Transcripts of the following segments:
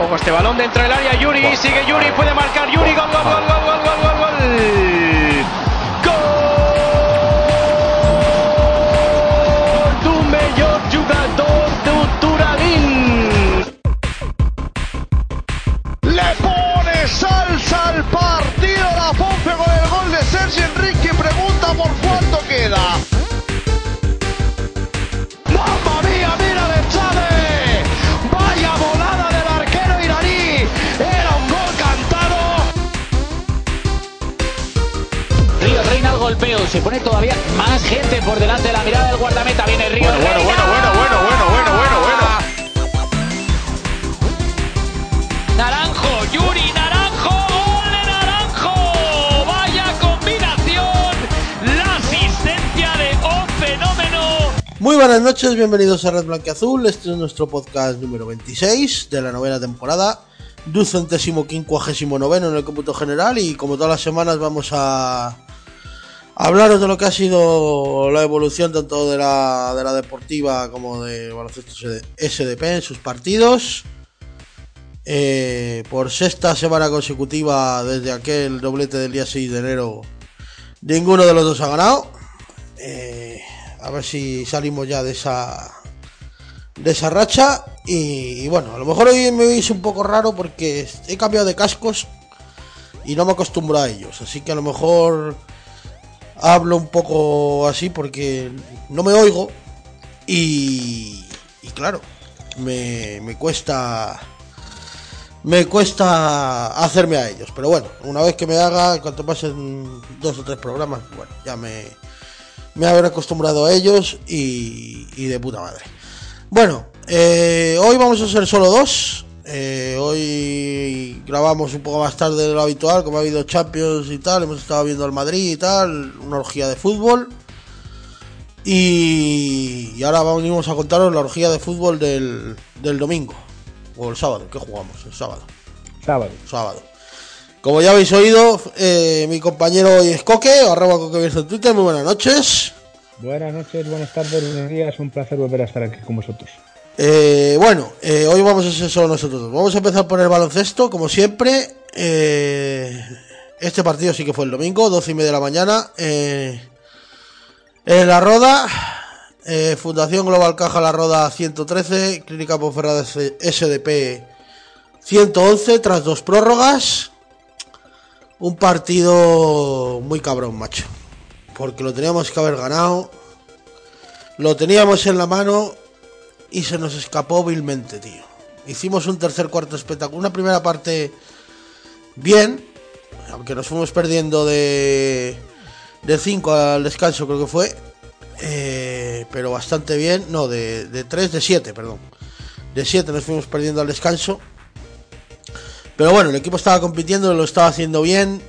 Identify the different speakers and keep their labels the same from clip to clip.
Speaker 1: Ojo este balón dentro del área, Yuri, sigue Yuri, puede marcar Yuri, gol, gol, gol, gol, gol, gol, gol, gol. D'un millor jugador d'Uturalín.
Speaker 2: Le pone salsa al partido la Ponce con el gol de Sergio Enrique pregunta por cuánto
Speaker 3: se pone todavía más gente por delante de la mirada del guardameta. Viene Río.
Speaker 2: Bueno, bueno, bueno, bueno, bueno, bueno, bueno, bueno, bueno.
Speaker 3: Naranjo, Yuri, Naranjo, gol de Naranjo. Vaya combinación. La asistencia de un fenómeno.
Speaker 4: Muy buenas noches, bienvenidos a Red Blanqueazul. Este es nuestro podcast número 26 de la novena temporada, ducentésimo quincuagésimo noveno en el cómputo general. Y como todas las semanas, vamos a hablaros de lo que ha sido la evolución tanto de la, de la deportiva como de baloncesto SDP en sus partidos. Eh, por sexta semana consecutiva desde aquel doblete del día 6 de enero, ninguno de los dos ha ganado. Eh, a ver si salimos ya de esa de esa racha y, y bueno a lo mejor hoy me veis un poco raro porque he cambiado de cascos y no me acostumbro a ellos así que a lo mejor hablo un poco así porque no me oigo y, y claro me, me cuesta me cuesta hacerme a ellos pero bueno una vez que me haga cuanto pasen dos o tres programas bueno ya me me habré acostumbrado a ellos y, y de puta madre. Bueno, eh, hoy vamos a ser solo dos. Eh, hoy grabamos un poco más tarde de lo habitual, como ha habido Champions y tal. Hemos estado viendo al Madrid y tal, una orgía de fútbol. Y, y ahora venimos a contaros la orgía de fútbol del, del domingo. O el sábado, ¿qué jugamos? El sábado.
Speaker 5: Sábado.
Speaker 4: Sábado. Como ya habéis oído, eh, mi compañero hoy es Coque, arroba Coque en Twitter. Muy buenas noches.
Speaker 5: Buenas noches, buenas tardes, buenos días. Un placer volver a estar aquí con vosotros.
Speaker 4: Eh, bueno, eh, hoy vamos a ser solo nosotros. Vamos a empezar por el baloncesto, como siempre. Eh, este partido sí que fue el domingo, 12 y media de la mañana. en la Roda, Fundación Global Caja La Roda 113, Clínica Ponferrada SDP 111, tras dos prórrogas. Un partido muy cabrón, macho. Porque lo teníamos que haber ganado. Lo teníamos en la mano y se nos escapó vilmente, tío. Hicimos un tercer cuarto espectacular. Una primera parte bien, aunque nos fuimos perdiendo de de 5 al descanso, creo que fue. Eh, pero bastante bien. No, de, de 3, de 7, perdón. De 7 nos fuimos perdiendo al descanso. Pero bueno, el equipo estaba compitiendo, lo estaba haciendo bien.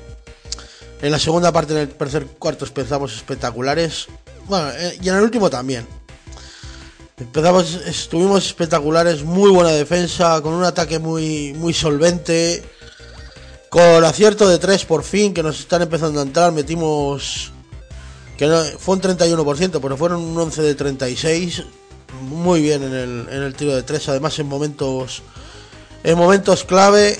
Speaker 4: En la segunda parte, en el tercer cuarto, empezamos espectaculares. Bueno, eh, y en el último también. Empezamos, estuvimos espectaculares, muy buena defensa, con un ataque muy, muy solvente. Con acierto de 3 por fin, que nos están empezando a entrar, metimos. Que fue un 31%, pero fueron un 11 de 36. Muy bien en el, en el tiro de 3, además en momentos. En momentos clave,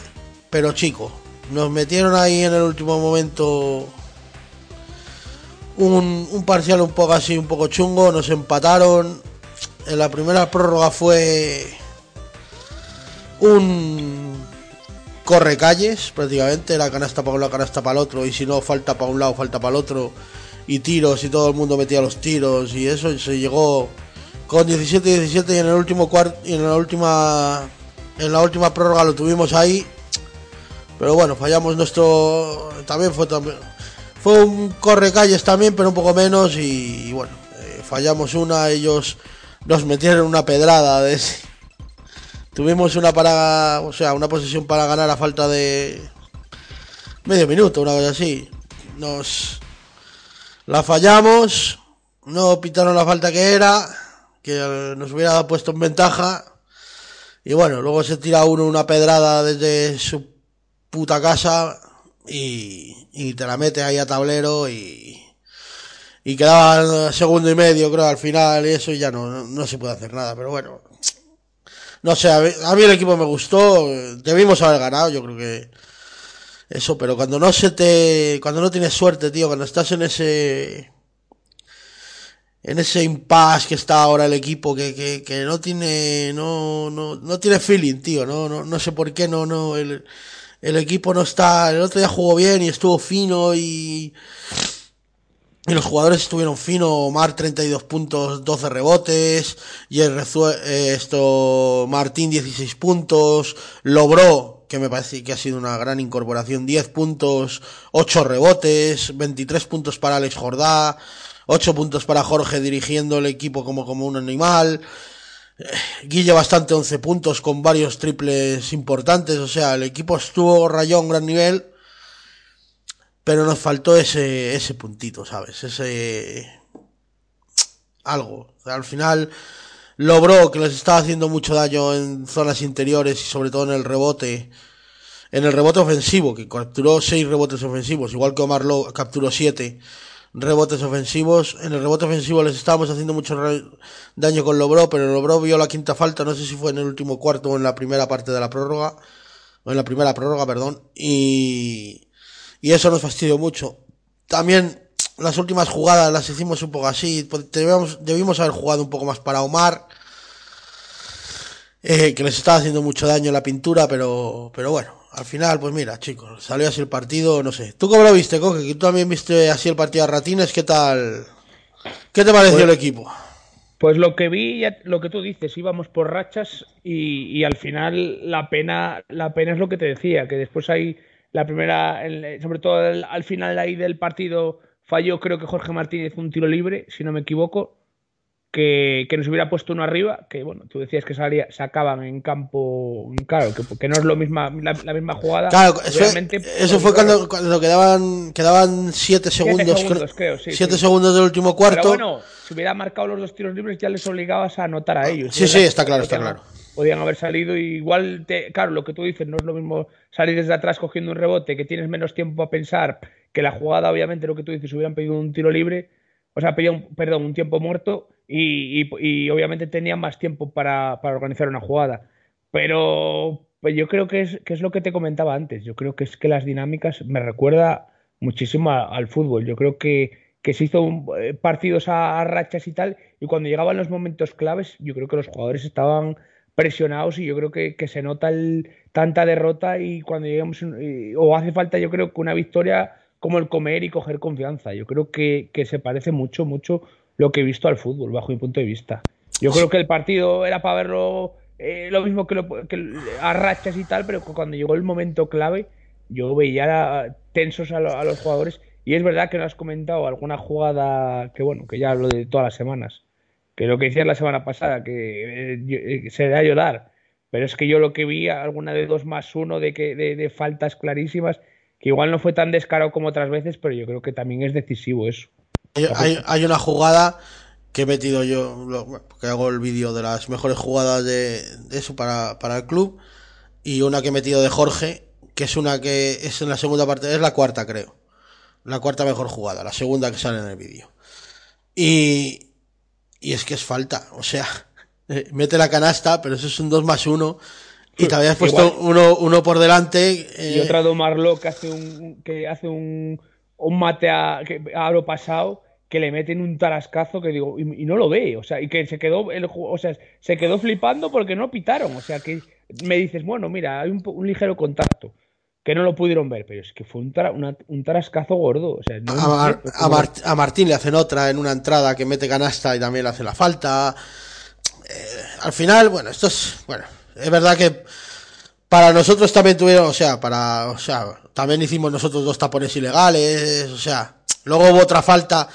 Speaker 4: pero chico. Nos metieron ahí en el último momento un, un parcial un poco así, un poco chungo. Nos empataron. En la primera prórroga fue un corre calles prácticamente. La canasta para uno, la canasta para el otro. Y si no, falta para un lado, falta para el otro. Y tiros, y todo el mundo metía los tiros. Y eso y se llegó con 17-17. Y en el último cuarto. Y en la última. En la última prórroga lo tuvimos ahí. Pero bueno, fallamos nuestro. También fue también. Fue un corre calles también, pero un poco menos. Y, y bueno, eh, fallamos una. Ellos nos metieron una pedrada. Tuvimos una para. O sea, una posesión para ganar a falta de. Medio minuto, una cosa así. Nos. La fallamos. No pitaron la falta que era. Que eh, nos hubiera puesto en ventaja. Y bueno, luego se tira uno una pedrada desde su puta casa y, y te la mete ahí a tablero y, y quedaba segundo y medio creo al final y eso y ya no, no, se puede hacer nada, pero bueno. No sé, a mí, a mí el equipo me gustó. Debimos haber ganado, yo creo que. Eso, pero cuando no se te. Cuando no tienes suerte, tío, cuando estás en ese. En ese impasse que está ahora el equipo, que, que, que no tiene. No, no, no tiene feeling, tío. No, no, no sé por qué no, no. El, el equipo no está. El otro día jugó bien y estuvo fino y. Y los jugadores estuvieron finos, Omar 32 puntos, 12 rebotes, y el eh, esto, Martín 16 puntos, Logró, que me parece que ha sido una gran incorporación, 10 puntos, 8 rebotes, 23 puntos para Alex Jordá, 8 puntos para Jorge dirigiendo el equipo como, como un animal, Eh, Guille bastante 11 puntos con varios triples importantes, o sea, el equipo estuvo rayón gran nivel, pero nos faltó ese, ese puntito, ¿sabes? Ese... algo. Al final logró que les estaba haciendo mucho daño en zonas interiores y sobre todo en el rebote. En el rebote ofensivo, que capturó seis rebotes ofensivos, igual que Omar Lowe capturó siete rebotes ofensivos. En el rebote ofensivo les estábamos haciendo mucho daño con Lobro, pero Lobro vio la quinta falta, no sé si fue en el último cuarto o en la primera parte de la prórroga, o en la primera prórroga, perdón, y, y eso nos fastidió mucho. También las últimas jugadas las hicimos un poco así, pues, debíamos, debimos haber jugado un poco más para Omar, eh, que les estaba haciendo mucho daño la pintura, pero, pero bueno, al final, pues mira, chicos, salió así el partido, no sé. ¿Tú cómo lo viste, Coque? Que tú también viste así el partido a Ratines, ¿qué tal? ¿Qué te pareció el equipo?
Speaker 5: Pues lo que vi, lo que tú dices, íbamos por rachas y, y al final la pena, la pena es lo que te decía, que después hay la primera, el- sobre todo el- al final ahí del partido falló creo que Jorge Martínez un tiro libre, si no me equivoco, que, que nos hubiera puesto uno arriba, que bueno, tú decías que salía, sacaban en campo, claro, que, que no es lo misma, la, la misma jugada.
Speaker 4: Claro, eso, fue cuando, cuando quedaban, quedaban siete segundos,
Speaker 5: segundos,
Speaker 4: cre-
Speaker 5: creo, sí,
Speaker 4: siete
Speaker 5: sí.
Speaker 4: segundos del último cuarto.
Speaker 5: Pero bueno, si hubiera marcado los dos tiros libres ya les obligabas a anotar a ellos.
Speaker 4: sí,
Speaker 5: ¿verdad?
Speaker 4: sí, está claro, está claro.
Speaker 5: Podían haber salido y igual, te, claro, lo que tú dices no es lo mismo salir desde atrás cogiendo un rebote, que tienes menos tiempo a pensar, que la jugada, obviamente, lo que tú dices, hubieran pedido un tiro libre, o sea, pedido, un- perdón, un tiempo muerto y, y- y obviamente tenían más tiempo para, para organizar una jugada. Pero pues yo creo que es, que es lo que te comentaba antes. Yo creo que es que las dinámicas me recuerda muchísimo a- al fútbol. Yo creo que, que se hizo un- eh, partidos a, a rachas y tal, y cuando llegaban los momentos claves, yo creo que los jugadores estaban presionados y yo creo que, que se nota el- tanta derrota y cuando llegamos, y- o hace falta yo creo que una victoria como el comer y coger confianza. Yo creo que, que se parece mucho, mucho lo que he visto al fútbol, bajo mi punto de vista. Yo creo que el partido era para verlo eh, lo mismo que, lo, que a rachas y tal, pero cuando llegó el momento clave, yo veía tensos a, lo- a los jugadores. Y es verdad que no has comentado alguna jugada que, bueno, que ya hablo de todas las semanas. Que lo que decías la semana pasada, que eh, eh, se da a llorar. Pero es que yo lo que vi, alguna de dos más uno de, que, de, de faltas clarísimas, que igual no fue tan descarado como otras veces, pero yo creo que también es decisivo eso.
Speaker 4: Hay, hay- hay una jugada que he metido yo, lo- que hago el vídeo de las mejores jugadas de, de eso para, para el club, y una que he metido de Jorge, que es una que es en la segunda parte, es la cuarta creo, la cuarta mejor jugada, la segunda que sale en el vídeo. Y, y es que es falta, o sea, eh, mete la canasta, pero eso es un 2 más 1, y te habías puesto
Speaker 5: Igual.
Speaker 4: uno, uno por delante.
Speaker 5: Y
Speaker 4: eh,
Speaker 5: otra de Marlo que hace un que hace un, un mate a, que, a lo pasado que le meten un tarascazo que digo y, y no lo ve, o sea, y que se quedó el, o sea, se quedó flipando porque no pitaron, o sea, que me dices, bueno, mira, hay un, un ligero contacto que no lo pudieron ver, pero es que fue un, una- un tarascazo gordo, o sea, no
Speaker 4: A, Mar- Mart- a Martín le hacen otra en una entrada que mete canasta y también le hace la falta. Eh, al final, bueno, esto es, bueno, es verdad que para nosotros también tuvieron, o sea, para, o sea, también hicimos nosotros dos tapones ilegales, o sea, luego hubo otra falta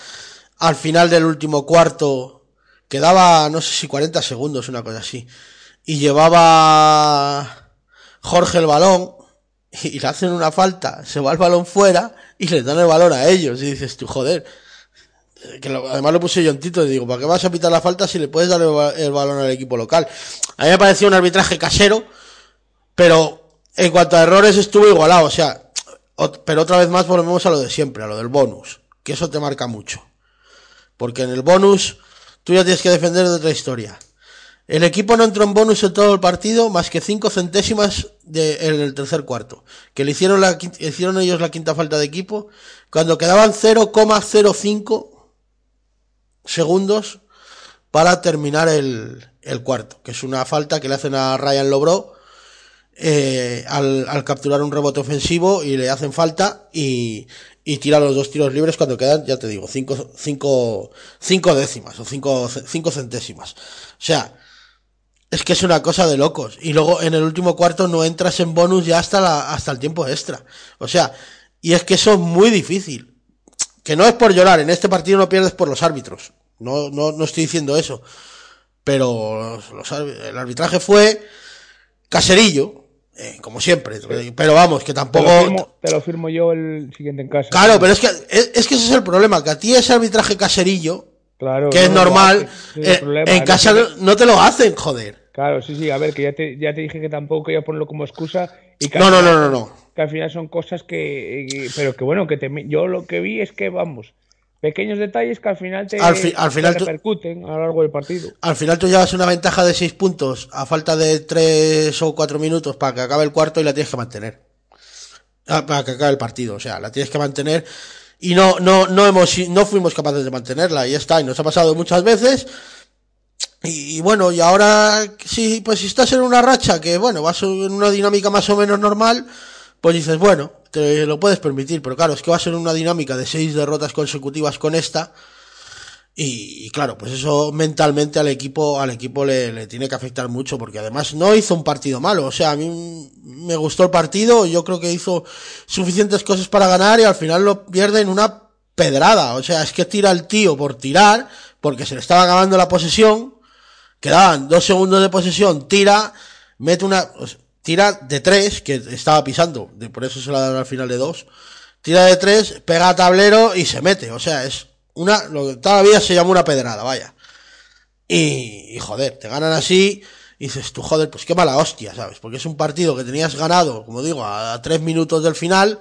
Speaker 4: al final del último cuarto que daba, no sé si 40 segundos, una cosa así, y llevaba Jorge el balón y le hacen una falta, se va el balón fuera y les dan el balón a ellos. Y dices tú, joder. Que lo- además lo puse yo en Tito y digo, ¿para qué vas a pitar la falta si le puedes dar el, el balón al equipo local? A mí me pareció un arbitraje casero, pero en cuanto a errores estuvo igualado. O sea, pero otra vez más volvemos a lo de siempre, a lo del bonus, que eso te marca mucho. Porque en el bonus tú ya tienes que defender de otra historia. El equipo no entró en bonus en todo el partido, más que 5 centésimas de, en el tercer cuarto. Que le hicieron, la, hicieron ellos la quinta falta de equipo. Cuando quedaban 0,05 segundos para terminar el, el, cuarto. Que es una falta que le hacen a Ryan Lobro eh, al, al, capturar un rebote ofensivo y le hacen falta y, y tira los dos tiros libres cuando quedan, ya te digo, 5 cinco, cinco décimas o 5 cinco, cinco centésimas. O sea, es que es una cosa de locos. Y luego en el último cuarto no entras en bonus ya hasta, la, hasta el tiempo extra. O sea, y es que eso es muy difícil. Que no es por llorar, en este partido no pierdes por los árbitros. No, no, no estoy diciendo eso. Pero los, los, el arbitraje fue caserillo, eh, como siempre. Pero vamos, que tampoco.
Speaker 5: Te lo, firmo, te lo, firmo, yo el siguiente en casa.
Speaker 4: Claro, pero es que, es, es que ese es el problema, que a ti ese arbitraje caserillo,
Speaker 5: claro,
Speaker 4: que
Speaker 5: no,
Speaker 4: es normal,
Speaker 5: no,
Speaker 4: eh,
Speaker 5: problema,
Speaker 4: en casa no, no te lo hacen, joder.
Speaker 5: Claro, sí, sí, a ver, que ya te, ya te dije que tampoco iba a ponerlo como excusa. Y que
Speaker 4: No, no, no, no, no.
Speaker 5: Que al final son cosas que. que pero que bueno, que te, yo lo que vi es que, vamos, pequeños detalles que al final te,
Speaker 4: Al fi- al
Speaker 5: te
Speaker 4: final tú-
Speaker 5: repercuten a lo largo del partido.
Speaker 4: Al final tú llevas una ventaja de 6 puntos a falta de 3 o 4 minutos para que acabe el cuarto y la tienes que mantener. Ah, Para que acabe el partido, o sea, la tienes que mantener y no, no, no hemos, no fuimos capaces de mantenerla y ya está, y nos ha pasado muchas veces. Y, bueno, y ahora, sí, pues si estás en una racha que, bueno, vas en una dinámica más o menos normal, pues dices, bueno, te lo puedes permitir, pero claro, es que vas en una dinámica de seis derrotas consecutivas con esta, y, y claro, pues eso mentalmente al equipo, al equipo le, le tiene que afectar mucho, porque además no hizo un partido malo, o sea, a mí me gustó el partido, yo creo que hizo suficientes cosas para ganar y al final lo pierde en una pedrada, o sea, es que tira el tío por tirar, porque se le estaba acabando la posesión, quedaban dos segundos de posesión, tira, mete una, tira de tres, que estaba pisando, de, por eso se la dan al final de dos, tira de tres, pega a tablero y se mete, o sea, es una, lo que todavía se llama una pedrada, vaya. Y, y joder, te ganan así, y dices tú, joder, pues qué mala hostia, ¿sabes? Porque es un partido que tenías ganado, como digo, a tres minutos del final,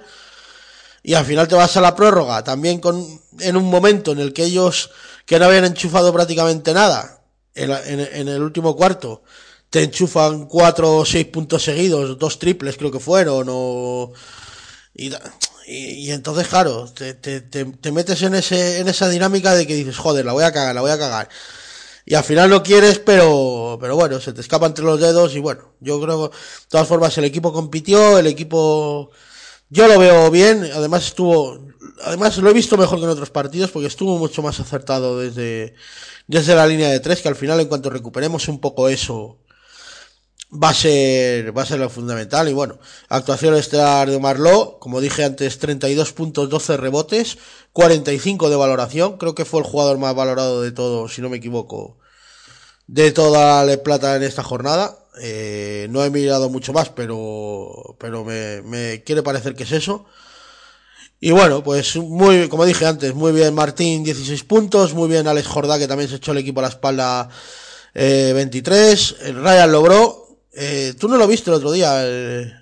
Speaker 4: y al final te vas a la prórroga, también con, en un momento en el que ellos, que no habían enchufado prácticamente nada, en, en- en el último cuarto, te enchufan cuatro o seis puntos seguidos, dos triples creo que fueron, o, y, y, entonces, claro, te, te, te, te metes en ese, en esa dinámica de que dices, joder, la voy a cagar, la voy a cagar. Y al final no quieres, pero, pero bueno, se te escapa entre los dedos y bueno, yo creo de todas formas, el equipo compitió, el equipo, yo lo veo bien, además estuvo, además lo he visto mejor que en otros partidos porque estuvo mucho más acertado desde, desde la línea de tres, que al final en cuanto recuperemos un poco eso, va a ser, va a ser lo fundamental. Y bueno, actuación estelar de Marló, como dije antes, 32 puntos, 12 rebotes, 45 de valoración. Creo que fue el jugador más valorado de todo, si no me equivoco, de toda la plata en esta jornada. Eh, no he mirado mucho más, pero, pero me, me quiere parecer que es eso. Y bueno, pues muy, como dije antes, muy bien Martín, 16 puntos, muy bien Alex Jordá, que también se echó el equipo a la espalda, eh, 23. El Ryan logró, eh, tú no lo viste el otro día, el,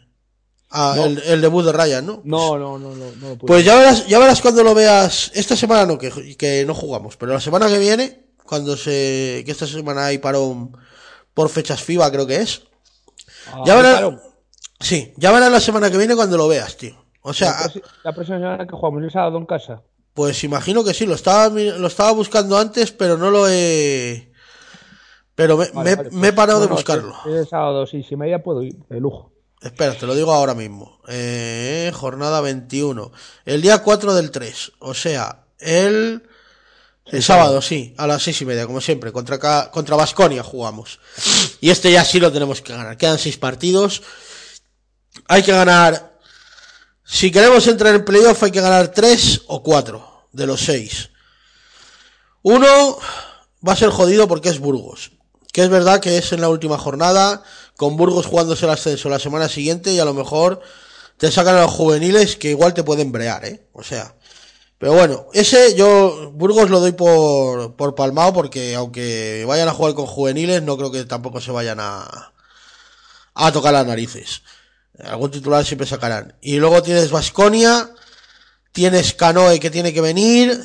Speaker 4: ah,
Speaker 5: No.
Speaker 4: el, el debut de Ryan, ¿no?
Speaker 5: No, no, no, no, no lo pude.
Speaker 4: Pues ya verás, ya verás cuando lo veas. Esta semana no, que, que no jugamos, pero la semana que viene, cuando se. que esta semana hay parón por fechas FIBA, creo que es.
Speaker 5: Ah,
Speaker 4: ya verás. Sí, ya verás la semana que viene cuando lo veas, tío. O
Speaker 5: La,
Speaker 4: sea,
Speaker 5: la próxima semana que jugamos el sábado en casa.
Speaker 4: pues imagino que sí, lo estaba, lo estaba buscando antes, pero no lo he. Pero me,
Speaker 5: Vale,
Speaker 4: me-
Speaker 5: vale,
Speaker 4: me he
Speaker 5: pues,
Speaker 4: parado
Speaker 5: no,
Speaker 4: de buscarlo.
Speaker 5: el sábado, sí, si media puedo ir, de lujo.
Speaker 4: Espera, te lo digo ahora mismo. Eh, jornada 21. El día 4 del 3. O sea, el, el sábado, sí, a las seis y media, como siempre. Contra, contra Basconia jugamos. Y este ya sí lo tenemos que ganar. Quedan seis partidos. Hay que ganar. Si queremos entrar en playoff, hay que ganar tres o cuatro de los seis. Uno va a ser jodido porque es Burgos. Que es verdad que es en la última jornada, con Burgos jugándose el ascenso la semana siguiente y a lo mejor te sacan a los juveniles que igual te pueden brear, ¿eh? O sea. Pero bueno, ese yo, Burgos lo doy por, por palmado porque aunque vayan a jugar con juveniles, no creo que tampoco se vayan a, a tocar las narices. Algún titular siempre sacarán. Y luego tienes Vasconia, tienes Canoe que tiene que venir,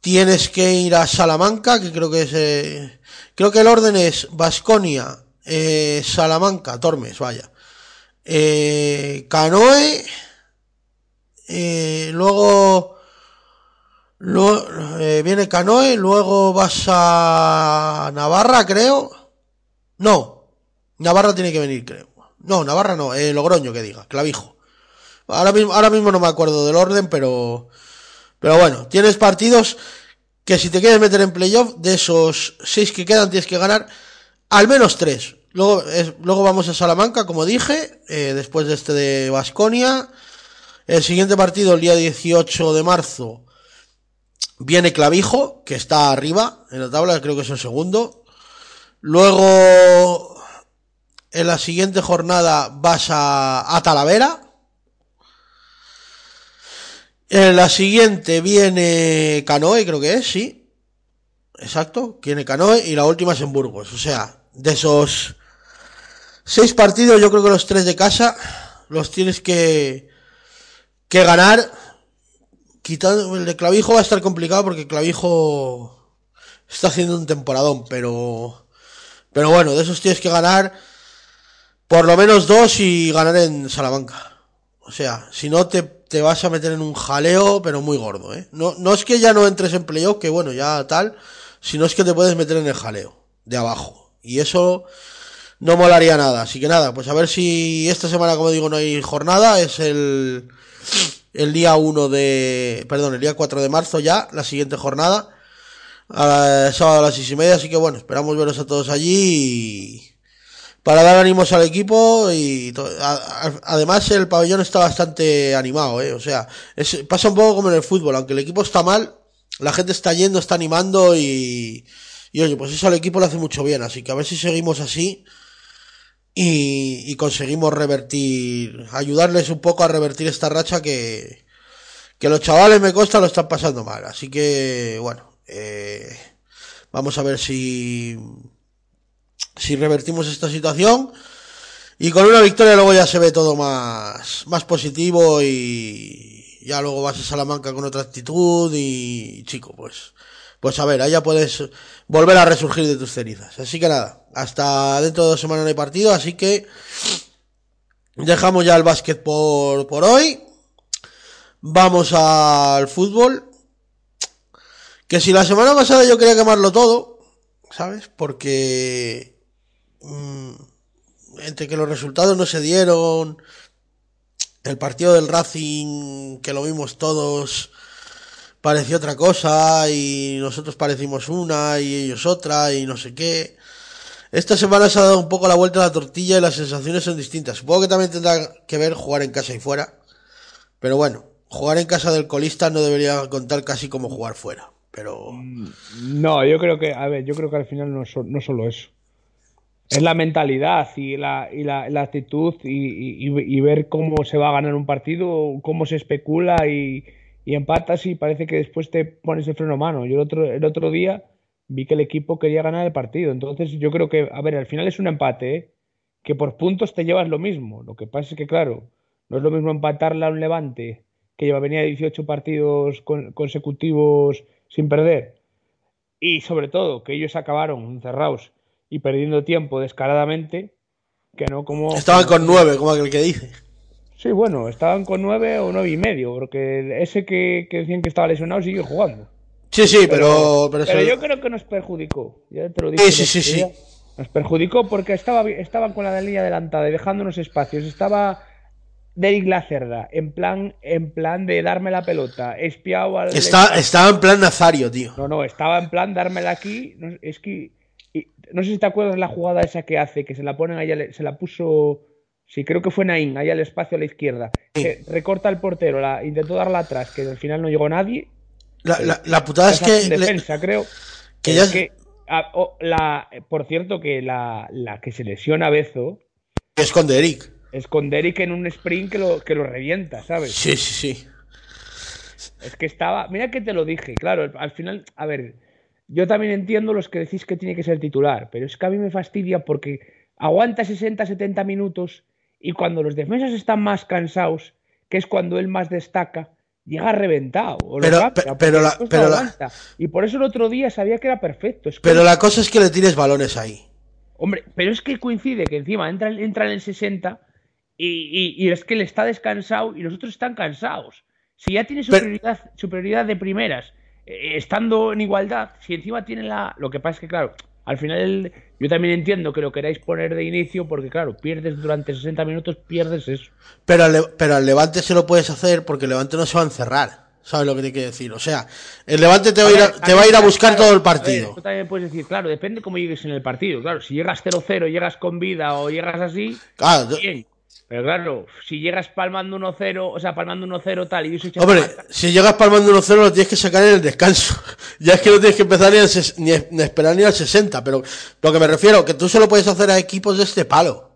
Speaker 4: tienes que ir a Salamanca, que creo que es. Eh, creo que el orden es Basconia, eh, Salamanca, Tormes, vaya. Eh, Canoe. Eh, luego. luego viene Canoe, luego vas a Navarra, creo. No, Navarra tiene que venir, creo. No, Navarra no, eh, Logroño que diga, Clavijo. Ahora mismo, ahora mismo no me acuerdo del orden, pero. Pero bueno, tienes partidos que si te quieres meter en playoff, de esos seis que quedan tienes que ganar al menos tres. Luego, luego vamos a Salamanca, como dije, eh, después de este de Basconia. El siguiente partido, el día 18 de marzo, viene Clavijo, que está arriba en la tabla, creo que es el segundo. Luego, en la siguiente jornada vas a, a Talavera. En la siguiente viene Canoe, creo que es, sí. Exacto, viene Canoe y la última es en Burgos. O sea, de esos seis partidos, yo creo que los tres de casa los tienes que, que ganar. Quitando el de Clavijo va a estar complicado porque Clavijo está haciendo un temporadón, pero pero bueno, de esos tienes que ganar por lo menos dos y ganar en Salamanca. O sea, si no te, te vas a meter en un jaleo, pero muy gordo, ¿eh? No, no es que ya no entres en playoff, que bueno, ya tal, sino es que te puedes meter en el jaleo, de abajo. Y eso no molaría nada. Así que nada, pues a ver si esta semana, como digo, no hay jornada, es el, el día 1 de, perdón, el día 4 de marzo ya, la siguiente jornada, a la- sábado a las seis y media, así que bueno, esperamos veros a todos allí y para dar ánimos al equipo y además el pabellón está bastante animado, ¿eh? o sea, es- pasa un poco como en el fútbol, aunque el equipo está mal, la gente está yendo, está animando y, y oye, pues eso al equipo le hace mucho bien, así que a ver si seguimos así y, y conseguimos revertir, ayudarles un poco a revertir esta racha que, que los chavales me consta lo están pasando mal, así que bueno, eh, vamos a ver si si revertimos esta situación y con una victoria luego ya se ve todo más más positivo y ya luego vas a Salamanca con otra actitud y chico pues pues a ver, ya puedes volver a resurgir de tus cenizas. Así que nada, hasta dentro de dos semanas no hay partido, así que dejamos ya el básquet por, por hoy. Vamos al fútbol. Que si la semana pasada yo quería quemarlo todo, ¿sabes? Porque mm, entre que los resultados no se dieron, el partido del Racing, que lo vimos todos, pareció otra cosa y nosotros parecimos una y ellos otra y no sé qué. Esta semana se ha dado un poco la vuelta a la tortilla y las sensaciones son distintas. Supongo que también tendrá que ver jugar en casa y fuera. Pero bueno, jugar en casa del colista no debería contar casi como jugar fuera. Pero
Speaker 5: No, yo creo que, a ver, yo creo que al final no, so- no solo eso. Es la mentalidad y la, y la, la actitud y, y- ver cómo se va a ganar un partido, cómo se especula y, y empatas y parece que después te pones el freno a mano. Yo el otro, el otro día vi que el equipo quería ganar el partido. Entonces yo creo que, a ver, al final es un empate, ¿eh? que por puntos te llevas lo mismo. Lo que pasa es que, claro, no es lo mismo empatarle a un Levante que lleva venía 18 partidos con- consecutivos sin perder y sobre todo que ellos acabaron encerrados y perdiendo tiempo descaradamente, que no como...
Speaker 4: estaban con nueve, como aquel que dice.
Speaker 5: Sí, bueno, estaban con nueve o nueve y medio, porque ese que, que decían que estaba lesionado sigue jugando.
Speaker 4: Sí, sí, pero... Pero,
Speaker 5: Pero
Speaker 4: eso-
Speaker 5: yo creo que nos perjudicó, ya te lo dije.
Speaker 4: Sí, sí, sí, sí.
Speaker 5: Nos perjudicó porque estaba, estaban con la línea adelantada y dejándonos espacios. Estaba Derek Lacerda, en plan, en plan de darme la pelota, espiado al...
Speaker 4: Está, estaba en plan Nazario, tío.
Speaker 5: No, no, estaba en plan dármela aquí. No, es que. no sé si te acuerdas la jugada esa que hace, que se la ponen ahí, al- se la puso. Sí, creo que fue Naín, ahí al espacio a la izquierda. Que recorta el portero, la, intentó darla atrás, que al final no llegó nadie.
Speaker 4: La, la, la putada es que... le-
Speaker 5: defensa, creo.
Speaker 4: que ya es-
Speaker 5: que, ah, oh, la, por cierto, que la, la que se lesiona a Bezo
Speaker 4: es con Eric.
Speaker 5: Es con Derek en un sprint que lo, que lo revienta, ¿sabes?
Speaker 4: Sí, sí, sí.
Speaker 5: Es que estaba. Mira que te lo dije, claro. Al final, a ver, yo también entiendo los que decís que tiene que ser titular, pero es que a mí me fastidia porque aguanta 60, 70 minutos y cuando los defensas están más cansados, que es cuando él más destaca, llega reventado. O lo
Speaker 4: Pero- pero la- pero la-.
Speaker 5: Y por eso el otro día sabía que era perfecto. Es que-
Speaker 4: Pero la cosa es que le tires balones ahí.
Speaker 5: Hombre, pero es que coincide que encima entra, entra en el 60 y, y- y es que él está descansado y los otros están cansados. Si ya tiene
Speaker 4: Pero-
Speaker 5: superioridad, superioridad de primeras, eh, estando en igualdad, si encima tiene la... Lo que pasa es que, claro, al final yo también entiendo que lo queráis poner de inicio porque, claro, pierdes durante 60 minutos, pierdes eso.
Speaker 4: Pero al, Le- pero al Levante se lo puedes hacer porque el Levante no se va a encerrar. ¿Sabes lo que te quiero decir? O sea, el Levante te va a ir a,
Speaker 5: ver,
Speaker 4: te va a, ir a buscar
Speaker 5: claro,
Speaker 4: todo el
Speaker 5: a ver,
Speaker 4: partido.
Speaker 5: tú también puedes decir, claro, depende cómo llegues en el partido. Claro, si llegas 0-0, llegas con vida o llegas así,
Speaker 4: Claro,
Speaker 5: bien. Pero claro, si llegas palmando 1-0, o sea, palmando 1-0 tal, y soy
Speaker 4: Hombre, si llegas palmando 1-0 lo tienes que sacar en el descanso. Ya es que no tienes que empezar ni, ni, ni esperar ni al 60. Pero lo que me refiero, que tú se lo puedes hacer a equipos de este palo.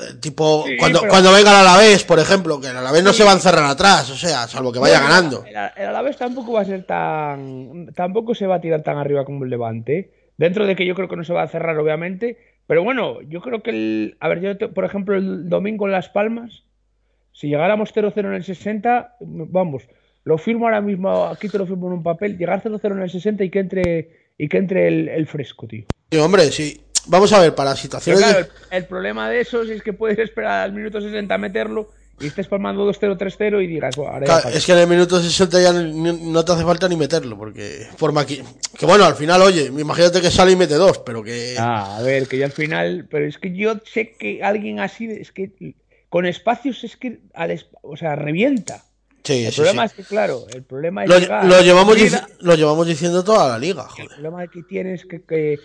Speaker 4: Eh, Tipo,
Speaker 5: Sí,
Speaker 4: cuando,
Speaker 5: pero-
Speaker 4: cuando venga el Alavés, por ejemplo, que el Alavés no se va a encerrar atrás, o sea, salvo que vaya ganando.
Speaker 5: El, el Alavés tampoco va a ser tan. Tampoco se va a tirar tan arriba como el Levante. Dentro de que yo creo que no se va a cerrar, obviamente. Pero bueno, yo creo que el. A ver, yo, te- por ejemplo, el domingo en Las Palmas, si llegáramos 0-0 en el 60, vamos, lo firmo ahora mismo, aquí te lo firmo en un papel, llegar 0-0 en el 60 y que entre, y que entre el, el fresco, tío.
Speaker 4: Sí, hombre, sí. Vamos a ver, para
Speaker 5: Pero
Speaker 4: situaciones. de-
Speaker 5: claro, el, el problema de eso es que puedes esperar al minuto 60 a meterlo y estés palmando 2-0, 3-0 y digas,
Speaker 4: es que en el minuto 60 ya no te hace falta ni meterlo, porque forma aquí. Que bueno, al final, oye, imagínate que sale y mete dos, pero que.
Speaker 5: Ah, a ver, que yo al final, pero es que yo sé que alguien así, es que con espacios es que, al es- o sea, revienta.
Speaker 4: sí,
Speaker 5: El
Speaker 4: sí,
Speaker 5: problema
Speaker 4: sí.
Speaker 5: es que, claro, el problema es
Speaker 4: Lo,
Speaker 5: llegar,
Speaker 4: lo llevamos lo llevamos diciendo toda la liga,
Speaker 5: El
Speaker 4: joder.
Speaker 5: problema que tienes que, que-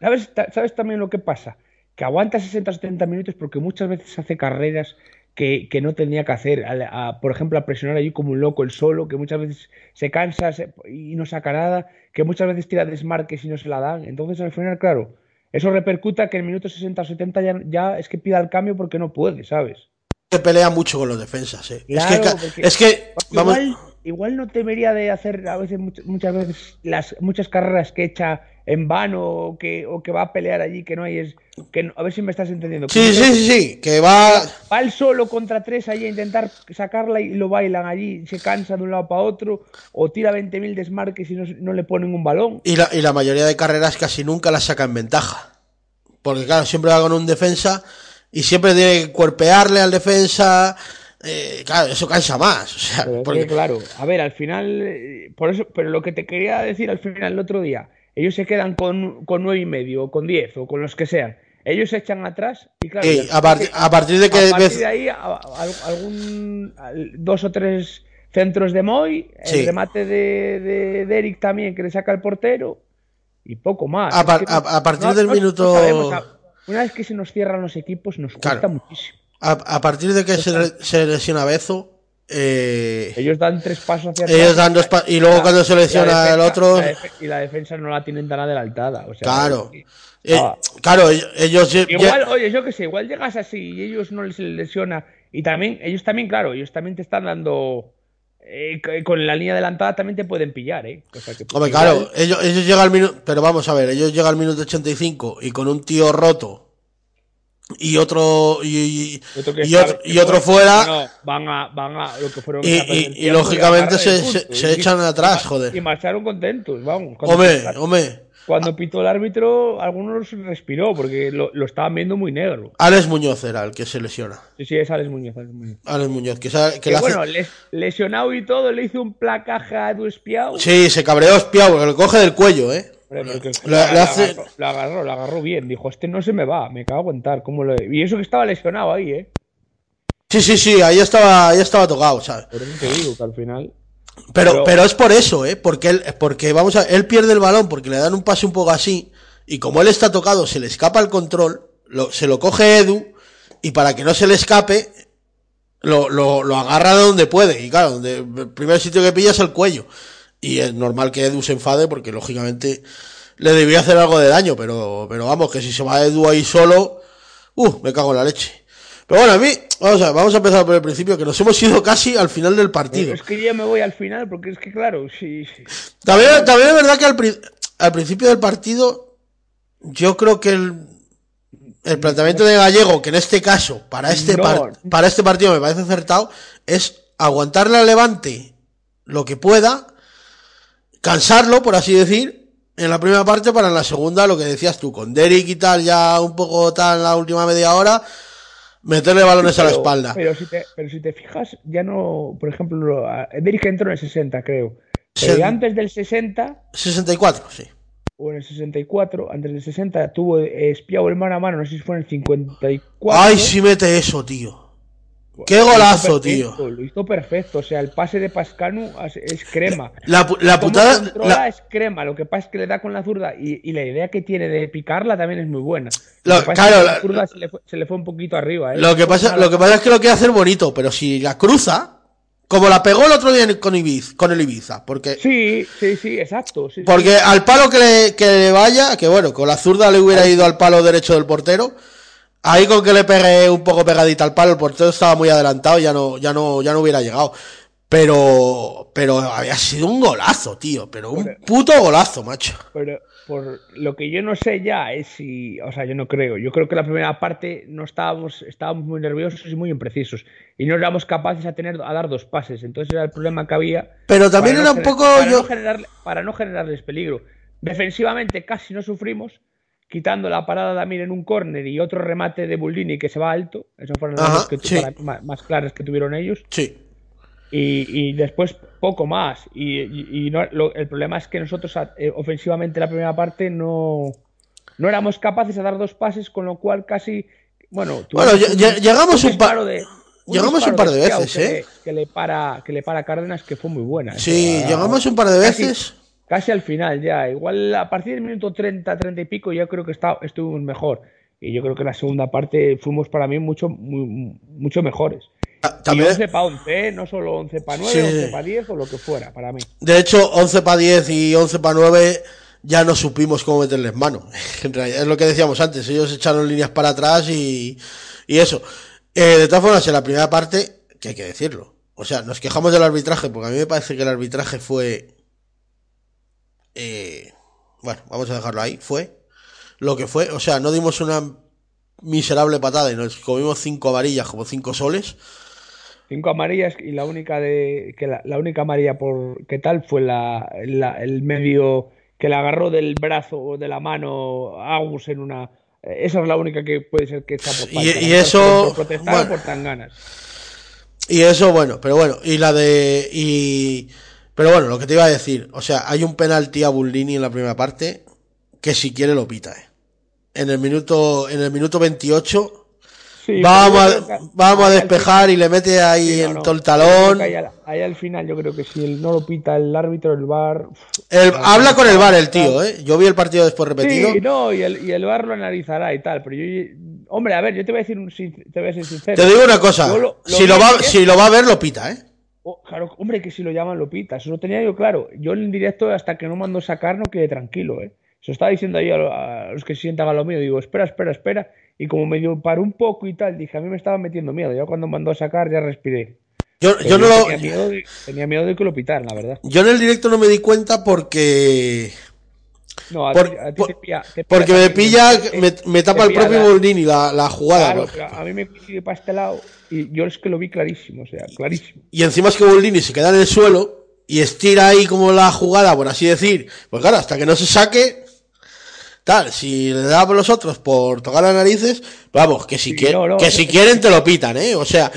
Speaker 5: ¿Sabes, ¿Sabes también lo que pasa? Que aguanta 60 o 70 minutos porque muchas veces hace carreras que, que no tenía que hacer. A- a- por ejemplo, a presionar allí como un loco el solo, que muchas veces se cansa se- y no saca nada, que muchas veces tira desmarques y no se la dan. Entonces, al final, claro, eso repercuta que en minutos 60 o 70 ya, ya es que pida el cambio porque no puede, ¿sabes?
Speaker 4: Se pelea mucho con los defensas, eh.
Speaker 5: Claro,
Speaker 4: es que, es que vamos,
Speaker 5: Igual, igual no debería de hacer a veces much- muchas veces las muchas carreras que echa en vano o que, o que va a pelear allí que no hay es que no- a ver si me estás entendiendo.
Speaker 4: Sí, sí, sí, sí, que va,
Speaker 5: Va el solo contra tres allí a intentar sacarla y lo bailan allí, se cansa de un lado para otro o tira 20.000 desmarques y no, no le ponen un balón.
Speaker 4: y la, y la mayoría de carreras casi nunca las saca en ventaja. Porque claro, siempre va con un defensa y siempre tiene que cuerpearle al defensa. eh, claro, eso cansa más. O sea, porque-
Speaker 5: que, claro, a ver, al final, eh, por eso, pero lo que te quería decir al final el otro día, ellos se quedan con, con nueve y medio, o con 10, o con los que sean. Ellos se echan atrás y claro,
Speaker 4: Ey,
Speaker 5: y al
Speaker 4: a, parti- a partir de que
Speaker 5: a partir de ahí, a- a- algún al- dos o tres centros de Moy, el
Speaker 4: Sí.
Speaker 5: remate de, de, de Eric también que le saca el portero y poco más.
Speaker 4: A
Speaker 5: Es
Speaker 4: par-
Speaker 5: que
Speaker 4: a- a partir del minuto-
Speaker 5: sabemos, a- una vez que se nos cierran los equipos nos cuesta
Speaker 4: Claro.
Speaker 5: muchísimo.
Speaker 4: a, a partir de que se, se lesiona Bezo, eh,
Speaker 5: Ellos dan tres pasos hacia
Speaker 4: ellos
Speaker 5: atrás.
Speaker 4: dan dos pa- y luego
Speaker 5: La-
Speaker 4: cuando se lesiona el
Speaker 5: defensa-
Speaker 4: otro,
Speaker 5: la defe- y la defensa no la tienen tan adelantada. O sea,
Speaker 4: claro. Eh,
Speaker 5: Ah.
Speaker 4: claro, ellos,
Speaker 5: Igual,
Speaker 4: ye-
Speaker 5: oye, yo que sé, igual llegas así y ellos no les lesiona. Y también, ellos también, claro, ellos también te están dando. eh, con la línea adelantada también te pueden pillar, ¿eh? O sea que,
Speaker 4: Hombre, claro, ellos, ellos llegan al minuto, pero vamos a ver, ellos llegan al minuto 85 y con un tío roto y otro y, y-
Speaker 5: otro
Speaker 4: y otro, y otro fuera
Speaker 5: No, van a, van a lo que fueron
Speaker 4: y, y- y lógicamente se, se,
Speaker 5: punto.
Speaker 4: se
Speaker 5: Y-
Speaker 4: echan atrás,
Speaker 5: y
Speaker 4: joder.
Speaker 5: marcharon contentos, vamos.
Speaker 4: Hombre, hombre,
Speaker 5: cuando pitó el árbitro, algunos respiró porque lo, lo estaban viendo muy negro.
Speaker 4: Alex Muñoz era el que se lesiona.
Speaker 5: Sí, sí, es Alex Muñoz. Alex Muñoz.
Speaker 4: Alex Muñoz, que, que
Speaker 5: Que
Speaker 4: le hace-
Speaker 5: bueno, les- lesionado y todo, le hizo un placaje a Edu Espiao.
Speaker 4: Sí, se cabreó espiado, porque lo coge del cuello, ¿eh?
Speaker 5: La, la
Speaker 4: hace-
Speaker 5: agarró, la agarró, la agarró bien. Dijo, este no se me va, me cago tal. ¿cómo lo... Y eso que estaba lesionado ahí, ¿eh?
Speaker 4: Sí, sí, sí, ahí estaba, ahí estaba tocado, ¿sabes?
Speaker 5: Por eso te digo que al final...
Speaker 4: Pero,
Speaker 5: Pero-
Speaker 4: pero es por eso, ¿eh? Porque él, porque vamos a, él pierde el balón porque le dan un pase un poco así y como él está tocado se le escapa el control, lo- se lo coge Edu y para que no se le escape lo, lo, lo agarra de donde puede y claro, donde, el primer sitio que pilla es el cuello y es normal que Edu se enfade porque lógicamente le debía hacer algo de daño, pero, pero vamos, que si se va Edu ahí solo, uh, me cago en la leche. Pero bueno, a mí, vamos a, vamos a empezar por el principio, que nos hemos ido casi al final del partido.
Speaker 5: Es que yo me voy al final, porque es que claro, sí... sí.
Speaker 4: También, también es verdad que al, pri- al principio del partido, yo creo que el, el planteamiento de Gallego, que en este caso, para este,
Speaker 5: No.
Speaker 4: par- para este partido me parece acertado, es aguantarle al Levante lo que pueda, cansarlo, por así decir, en la primera parte para en la segunda, lo que decías tú, con Derek y tal, ya un poco tal en la última media hora, meterle balones a la espalda.
Speaker 5: Pero si, te, pero si te fijas, ya no, por ejemplo, Derek entró en el 60, creo.
Speaker 4: Se-
Speaker 5: antes del 60,
Speaker 4: 64, sí.
Speaker 5: o en el 64, antes del 60, tuvo eh, espiado el mano a mano, no sé si fue en el 54.
Speaker 4: Ay, si mete eso, tío. Qué golazo,
Speaker 5: perfecto,
Speaker 4: tío.
Speaker 5: Lo hizo perfecto, o sea, el pase de Pascanu es- crema.
Speaker 4: La, la
Speaker 5: Cómo
Speaker 4: putada. la-
Speaker 5: es crema, lo que pasa es que le da con la zurda y, y la idea que tiene de picarla también es muy buena.
Speaker 4: Lo-
Speaker 5: Lo que pasa
Speaker 4: claro,
Speaker 5: es que
Speaker 4: la-
Speaker 5: la zurda se le, fue, se le fue un poquito arriba. ¿eh?
Speaker 4: Lo que, pasa, lo que pasa es que lo quiere hacer bonito, pero si la cruza, como la pegó el otro día con, Ibiza, con el Ibiza, porque,
Speaker 5: Sí, sí, sí, exacto. sí, sí.
Speaker 4: porque al palo que le, que le vaya, que bueno, con la zurda le hubiera ido al palo derecho del portero, ahí con que le pegue un poco pegadita al palo, el portero estaba muy adelantado, ya no, ya no, ya no hubiera llegado. Pero, pero había sido un golazo, tío, pero un puto golazo, macho.
Speaker 5: Pero por lo que yo no sé ya es si, o sea, yo no creo. Yo creo que la primera parte no estábamos, estábamos muy nerviosos y muy imprecisos y no éramos capaces a tener a dar dos pases. Entonces era el problema que había.
Speaker 4: Pero también era
Speaker 5: no
Speaker 4: un poco
Speaker 5: para
Speaker 4: yo-
Speaker 5: no generarle- para no generarles peligro. Defensivamente casi no sufrimos, quitando la parada de Amir en un córner y otro remate de Bullini que se va alto. Esas fueron
Speaker 4: Ajá,
Speaker 5: dos que
Speaker 4: sí.
Speaker 5: más, más claras que tuvieron ellos.
Speaker 4: Sí.
Speaker 5: Y, y después poco más. Y, y- y no- lo- el problema es que nosotros eh, ofensivamente la primera parte no, no éramos capaces de dar dos pases, con lo cual casi... Bueno,
Speaker 4: Bueno, lle- llegamos un par-
Speaker 5: de-
Speaker 4: llegamos
Speaker 5: disparo
Speaker 4: un par de veces,
Speaker 5: que
Speaker 4: ¿eh?
Speaker 5: le- Que le, para, que le para Cárdenas, que fue muy buena.
Speaker 4: Sí,
Speaker 5: Esa-
Speaker 4: llegamos un par de veces.
Speaker 5: Casi al final ya. Igual a partir del minuto 30, 30 y pico, yo creo que está, estuvimos mejor. Y yo creo que la segunda parte fuimos para mí mucho, muy- mucho mejores.
Speaker 4: Ta-
Speaker 5: Y
Speaker 4: También,
Speaker 5: 11 para 11, ¿eh? no solo 11 para 9,
Speaker 4: Sí.
Speaker 5: 11 para 10 o lo que fuera, para mí.
Speaker 4: De hecho, 11 para 10 y 11 para 9 ya no supimos cómo meterles mano. En realidad, es lo que decíamos antes, ellos echaron líneas para atrás y, y eso. Eh, de todas formas, en la primera parte, que hay que decirlo. O sea, nos quejamos del arbitraje, porque a mí me parece que el arbitraje fue... eh, bueno, vamos a dejarlo ahí, fue lo que fue. O sea, no dimos una miserable patada y nos comimos cinco amarillas como cinco soles.
Speaker 5: Cinco amarillas y la única de que la, la única amarilla por qué tal fue la, la- el medio que le agarró del brazo o de la mano Agus en una esa es la única que puede ser que está por
Speaker 4: Y- y eso,
Speaker 5: por protestar
Speaker 4: bueno.
Speaker 5: por tan ganas.
Speaker 4: Y eso, bueno, pero bueno, y la de. Y, pero bueno, lo que te iba a decir, o sea, hay un penalti a Bullini en la primera parte que si quiere lo pita, eh. En el minuto, en el minuto 28,
Speaker 5: Sí,
Speaker 4: vamos, a, vamos despejar y le mete ahí
Speaker 5: Sí, no,
Speaker 4: en
Speaker 5: no.
Speaker 4: todo el talón.
Speaker 5: Ahí, al- ahí al final yo creo que si él no lo pita el árbitro, el VAR...
Speaker 4: El- habla con el bar el tío, eh. Yo vi el partido después repetido.
Speaker 5: Sí, no, y el, y el VAR lo analizará y tal, pero yo... Hombre, a ver, yo te voy a decir un, te voy a ser sincero.
Speaker 4: Te digo una cosa,
Speaker 5: Yo lo- lo
Speaker 4: si, lo va, si lo va a ver, lo pita, eh.
Speaker 5: Oh, claro, hombre, que si lo llaman lo pita, eso lo tenía yo claro. Yo en directo hasta que no mando sacar no quedé tranquilo, ¿eh? Se lo estaba diciendo ahí a, lo- los que se sientan a lo mío, digo, espera, espera, espera. Y como medio paró un poco y tal, dije, a mí me estaba metiendo miedo. Ya cuando mandó a sacar ya respiré.
Speaker 4: Yo, yo no lo,
Speaker 5: tenía, miedo de, tenía miedo de que lo pitaran, la verdad.
Speaker 4: yo en el directo no me di cuenta porque
Speaker 5: No, a
Speaker 4: Por-
Speaker 5: ti, a ti
Speaker 4: por-
Speaker 5: te pilla, te pilla
Speaker 4: Porque me pilla, me, me tapa el
Speaker 5: pilla
Speaker 4: propio Boldini la, la jugada.
Speaker 5: Claro, a mí me coincide para este lado y yo es que lo vi clarísimo, o sea, clarísimo.
Speaker 4: Y encima es que Boldini se queda en el suelo y estira ahí como la jugada, por así decir. Pues claro, hasta que no se saque, tal, si le da por los otros por tocar las narices, vamos, que si,
Speaker 5: Sí,
Speaker 4: quieren,
Speaker 5: no, no,
Speaker 4: que
Speaker 5: eso-
Speaker 4: si quieren te lo pitan, ¿eh? O sea,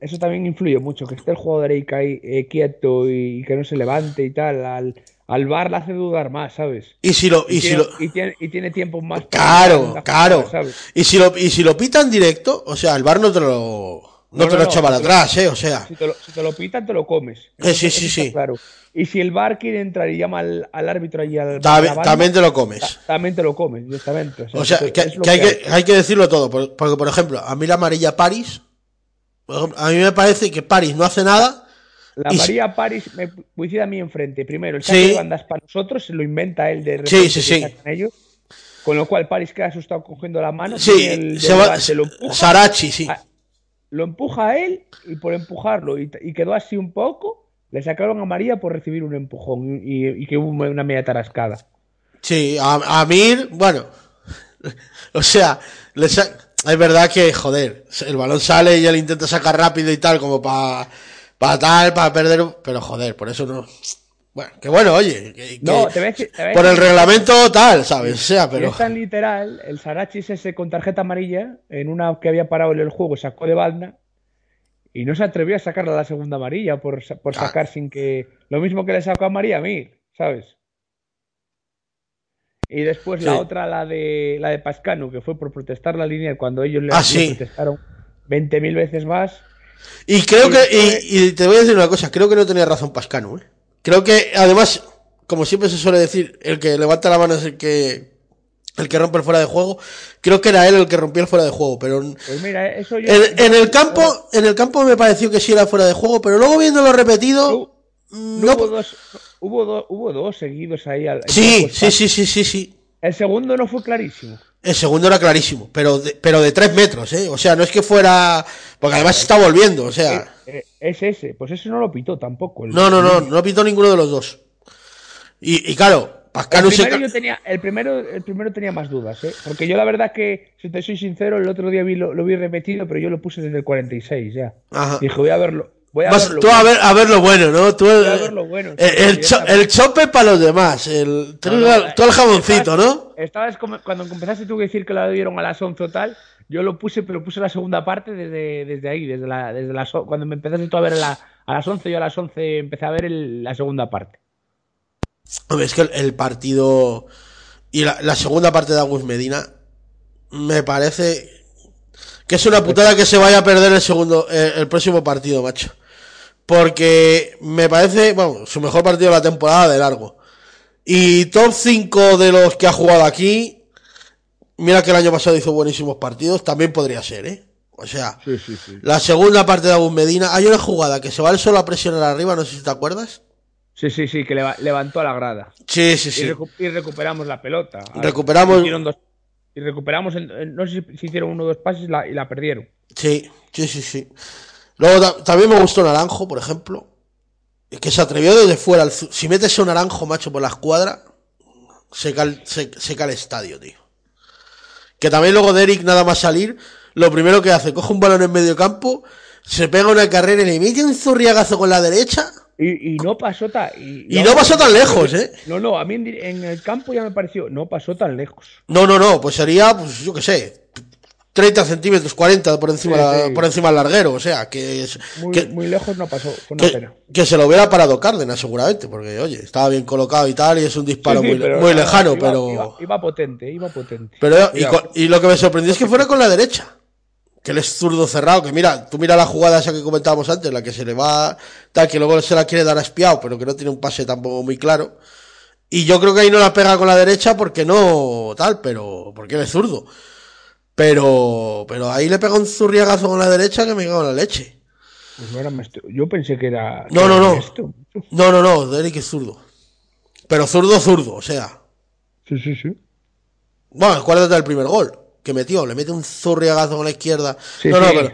Speaker 5: eso también influye mucho, que esté el jugador ahí, ahí, eh, quieto y que no se levante y tal. Al, al VAR le hace dudar más, ¿sabes?
Speaker 4: y si lo, y si
Speaker 5: tiene,
Speaker 4: lo,
Speaker 5: y tiene, y tiene tiempo más para
Speaker 4: claro,
Speaker 5: la
Speaker 4: claro.
Speaker 5: ¿sabes?
Speaker 4: Y si lo, y si lo pitan directo, o sea, el bar no te lo, no,
Speaker 5: No,
Speaker 4: te
Speaker 5: no,
Speaker 4: lo
Speaker 5: no,
Speaker 4: echa para atrás, ¿eh? O sea,
Speaker 5: Si te lo, si te lo pitan, te lo comes.
Speaker 4: Eh, sí, sí, sí.
Speaker 5: Claro. Y si el VAR quiere entrar y llama al, al árbitro y al.
Speaker 4: Tabe-
Speaker 5: a la banda,
Speaker 4: también te lo comes.
Speaker 5: ta- También te lo comes, directamente.
Speaker 4: O sea, que, hay, que, hay que decirlo todo. por- Porque, por ejemplo, a mí la amarilla ejemplo, a mí me parece que Paris no hace nada.
Speaker 5: La
Speaker 4: Y
Speaker 5: María París me coincide a mí enfrente. Primero, el
Speaker 4: Sí.
Speaker 5: saque de bandas para nosotros se lo inventa él de repente
Speaker 4: Sí, sí, sí.
Speaker 5: ellos. Con lo cual París queda asustado cogiendo la mano.
Speaker 4: Sí,
Speaker 5: el
Speaker 4: se
Speaker 5: lo empuja,
Speaker 4: Sarachi, sí.
Speaker 5: a- lo empuja a él y por empujarlo y, y quedó así un poco, le sacaron a María por recibir un empujón y, y que hubo una media tarascada.
Speaker 4: Sí, a, a Mir, bueno. O sea, le es verdad que, joder, el balón sale y él intenta sacar rápido y tal, como para para tal, para perder. Pero joder, por eso no. Bueno, que bueno, oye. que-
Speaker 5: No,
Speaker 4: que
Speaker 5: te a decir- te a
Speaker 4: por el reglamento tal, ¿sabes? O sea, pero.
Speaker 5: es tan literal, el Sarachis ese con tarjeta amarilla, en una que había parado en el juego, sacó de banda y no se atrevió a sacarle la segunda amarilla por, por sacar sin que. Lo mismo que le sacó a María a mí, ¿sabes? Y después la otra, la de la de Pascano, que fue por protestar la línea cuando ellos le,
Speaker 4: Ah, sí.
Speaker 5: protestaron 20.000 veces más.
Speaker 4: Y creo que. Y, y te voy a decir una cosa, creo que no tenía razón Pascano, ¿eh? Creo que, además, como siempre se suele decir, el que levanta la mano es el que. El que rompe el fuera de juego. Creo que era él el que rompió el fuera de juego, pero. En,
Speaker 5: Pues mira, eso yo.
Speaker 4: en el campo, en el campo me pareció que sí era fuera de juego, pero luego viéndolo repetido.
Speaker 5: No,
Speaker 4: No,
Speaker 5: hubo, dos, hubo, dos, hubo dos seguidos ahí. Al,
Speaker 4: sí, sí, sí, sí, sí, sí.
Speaker 5: El segundo no fue clarísimo.
Speaker 4: El segundo era clarísimo, pero de, pero de tres metros, ¿eh? O sea, no es que fuera. Porque además está volviendo, o sea.
Speaker 5: Eh, es ese, pues ese no lo pitó tampoco. el-
Speaker 4: No, no, no, no pitó ninguno de los dos. Y, y claro,
Speaker 5: El
Speaker 4: se.
Speaker 5: yo tenía, el, primero, el primero tenía más dudas, ¿eh? Porque yo la verdad que, si te soy sincero, el otro día vi, lo, lo vi repetido, pero yo lo puse desde el 46 ya.
Speaker 4: Ajá.
Speaker 5: Dije, voy a verlo. Voy a
Speaker 4: Vas
Speaker 5: verlo.
Speaker 4: tú a ver, a ver lo bueno, ¿no? Tú el,
Speaker 5: a ver lo bueno,
Speaker 4: el, el cho- el chope para los demás. El, tú,
Speaker 5: No,
Speaker 4: el-
Speaker 5: no,
Speaker 4: tú el
Speaker 5: eh,
Speaker 4: jamoncito,
Speaker 5: estabas-
Speaker 4: ¿no?
Speaker 5: Estabas como, cuando empezaste tú a decir que lo dieron a las 11 o tal, yo lo puse, pero puse la segunda parte desde, desde ahí, desde la, desde las, cuando me empezaste tú a ver la, a las 11, yo a las 11 empecé a ver el- la segunda parte.
Speaker 4: Hombre, es que el, el partido y la, la segunda parte de Agus Medina me parece que es una putada que se vaya a perder el segundo, eh, el próximo partido, macho. Porque me parece, bueno, su mejor partido de la temporada de largo. Y top 5 de los que ha jugado aquí, mira que el año pasado hizo buenísimos partidos, también podría ser, ¿eh? O sea,
Speaker 5: Sí, sí, sí.
Speaker 4: la segunda parte de Agus Medina, hay una jugada que se va el solo a presionar arriba, no sé si te acuerdas.
Speaker 5: Sí, sí, sí, que leva- levantó a la grada.
Speaker 4: Sí, sí,
Speaker 5: Y,
Speaker 4: sí.
Speaker 5: recu- y recuperamos la pelota.
Speaker 4: Recuperamos-
Speaker 5: dos- y recuperamos, en- en- no sé si- si hicieron uno o dos pases la- y la perdieron.
Speaker 4: Sí, sí, sí, sí. Luego ta- también me gustó Naranjo, por ejemplo. Que se atrevió desde fuera. Si metes un Naranjo, macho, por la escuadra, seca el, se, seca el estadio, tío. Que también luego Derek, nada más salir, lo primero que hace, coge un balón en medio campo, se pega una carrera y le mete un zurriagazo con la derecha.
Speaker 5: Y, y no pasó tan. Y,
Speaker 4: Y no pasó tan lejos, ¿eh?
Speaker 5: No, no, a mí en, en el campo ya me pareció. No pasó tan lejos.
Speaker 4: No, no, no, pues sería, pues yo qué sé, 30 centímetros, 40 por encima,
Speaker 5: Sí,
Speaker 4: la-
Speaker 5: sí.
Speaker 4: por encima del larguero. O sea, que, es-
Speaker 5: Muy,
Speaker 4: que,
Speaker 5: muy lejos no pasó. Fue una
Speaker 4: que,
Speaker 5: pena.
Speaker 4: que se lo hubiera parado Cárdenas seguramente, porque oye, estaba bien colocado y tal, y es un disparo
Speaker 5: Sí,
Speaker 4: muy,
Speaker 5: pero
Speaker 4: muy
Speaker 5: nada,
Speaker 4: lejano,
Speaker 5: iba-
Speaker 4: pero...
Speaker 5: Iba, iba potente, iba potente.
Speaker 4: pero y, y lo que me sorprendió es que fuera con la derecha. Que él es zurdo cerrado, que mira, tú mira la jugada esa que comentábamos antes, la que se le va, tal, que luego se la quiere dar a espiado, pero que no tiene un pase tampoco muy claro. Y yo creo que ahí no la pega con la derecha porque no, tal, pero, porque él es zurdo. Pero, pero ahí le pega un zurriagazo con la derecha que me cago en la leche.
Speaker 5: pues ahora me estoy- Yo pensé que era.
Speaker 4: No, no, no.
Speaker 5: esto.
Speaker 4: No, no, no, Derek es zurdo. Pero zurdo, zurdo, o sea.
Speaker 5: Sí, sí, sí.
Speaker 4: Bueno, acuérdate del primer gol que metió, le mete un zurriagazo con la izquierda.
Speaker 5: Sí,
Speaker 4: no, no,
Speaker 5: sí.
Speaker 4: pero,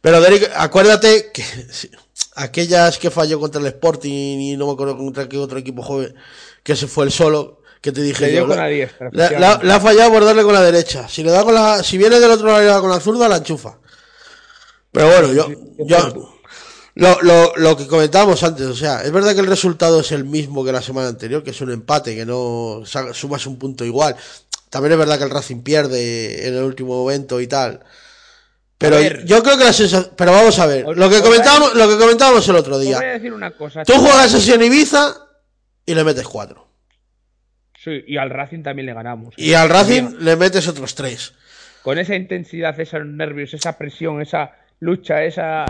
Speaker 4: pero Derek, acuérdate que aquellas que falló contra el Sporting y no me acuerdo contra qué otro equipo joven, que se fue el solo, que te dije
Speaker 5: Le dio
Speaker 4: yo,
Speaker 5: con
Speaker 4: la-
Speaker 5: la diestra,
Speaker 4: la- la-
Speaker 5: efectivamente.
Speaker 4: la ha fallado por darle con la derecha. Si le da con la, si viene del otro lado y le da con la zurda, la enchufa. Pero bueno, yo, yo, lo, lo, lo que comentábamos antes, o sea, es verdad que el resultado es el mismo que la semana anterior, que es un empate, que no sumas un punto igual. También es verdad que el Racing pierde en el último momento y tal. Pero yo creo que la sensación, pero vamos a ver, lo que
Speaker 5: os
Speaker 4: comentábamos, lo que comentábamos el otro día.
Speaker 5: voy a decir una cosa.
Speaker 4: Tú juegas así en Ibiza y le metes cuatro.
Speaker 5: Sí, y al Racing también le ganamos.
Speaker 4: Y al Racing le metes otros tres.
Speaker 5: Con esa intensidad, esos nervios, esa presión, esa lucha, esa.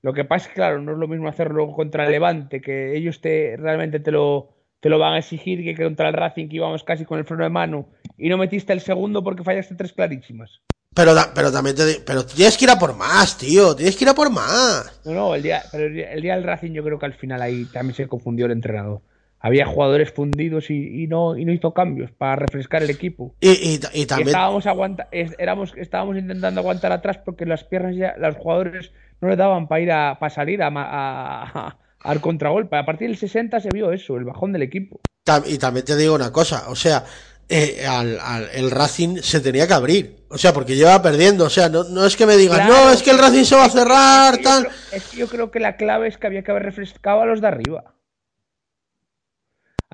Speaker 5: Lo que pasa es que, claro, no es lo mismo hacerlo contra el Levante, que ellos te realmente te lo, te lo van a exigir, que contra el Racing, que íbamos casi con el freno de mano, y no metiste el segundo porque fallaste tres clarísimas.
Speaker 4: Pero, da- pero también te pero tienes que ir a por más, tío. Tienes que ir a por más.
Speaker 5: No, no, el día, pero el día, el día del Racing yo creo que al final ahí también se confundió el entrenador. Había jugadores fundidos y, y no, y no hizo cambios para refrescar el equipo.
Speaker 4: Y, y, y
Speaker 5: Y
Speaker 4: también.
Speaker 5: estábamos aguanta, éramos, estábamos intentando aguantar atrás porque las piernas ya, los jugadores no le daban para ir a, para salir a, ma- a- a- al contragolpe. A partir del 60 se vio eso, el bajón del equipo.
Speaker 4: Y también te digo una cosa, o sea, eh, al, al- el Racing se tenía que abrir. O sea, porque lleva perdiendo. O sea, no, no es que me digan,
Speaker 5: Claro,
Speaker 4: no, es que el Racing se va a cerrar,
Speaker 5: Es que yo
Speaker 4: tal.
Speaker 5: creo- Es que yo creo que la clave es que había que haber refrescado a los de arriba.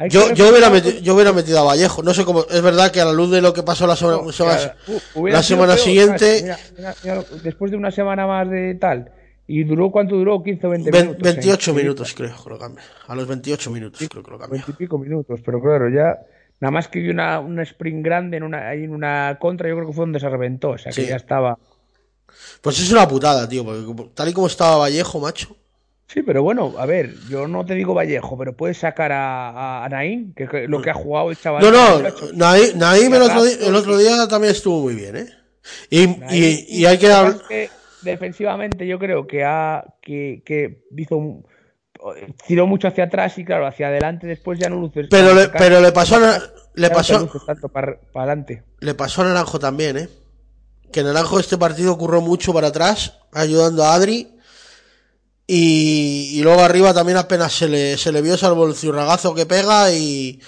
Speaker 4: Yo, yo, hubiera metido, yo hubiera metido a Vallejo. No sé cómo. Es verdad que a la luz de lo que pasó la semana,
Speaker 5: No,
Speaker 4: semana-
Speaker 5: claro, hu- hubiera
Speaker 4: la
Speaker 5: sido
Speaker 4: semana
Speaker 5: peor,
Speaker 4: siguiente,
Speaker 5: ¿sabes? Mira, mira, mira, después de una semana más de tal. ¿Y duró cuánto duró? 15 o 20
Speaker 4: ve-
Speaker 5: minutos.
Speaker 4: 28
Speaker 5: ¿eh?
Speaker 4: minutos creo que. A los 28 minutos creo que lo cambié.
Speaker 5: 20 y pico minutos, pero claro, ya. Nada más que vi una, una sprint grande en una, en una contra, yo creo que fue donde se reventó. O sea, que ya estaba.
Speaker 4: Pues es una putada, tío. Porque tal y como estaba Vallejo, macho.
Speaker 5: Sí, pero bueno, a ver, yo no te digo Vallejo, pero puedes sacar a, a Naín, que, que lo que ha jugado el chaval.
Speaker 4: No, no. Naim, Naim el, otro día,
Speaker 5: Rato,
Speaker 4: el otro día también estuvo muy bien, ¿eh? Y,
Speaker 5: Naim,
Speaker 4: y, y hay que hablar.
Speaker 5: defensivamente yo creo que ha que, que hizo un- tiró mucho hacia atrás y claro, hacia adelante después ya no luces.
Speaker 4: Pero le, pero le pasó a, le pasó,
Speaker 5: tanto para adelante.
Speaker 4: le pasó a Naranjo también, ¿eh? Que Naranjo este partido curró mucho para atrás, ayudando a Adri. Y, y luego arriba también apenas se le, se le vio salvo el zurragazo que pega y,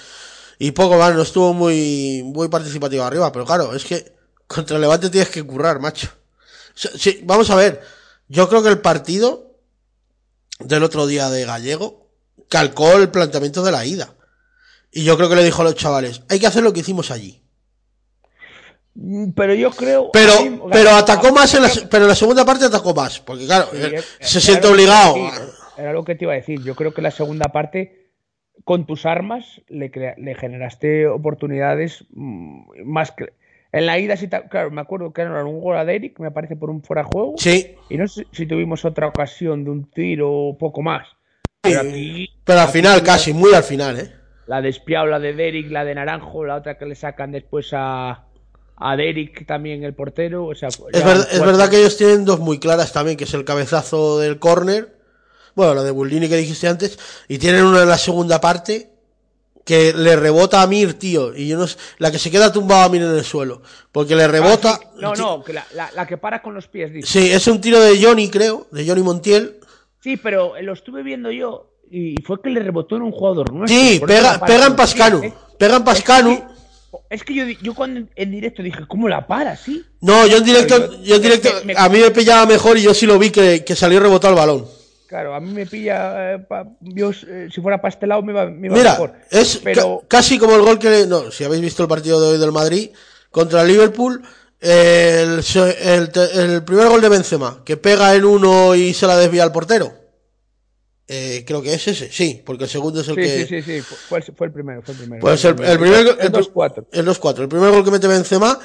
Speaker 4: y poco más, no estuvo muy, muy participativo arriba. Pero claro, es que contra el Levante tienes que currar, macho. Sí, vamos a ver, yo creo que el partido del otro día de Gallego calcó el planteamiento de la ida. Y yo creo que le dijo a los chavales, hay que hacer lo que hicimos allí.
Speaker 5: Mm, Pero yo creo.
Speaker 4: Pero,
Speaker 5: mí-
Speaker 4: pero atacó más en la, pero en la segunda parte atacó más, porque claro,
Speaker 5: Sí,
Speaker 4: él
Speaker 5: era-
Speaker 4: se siente obligado.
Speaker 5: Era lo que te iba a decir. Yo creo que la segunda parte, con tus armas, le, crea- le generaste oportunidades mm, más que. En la ida, sí, claro, me acuerdo que era un gol a Derek, me parece por un fuera juego.
Speaker 4: Sí,
Speaker 5: Y no sé si tuvimos otra ocasión de un tiro o poco más. Pero aquí,
Speaker 4: pero al final casi, muy al final, ¿eh?
Speaker 5: la de Espiao, la de Derek, la de Naranjo, la otra que le sacan después a, a Derek también el portero. O sea,
Speaker 4: Es, verdad que ellos tienen dos muy claras también, que es el cabezazo del córner, bueno, la de Bullini que dijiste antes, y tienen una en la segunda parte que le rebota a Mir, tío, y yo no sé, la que se queda tumbada a Mir en el suelo, porque le rebota.
Speaker 5: Ah, sí. No, no, que la, la- la que para con los pies, dice.
Speaker 4: Sí, es un tiro de Johnny, creo, de Johnny Montiel.
Speaker 5: Sí, pero lo estuve viendo yo y fue que le rebotó en un jugador nuestro.
Speaker 4: Sí, pega, pega en Pascanu,
Speaker 5: ¿eh?
Speaker 4: pega en Pascanu.
Speaker 5: Es que, yo, yo cuando en directo dije, ¿cómo la para? Sí.
Speaker 4: No, yo en directo,
Speaker 5: yo-
Speaker 4: yo en directo,
Speaker 5: me-
Speaker 4: a mí me pillaba mejor y yo sí lo vi que, que salió rebotado el balón.
Speaker 5: Claro, a mí me pilla. eh, pa- yo, eh, si fuera pastelado me iba, me iba
Speaker 4: Mira,
Speaker 5: mejor.
Speaker 4: es
Speaker 5: pero.
Speaker 4: ca- casi como el gol que, no, si habéis visto el partido de hoy del Madrid contra el Liverpool, el, el el primer gol de Benzema, que pega en uno y se la desvía al portero. Eh, creo que es ese, sí, porque el segundo es el
Speaker 5: Sí,
Speaker 4: que...
Speaker 5: sí, sí, sí, fue, fue el primero. Fue el primero.
Speaker 4: Pues el, el primer
Speaker 5: El
Speaker 4: el,
Speaker 5: 2-4.
Speaker 4: el 2-4. El primer gol que mete Benzema,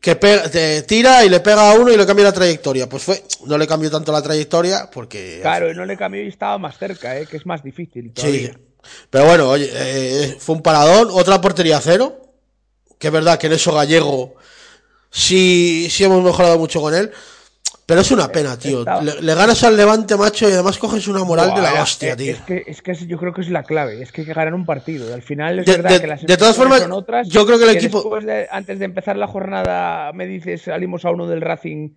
Speaker 4: que pega, te tira y le pega a uno y le cambia la trayectoria. Pues fue, no le cambió tanto la trayectoria porque.
Speaker 5: Claro, y no le cambió y estaba más cerca, eh, que es más difícil.
Speaker 4: Sí. Pero bueno, oye, eh, fue un paradón, otra portería cero. Que es verdad que en eso gallego sí, sí hemos mejorado mucho con él. Pero es una pena, tío. Le, le ganas al levante, macho, y además coges una moral de la hostia,
Speaker 5: eh,
Speaker 4: tío.
Speaker 5: Es que, es que yo creo que es la clave, es que hay que ganar un partido. Al final es
Speaker 4: De-
Speaker 5: verdad
Speaker 4: de-
Speaker 5: que las
Speaker 4: de todas formas,
Speaker 5: son otras.
Speaker 4: yo creo que el equipo-
Speaker 5: de- antes de empezar la jornada me dices, salimos a uno del Racing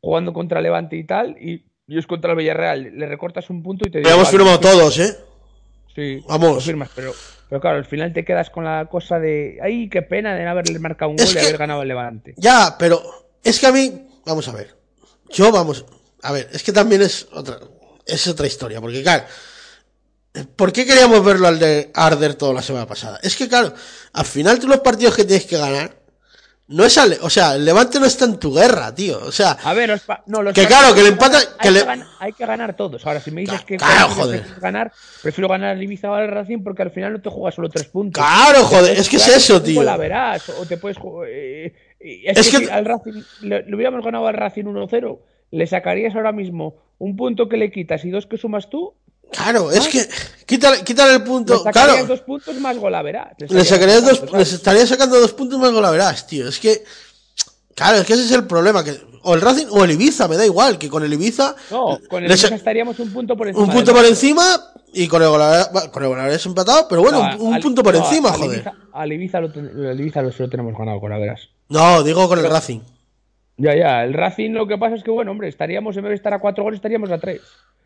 Speaker 5: jugando contra Levante y tal, y, y es contra el Villarreal. Le recortas un punto y te digo, vale,
Speaker 4: firmado todos, ¿eh?
Speaker 5: Sí,
Speaker 4: Vamos.
Speaker 5: firmas, pero, pero claro, al final te quedas con la cosa de, ay, qué pena de no haberle marcado un
Speaker 4: Es
Speaker 5: gol y haber ganado el Levante.
Speaker 4: Ya, pero es que a mí, vamos a ver. Yo, vamos, a ver, es que también es otra, es otra historia, porque claro, ¿por qué queríamos verlo al de arder toda la semana pasada? Es que claro, al final tú los partidos que tienes que ganar, no es al, o sea, el Levante no está en tu guerra, tío, o sea,
Speaker 5: A ver, los no, los
Speaker 4: Que claro, que le empata- que
Speaker 5: hay, que ganar todos. Ahora, si me dices
Speaker 4: Claro,
Speaker 5: que
Speaker 4: claro, joder.
Speaker 5: ganar, prefiero ganar el Ibiza o el Racing porque al final no te juegas solo tres puntos.
Speaker 4: claro, joder, es que es eso, tío.
Speaker 5: la verás, o te puedes eh, es,
Speaker 4: Es
Speaker 5: que,
Speaker 4: que-
Speaker 5: si al Racing le, le hubiéramos ganado al Racing 1-0, le sacarías ahora mismo un punto que le quitas y dos que sumas tú,
Speaker 4: Claro, es que, quítale, quítale el
Speaker 5: le
Speaker 4: punto,
Speaker 5: sacarías
Speaker 4: claro.
Speaker 5: dos puntos más gol la verás.
Speaker 4: Le sacarías dos, les estaría sacando dos puntos más la verás, tío. Es que, claro, es que ese es el problema. Que, o el Racing o el Ibiza, me da igual, que con el Ibiza.
Speaker 5: No, con el
Speaker 4: le
Speaker 5: Ibiza estaríamos un punto por encima.
Speaker 4: un punto por encima y con el Golaveras, bueno, con el Golaveras empatado, pero bueno,
Speaker 5: No,
Speaker 4: un,
Speaker 5: al-
Speaker 4: punto por
Speaker 5: no,
Speaker 4: encima,
Speaker 5: al
Speaker 4: joder.
Speaker 5: Ibiza- al Ibiza lo, al Ibiza lo, se lo tenemos ganado con la verás.
Speaker 4: No, digo con el Racing.
Speaker 5: Ya, ya, el Racing lo que pasa es que, bueno, hombre, estaríamos, en vez de estar a cuatro goles, estaríamos a tres.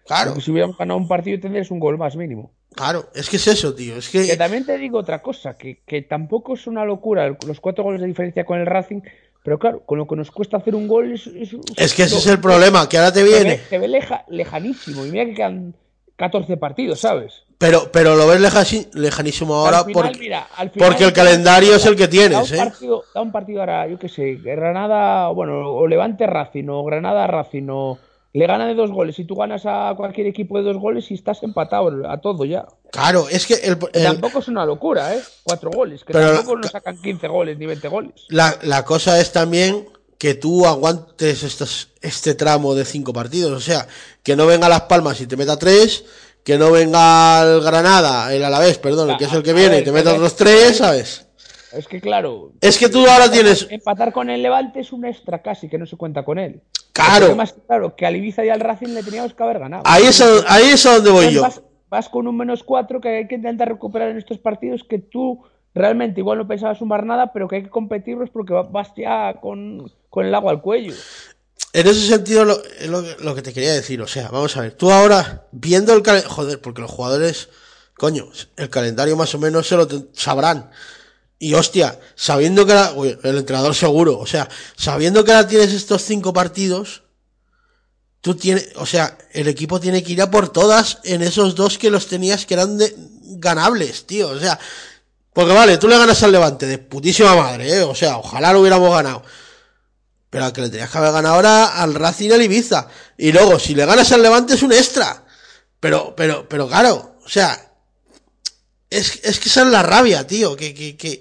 Speaker 4: Claro.
Speaker 5: Porque si hubiéramos ganado un partido tendrías un gol más mínimo.
Speaker 4: Claro, es que es eso, tío. Es que.
Speaker 5: Que también te digo otra cosa, que, que tampoco es una locura los cuatro goles de diferencia con el Racing, pero claro, con lo que nos cuesta hacer un gol es... Es,
Speaker 4: Es que ese es el problema, que ahora te viene.
Speaker 5: ve, se ve leja- lejanísimo, y mira que quedan 14 partidos, ¿sabes?
Speaker 4: Pero, pero lo ves lejasi- lejanísimo ahora
Speaker 5: final,
Speaker 4: porque,
Speaker 5: mira, al final-
Speaker 4: porque el calendario es el que
Speaker 5: Da
Speaker 4: tienes,
Speaker 5: un,
Speaker 4: ¿eh?
Speaker 5: partido, da un partido ahora, yo qué sé, Granada, bueno, o Levante Racing, o Granada Racing, o le gana de dos goles y tú ganas a cualquier equipo de dos goles y estás empatado a todo ya.
Speaker 4: Claro, es que el- el-
Speaker 5: Tampoco es una locura, ¿eh? Cuatro goles, que
Speaker 4: Pero-
Speaker 5: tampoco nos sacan 15 goles ni 20 goles.
Speaker 4: la, la cosa es también que tú aguantes estos, este tramo de cinco partidos. O sea, que no venga Las Palmas y te meta tres, que no venga el Granada, el Alavés, perdón, el que es el que viene, y te meta
Speaker 5: pero-
Speaker 4: otros tres, ¿sabes?
Speaker 5: Es que claro,
Speaker 4: Es que tú ahora tienes.
Speaker 5: empatar con el Levante es un extra casi, que no se cuenta con él.
Speaker 4: Claro.
Speaker 5: Que, claro, que al Ibiza y al Racing le teníamos que haber ganado.
Speaker 4: Ahí es, a, ahí es a donde voy yo.
Speaker 5: Vas, vas con un menos cuatro que hay que intentar recuperar en estos partidos que tú realmente igual no pensabas sumar nada, pero que hay que competirlos porque va- vas ya con, con el agua al cuello.
Speaker 4: En ese sentido, lo, lo, lo que te quería decir, o sea, vamos a ver, tú ahora, viendo el calendario, joder, porque los jugadores, coño, el calendario más o menos se lo sabrán. Y hostia, sabiendo que ahora, uy, el entrenador seguro, o sea, sabiendo que ahora tienes estos cinco partidos, tú tienes, o sea, el equipo tiene que ir a por todas en esos dos que los tenías que eran de, ganables, tío, o sea, porque vale, tú le ganas al Levante de putísima madre, eh, o sea, ojalá lo hubiéramos ganado. Pero al que le tenías que haber ganado ahora al Racing al Ibiza. Y luego, si le ganas al Levante es un extra. Pero, pero, pero claro, o sea, es, es que esa es la rabia, tío, que...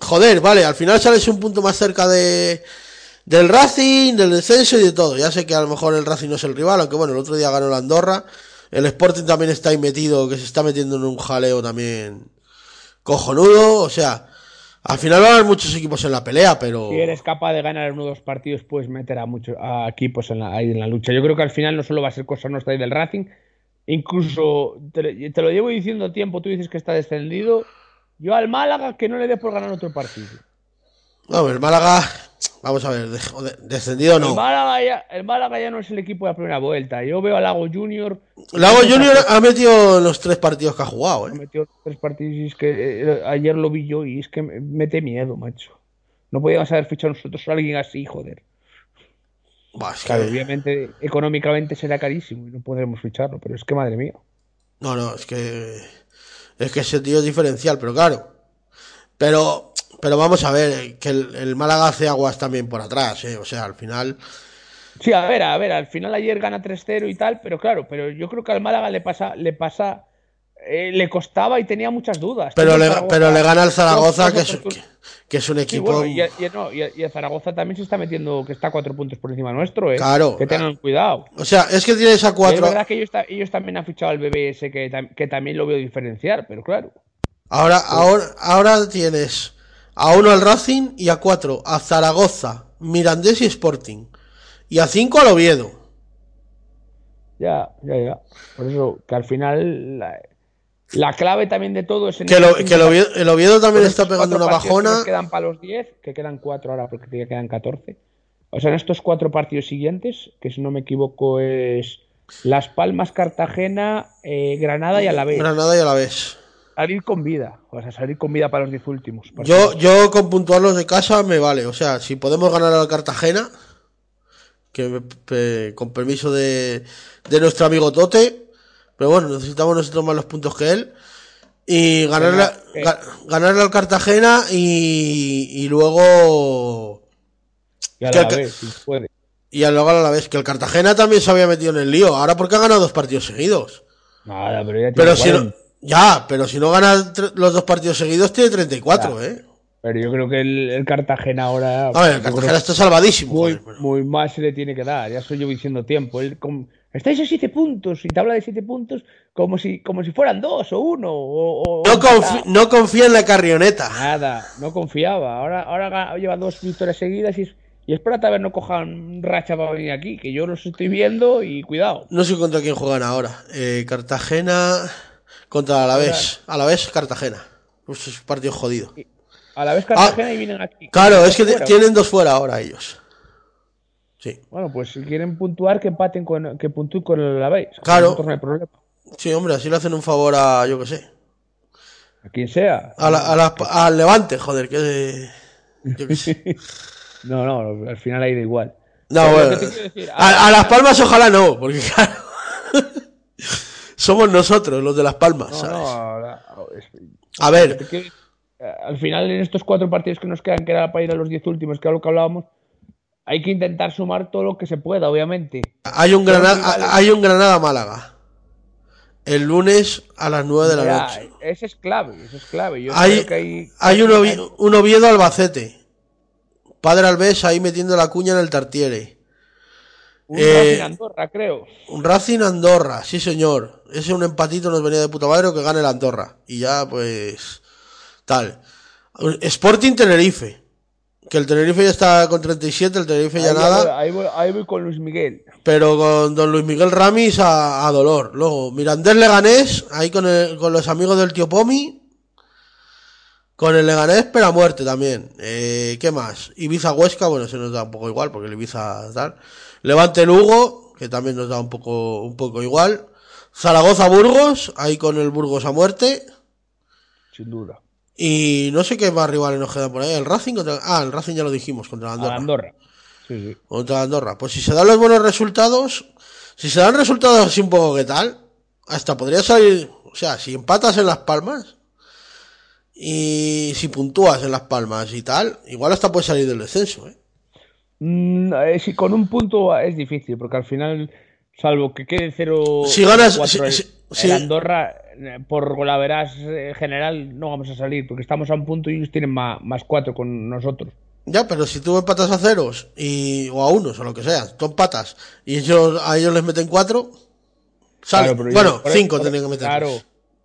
Speaker 4: Joder, vale, al final sales un punto más cerca de, del Racing, del descenso y de todo. Ya sé que a lo mejor el Racing no es el rival, aunque bueno, el otro día ganó la Andorra. El Sporting también está ahí metido, que se está metiendo en un jaleo también cojonudo. O sea, al final va a haber muchos equipos en la pelea, pero...
Speaker 5: Si eres capaz de ganar uno o dos partidos, puedes meter a muchos a equipos en la, ahí en la lucha. Yo creo que al final no solo va a ser cosa nuestra y del Racing, incluso te, lo- te lo llevo diciendo tiempo, tú dices que está descendido. Yo al Málaga que no le dé por ganar otro partido.
Speaker 4: No, el Málaga, vamos a ver, descendido
Speaker 5: El,
Speaker 4: no.
Speaker 5: Málaga ya, el Málaga ya no es el equipo de la primera vuelta. Yo veo a Lago Junior.
Speaker 4: Lago Junior ha metido los tres partidos que ha jugado, ¿eh?
Speaker 5: metió tres partidos y es que eh, ayer lo vi yo y es que me mete miedo, macho. No podíamos haber fichado nosotros a alguien así, joder.
Speaker 4: Buah, es que-
Speaker 5: Claro, obviamente económicamente será carísimo y no podremos ficharlo, pero es que madre mía.
Speaker 4: No, no, es que. Es que ese tío es diferencial, pero claro. Pero, pero vamos a ver, que el, el Málaga hace aguas también por atrás, ¿eh? O sea, al final.
Speaker 5: Sí, a ver, a ver, al final ayer gana 3-0 y tal, pero claro, pero yo creo que al Málaga le pasa, le pasa, eh, le costaba y tenía muchas dudas.
Speaker 4: Pero le,
Speaker 5: Zaragoza
Speaker 4: pero le gana al Zaragoza, que es,
Speaker 5: oportun-
Speaker 4: que, que es un
Speaker 5: Sí,
Speaker 4: equipo.
Speaker 5: bueno, y, y- no, y, y el Zaragoza también se está metiendo, que está a cuatro puntos por encima nuestro, ¿eh?
Speaker 4: Claro.
Speaker 5: Que tengan cuidado.
Speaker 4: O sea, es que tienes a
Speaker 5: Es
Speaker 4: cuatro.
Speaker 5: verdad que ellos, ta- ellos también han fichado al BBS, que, que también lo veo diferenciar, pero claro.
Speaker 4: Ahora, ahora, ahora tienes a uno al Racing y a cuatro a Zaragoza, Mirandés y Sporting. Y a cinco al Oviedo.
Speaker 5: Ya, ya, ya. Por eso, que al final la, la clave también de todo es en
Speaker 4: Que, lo-
Speaker 5: estos
Speaker 4: que el, Oviedo, el Oviedo también está pegando una
Speaker 5: que
Speaker 4: bajona.
Speaker 5: nos quedan para los 10, que quedan 4 ahora porque ya quedan 14. O sea, en estos cuatro partidos siguientes, que si no me equivoco es Las Palmas, Cartagena, eh, Granada y Alavés.
Speaker 4: Granada y a la vez.
Speaker 5: Salir con vida, o sea, salir con vida para los 10 últimos.
Speaker 4: Yo, yo con puntuarlos de casa me vale. O sea, si podemos ganar al Cartagena, que con permiso de, de nuestro amigo Tote, pero bueno, necesitamos nosotros más los puntos que él. Y
Speaker 5: Venga, eh.
Speaker 4: ga- ganarle al Cartagena y, y luego.
Speaker 5: y a la vez, si puede.
Speaker 4: Y al luego a la vez, que el Cartagena también se había metido en el lío. Ahora porque ha ganado dos partidos seguidos.
Speaker 5: Nada, pero ya tiene
Speaker 4: Pero si no,
Speaker 5: 40.
Speaker 4: Ya, pero si no gana los dos partidos seguidos, tiene 34, ¿eh?
Speaker 5: Pero yo creo que el, el Cartagena ahora.
Speaker 4: A ver, el Cartagena está salvadísimo.
Speaker 5: muy,
Speaker 4: joder, pero-
Speaker 5: muy más se le tiene que dar. Ya estoy yo diciendo tiempo. Él com- Estáis a siete puntos y te habla de siete puntos como si, como si fueran dos o uno. O, o-
Speaker 4: No,
Speaker 5: o-
Speaker 4: confi- no confía en la carrioneta.
Speaker 5: Nada, no confiaba. Ahora, ahora lleva dos victorias seguidas y, es- y espérate a ver no cojan racha para venir aquí, que yo los estoy viendo y cuidado.
Speaker 4: No sé contra quién juegan ahora. Eh, Cartagena contra Alavés. Alavés, Cartagena. Uf, es un partido jodido.
Speaker 5: A la vez Cartagena y vienen aquí.
Speaker 4: Claro, es que
Speaker 5: Fuera.
Speaker 4: tienen dos fuera ahora ellos. Sí.
Speaker 5: Bueno, pues si quieren puntuar, que empaten con, que puntúen con el Alavés.
Speaker 4: Claro.
Speaker 5: No hay problema.
Speaker 4: Sí, hombre, así le hacen un favor a, yo qué sé,
Speaker 5: A quien sea.
Speaker 4: a la- a la- al Levante, joder, que... Yo qué sé.
Speaker 5: No, no, al final ha ido igual.
Speaker 4: No,
Speaker 5: Pero
Speaker 4: bueno.
Speaker 5: decir,
Speaker 4: A, a Las Palmas ojalá no, porque claro, somos nosotros los de Las Palmas,
Speaker 5: No,
Speaker 4: ¿sabes?
Speaker 5: no, es-
Speaker 4: A ver,
Speaker 5: eh, al final en estos cuatro partidos que nos quedan, que era para ir a los diez últimos, que era lo que hablábamos, hay que intentar sumar todo lo que se pueda, obviamente.
Speaker 4: hay un Granada, hay un Granada Málaga. El lunes a las 9 de la
Speaker 5: Ya,
Speaker 4: noche.
Speaker 5: ese es clave, ese es clave. Yo
Speaker 4: Hay,
Speaker 5: que hay,
Speaker 4: hay un, Ovi- un Oviedo Albacete. Padre Alves ahí metiendo la cuña en el Tartiere.
Speaker 5: Un
Speaker 4: eh,
Speaker 5: Racing Andorra, creo.
Speaker 4: Un Racing Andorra, sí señor. Ese un empatito nos venía de puta madre o que gane el Andorra. Y ya, pues. Tal. Sporting Tenerife. Que el Tenerife ya está con 37, el Tenerife ya nada.
Speaker 5: voy- ahí, voy, ahí voy con Luis Miguel.
Speaker 4: Pero con don Luis Miguel Ramis a, a dolor. Luego, Mirandés Leganés, ahí con, el- con los amigos del tío Pomi. Con el Leganés, pero a muerte también. Eh, ¿Qué más? Ibiza Huesca, bueno, se nos da un poco igual, porque el Ibiza tal. Levante Lugo, que también nos da un poco, un poco igual. Zaragoza Burgos, ahí con el Burgos a muerte.
Speaker 5: Sin duda.
Speaker 4: Y no sé qué más rivales nos quedan por ahí. El Racing contra. Ah, el Racing ya lo dijimos, contra Andorra.
Speaker 5: Andorra. Sí, sí.
Speaker 4: Contra Andorra. Pues si se dan los buenos resultados, si se dan resultados así un poco que tal, hasta podría salir, o sea, si empatas en Las Palmas y si puntúas en Las Palmas y tal, igual hasta puedes salir del descenso, ¿eh?
Speaker 5: Mm, eh, si con un punto es difícil, porque al final, salvo que quede 0
Speaker 4: Si ganas-
Speaker 5: cuatro
Speaker 4: si-
Speaker 5: el-
Speaker 4: si-
Speaker 5: el
Speaker 4: si-
Speaker 5: Andorra, eh, por golaveras eh, general, no vamos a salir, porque estamos a un punto y ellos tienen más, más 4 con nosotros.
Speaker 4: Ya, pero si tú empatas a ceros y, o a unos o lo que sea, tú empatas y ellos, a ellos les meten cuatro, sale.
Speaker 5: Claro, pero
Speaker 4: bueno, cinco
Speaker 5: eso-
Speaker 4: tienen que meter.
Speaker 5: Claro,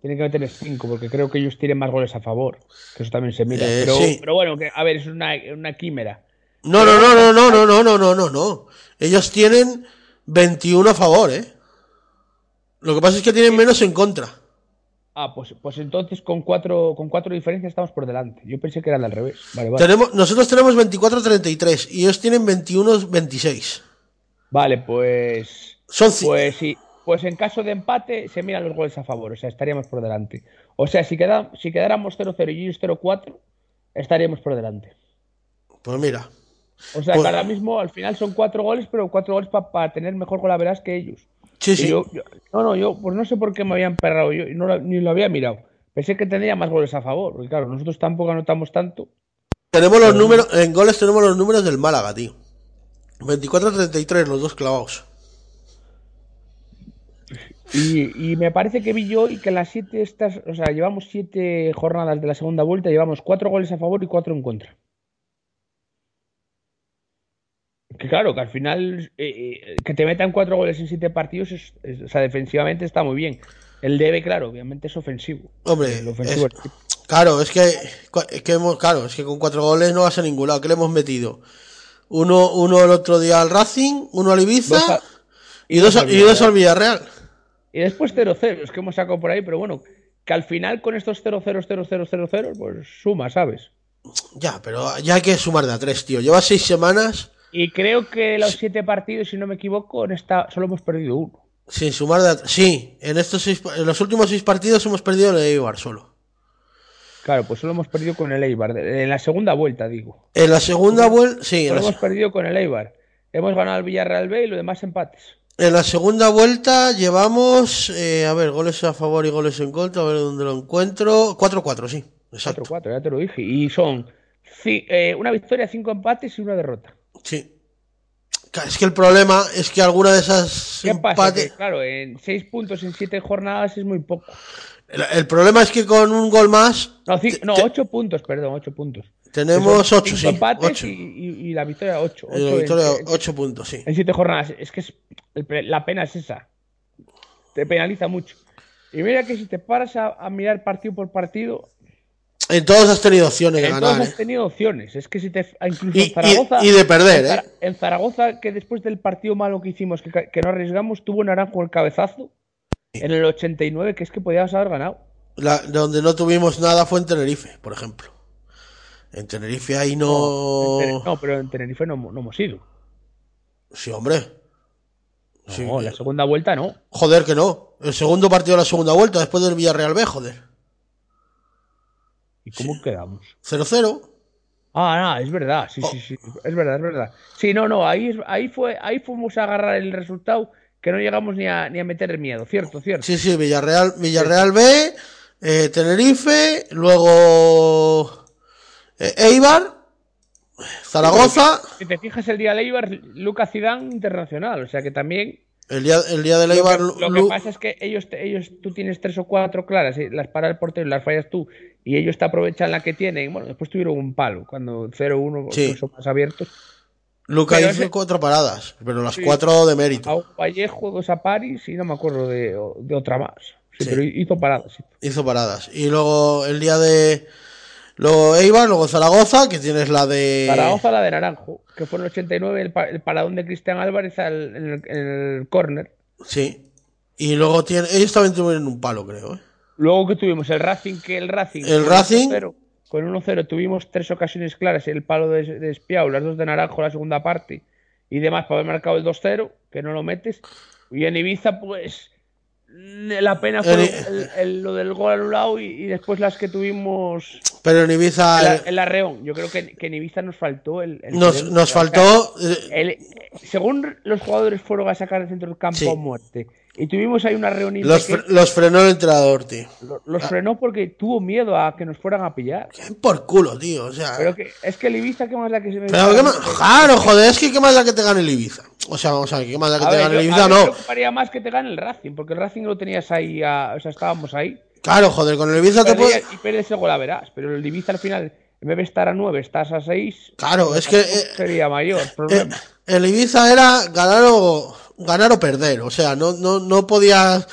Speaker 5: tienen que meter 5, porque creo que ellos tienen más goles a favor, que eso también se mira.
Speaker 4: Eh,
Speaker 5: pero,
Speaker 4: sí.
Speaker 5: pero bueno, que, a ver, es una, una quimera.
Speaker 4: No, no, no, no, no, no, no, no, no, no, no. Ellos tienen 21 a favor, ¿eh? Lo que pasa es que tienen menos en contra.
Speaker 5: Ah, pues, pues entonces con cuatro, con cuatro diferencias estamos por delante. Yo pensé que era al revés. Vale, vale.
Speaker 4: Tenemos, nosotros tenemos 24-33 y ellos tienen 21-26.
Speaker 5: Vale, pues.
Speaker 4: Son
Speaker 5: Pues sí. Pues en caso de empate se miran los goles a favor, o sea, estaríamos por delante. O sea, si, queda, si quedáramos 0-0 y ellos 0-4, estaríamos por delante.
Speaker 4: Pues mira.
Speaker 5: O sea,
Speaker 4: Pues-
Speaker 5: que ahora mismo al final son cuatro goles, pero cuatro goles para tener mejor golaveras que ellos.
Speaker 4: Sí, sí.
Speaker 5: yo- yo- no, no, yo pues no sé por qué me habían perrado yo, no lo- ni lo había mirado. Pensé que tendría más goles a favor, porque claro, nosotros tampoco anotamos tanto.
Speaker 4: Tenemos los números, en goles tenemos los números del Málaga, tío. 24-33, los dos clavados.
Speaker 5: Y, y me parece que vi yo y que las siete estas, o sea, llevamos siete jornadas de la segunda vuelta, llevamos cuatro goles a favor y cuatro en contra. Que claro, que al final eh, eh, que te metan cuatro goles en siete partidos, es- es- o sea, defensivamente está muy bien. El debe, claro, obviamente es ofensivo.
Speaker 4: Hombre,
Speaker 5: El ofensivo
Speaker 4: es- claro, es que, es que hemos, claro, es que con cuatro goles no vas a ningún lado. ¿Qué le hemos metido? Uno, uno el otro día al Racing, uno al Ibiza
Speaker 5: Dos a-
Speaker 4: y dos, a- y dos al Villarreal.
Speaker 5: Y después 0-0, es que hemos sacado por ahí, pero bueno, que al final con estos 0-0, 0-0, 0-0, pues suma, ¿sabes?
Speaker 4: Ya, pero ya hay que sumar de a tres, tío. Lleva seis semanas
Speaker 5: Y creo que los siete partidos, si no me equivoco, en esta solo hemos perdido uno.
Speaker 4: sin sumar de. Sí, en estos seis, en los últimos seis partidos hemos perdido el Eibar solo.
Speaker 5: Claro, pues solo hemos perdido con el Eibar. En la segunda vuelta, digo.
Speaker 4: En la segunda vuelta, sí, en
Speaker 5: Solo
Speaker 4: la,
Speaker 5: hemos perdido con el Eibar. Hemos ganado el Villarreal B y los demás empates.
Speaker 4: en la segunda vuelta llevamos, eh, a ver, goles a favor y goles en contra, a ver dónde lo encuentro. 4-4, sí, exacto.
Speaker 5: 4-4, ya te lo dije. Y son eh, una victoria, cinco empates y una derrota.
Speaker 4: Sí. Es que el problema es que alguna de esas
Speaker 5: ¿Qué pasa?
Speaker 4: empate-
Speaker 5: Que, claro, en seis puntos en siete jornadas es muy poco.
Speaker 4: El, el problema es que con un gol más
Speaker 5: No, ci- no ocho puntos, perdón, ocho puntos.
Speaker 4: tenemos
Speaker 5: Son
Speaker 4: 8,
Speaker 5: cinco
Speaker 4: sí.
Speaker 5: empates
Speaker 4: ocho.
Speaker 5: Y, y- y la victoria ocho.
Speaker 4: La
Speaker 5: Ocho en-
Speaker 4: victoria,
Speaker 5: en-
Speaker 4: 8 puntos, sí.
Speaker 5: en siete jornadas. Es que es, el la pena es esa. Te penaliza mucho. Y mira que si te paras a, a mirar partido por partido,
Speaker 4: En todos has tenido opciones de
Speaker 5: en
Speaker 4: ganar.
Speaker 5: todos has
Speaker 4: ¿eh?
Speaker 5: tenido opciones. Es que si te. Incluso
Speaker 4: Y,
Speaker 5: en Zaragoza.
Speaker 4: y- y de perder,
Speaker 5: en,
Speaker 4: ¿eh?
Speaker 5: En Zaragoza, que después del partido malo que hicimos, que, que no arriesgamos, tuvo Naranjo el cabezazo. En el 89, que es que podíamos haber ganado.
Speaker 4: La- donde no tuvimos nada fue en Tenerife, por ejemplo. En Tenerife ahí
Speaker 5: En
Speaker 4: no.
Speaker 5: No, pero en Tenerife no, no hemos ido.
Speaker 4: Sí, hombre.
Speaker 5: No,
Speaker 4: Sí.
Speaker 5: la segunda vuelta no.
Speaker 4: Joder, que no. El segundo partido de la segunda vuelta, después del Villarreal B, joder.
Speaker 5: ¿Y cómo quedamos?
Speaker 4: 0-0.
Speaker 5: Ah, no, es verdad, sí,
Speaker 4: Oh.
Speaker 5: sí, sí, es verdad, es verdad. Sí, no, no, ahí, ahí fue, ahí fuimos a agarrar el resultado que no llegamos ni a, ni a meter el miedo, cierto, cierto.
Speaker 4: Sí, sí, Villarreal, Villarreal B, eh, Tenerife, luego eh, Eibar, Zaragoza.
Speaker 5: Si te fijas el día de Eibar, Lucas Zidane internacional, o sea que también
Speaker 4: El día, el día del
Speaker 5: Lo
Speaker 4: Eibar.
Speaker 5: que, lo que pasa es que ellos, ellos, tú tienes tres o cuatro claras, y las para el portero y las fallas tú, y ellos te aprovechan la que tienen. Bueno, después tuvieron un palo, cuando 0-1
Speaker 4: Sí.
Speaker 5: son más abiertos.
Speaker 4: Luca hizo
Speaker 5: ese-
Speaker 4: cuatro paradas, pero las
Speaker 5: Sí.
Speaker 4: cuatro de mérito.
Speaker 5: A un Vallejo, dos a París y no me acuerdo de, de otra más. Sí, pero hizo paradas.
Speaker 4: Hizo paradas. Y luego el día de. Luego Eibar, luego Zaragoza, que tienes la de.
Speaker 5: Zaragoza la de Naranjo, que fue en el 89 el, pa- el paradón de Cristian Álvarez al- en, el, en el córner.
Speaker 4: Sí. Y luego tiene. Ellos también tuvieron un palo, creo. ¿eh?
Speaker 5: Luego que tuvimos el Racing, que el Racing.
Speaker 4: El Racing.
Speaker 5: 1-0, Con 1-0 tuvimos tres ocasiones claras, el palo de, de Espiau, las dos de Naranjo, la segunda parte, y demás para haber marcado el 2-0, que no lo metes. Y en Ibiza, pues. La pena fue
Speaker 4: I-
Speaker 5: el- el- lo del gol anulado y, y después las que tuvimos
Speaker 4: Pero en Ibiza.
Speaker 5: en la,
Speaker 4: eh,
Speaker 5: en la Reón. Yo creo que, que en Ibiza nos faltó el. el
Speaker 4: nos, nos faltó. eh,
Speaker 5: el- según los jugadores fueron a sacar el centro del campo
Speaker 4: Sí.
Speaker 5: a muerte. Y tuvimos ahí una reunión.
Speaker 4: los, fre- los frenó el entrenador, tío.
Speaker 5: los frenó porque tuvo miedo a que nos fueran a pillar.
Speaker 4: Por culo, tío. O sea.
Speaker 5: Pero que es que el Ibiza, ¿qué más da que se me
Speaker 4: Pero más. Claro, joder, es que qué más da que te gane el Ibiza. O sea, vamos a ver, qué más da que
Speaker 5: A
Speaker 4: te
Speaker 5: ver,
Speaker 4: gane el
Speaker 5: yo-
Speaker 4: Ibiza,
Speaker 5: a me
Speaker 4: no.
Speaker 5: preocuparía más que te gane el Racing, porque el Racing lo tenías ahí, a- o sea, estábamos ahí.
Speaker 4: Claro, joder, con el Ibiza te puede.
Speaker 5: Perdías- y pierdes el gol, a verás. Pero el Ibiza al final, en vez de estar a 9, estás a 6.
Speaker 4: Claro, es que. eh,
Speaker 5: sería mayor
Speaker 4: eh,
Speaker 5: problema.
Speaker 4: el Ibiza era ganar o, ganar o perder. O sea, no, no, no podías.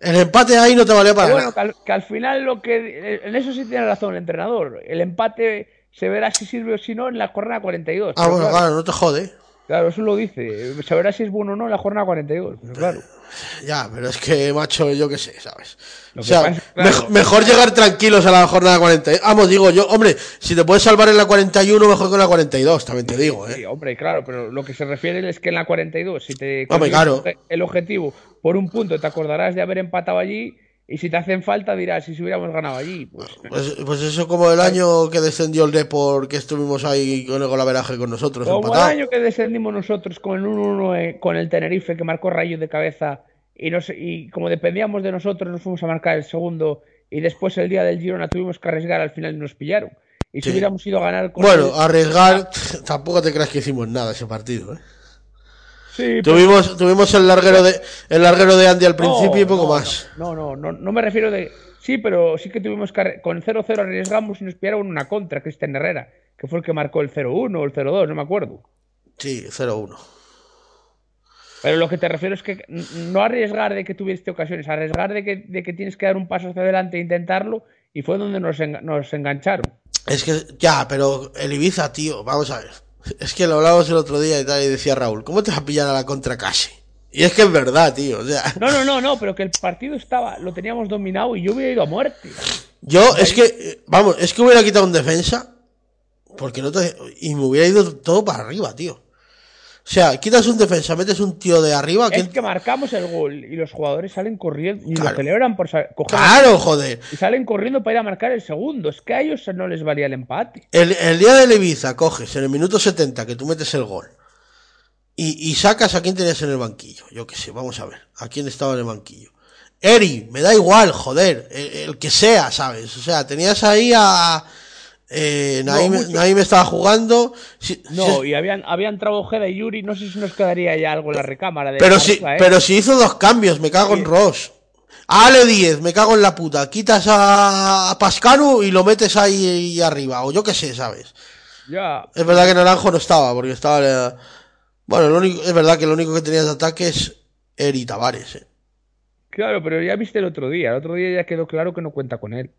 Speaker 4: El empate ahí no te valía para
Speaker 5: Pero bueno,
Speaker 4: nada.
Speaker 5: que al, que al final lo que. En eso sí tiene razón el entrenador. El empate se verá si sirve o si no en la jornada 42.
Speaker 4: Ah, bueno,
Speaker 5: claro,
Speaker 4: claro, no te jode.
Speaker 5: claro, eso lo dice. Se verá si es bueno o no en la jornada 42. Pero claro.
Speaker 4: Ya, pero es que, macho, yo qué sé, ¿sabes? O sea,
Speaker 5: pasa claro,
Speaker 4: mejor llegar tranquilos a la jornada 40. Vamos, digo yo, hombre, si te puedes salvar en la 41, mejor que en la 42, también te digo,
Speaker 5: Sí,
Speaker 4: ¿eh?
Speaker 5: hombre, claro, pero lo que se refiere es que en la 42, si te
Speaker 4: Hombre, claro.
Speaker 5: el objetivo por un punto, te acordarás de haber empatado allí y si te hacen falta dirás, si hubiéramos ganado allí, pues
Speaker 4: Pues, pues eso como el año que descendió el Depor, que estuvimos ahí con el golaveraje con nosotros,
Speaker 5: como el
Speaker 4: empatado.
Speaker 5: año que descendimos nosotros con el 1-1 eh, con el Tenerife que marcó Rayo de cabeza y, nos, y como dependíamos de nosotros nos fuimos a marcar el segundo y después el día del Girona tuvimos que arriesgar al final y nos pillaron. Y si
Speaker 4: Sí.
Speaker 5: hubiéramos ido a ganar con
Speaker 4: Bueno,
Speaker 5: el-
Speaker 4: arriesgar, tampoco te creas que hicimos nada ese partido, ¿eh?
Speaker 5: Sí, pero-
Speaker 4: Tuvimos, tuvimos el larguero de el larguero de Andy al principio y poco
Speaker 5: no,
Speaker 4: más.
Speaker 5: No, no, no, no me refiero de. Sí, pero sí que tuvimos que. Con 0-0 arriesgamos y nos pillaron una contra, Cristian Herrera, que fue el que marcó el 0-1 o el 0-2, no me acuerdo.
Speaker 4: Sí, 0-1.
Speaker 5: Pero lo que te refiero es que no arriesgar de que tuviste ocasiones, arriesgar de que, de que tienes que dar un paso hacia adelante e intentarlo, y fue donde nos, enga- nos engancharon.
Speaker 4: Es que, ya, pero el Ibiza, tío, vamos a ver. Es que lo hablábamos el otro día y tal, y decía Raúl, ¿cómo te vas a pillar a la contra casi? Y es que es verdad, tío, o sea,
Speaker 5: No, no, no, no, pero que el partido estaba, lo teníamos dominado y yo hubiera ido a muerte.
Speaker 4: yo, es que, vamos, es que hubiera quitado un defensa, porque no te, y me hubiera ido todo para arriba, tío. O sea, quitas un defensa, metes un tío de arriba,
Speaker 5: Es
Speaker 4: ¿quién-
Speaker 5: que marcamos el gol y los jugadores salen corriendo y
Speaker 4: Claro.
Speaker 5: lo celebran por coger
Speaker 4: Claro, joder.
Speaker 5: y salen corriendo para ir a marcar el segundo. Es que a ellos no les valía el empate.
Speaker 4: El, el día del Ibiza coges en el minuto 70 que tú metes el gol y, y sacas a quién tenías en el banquillo. Yo qué sé, vamos a ver. ¿A quién estaba en el banquillo? Eri, me da igual, joder. El, el que sea, ¿sabes? O sea, tenías ahí a. Eh, Naim. Naim estaba jugando. si-
Speaker 5: No,
Speaker 4: si-
Speaker 5: y habían, había entrado Ojeda y Yuri. No sé si nos quedaría ya algo en la recámara. De
Speaker 4: pero, si,
Speaker 5: arriba, ¿eh?
Speaker 4: pero si hizo dos cambios, me cago en Ross. Ale 10, me cago en la puta. Quitas a, a Pascanu y lo metes ahí arriba. O yo qué sé, ¿sabes?
Speaker 5: Ya.
Speaker 4: Es verdad que Naranjo no estaba, porque estaba. Bueno, lo único, es verdad que lo único que tenías de ataque es Eri Tavares. eh.
Speaker 5: Claro, pero ya viste el otro día. El otro día ya quedó claro que no cuenta con él.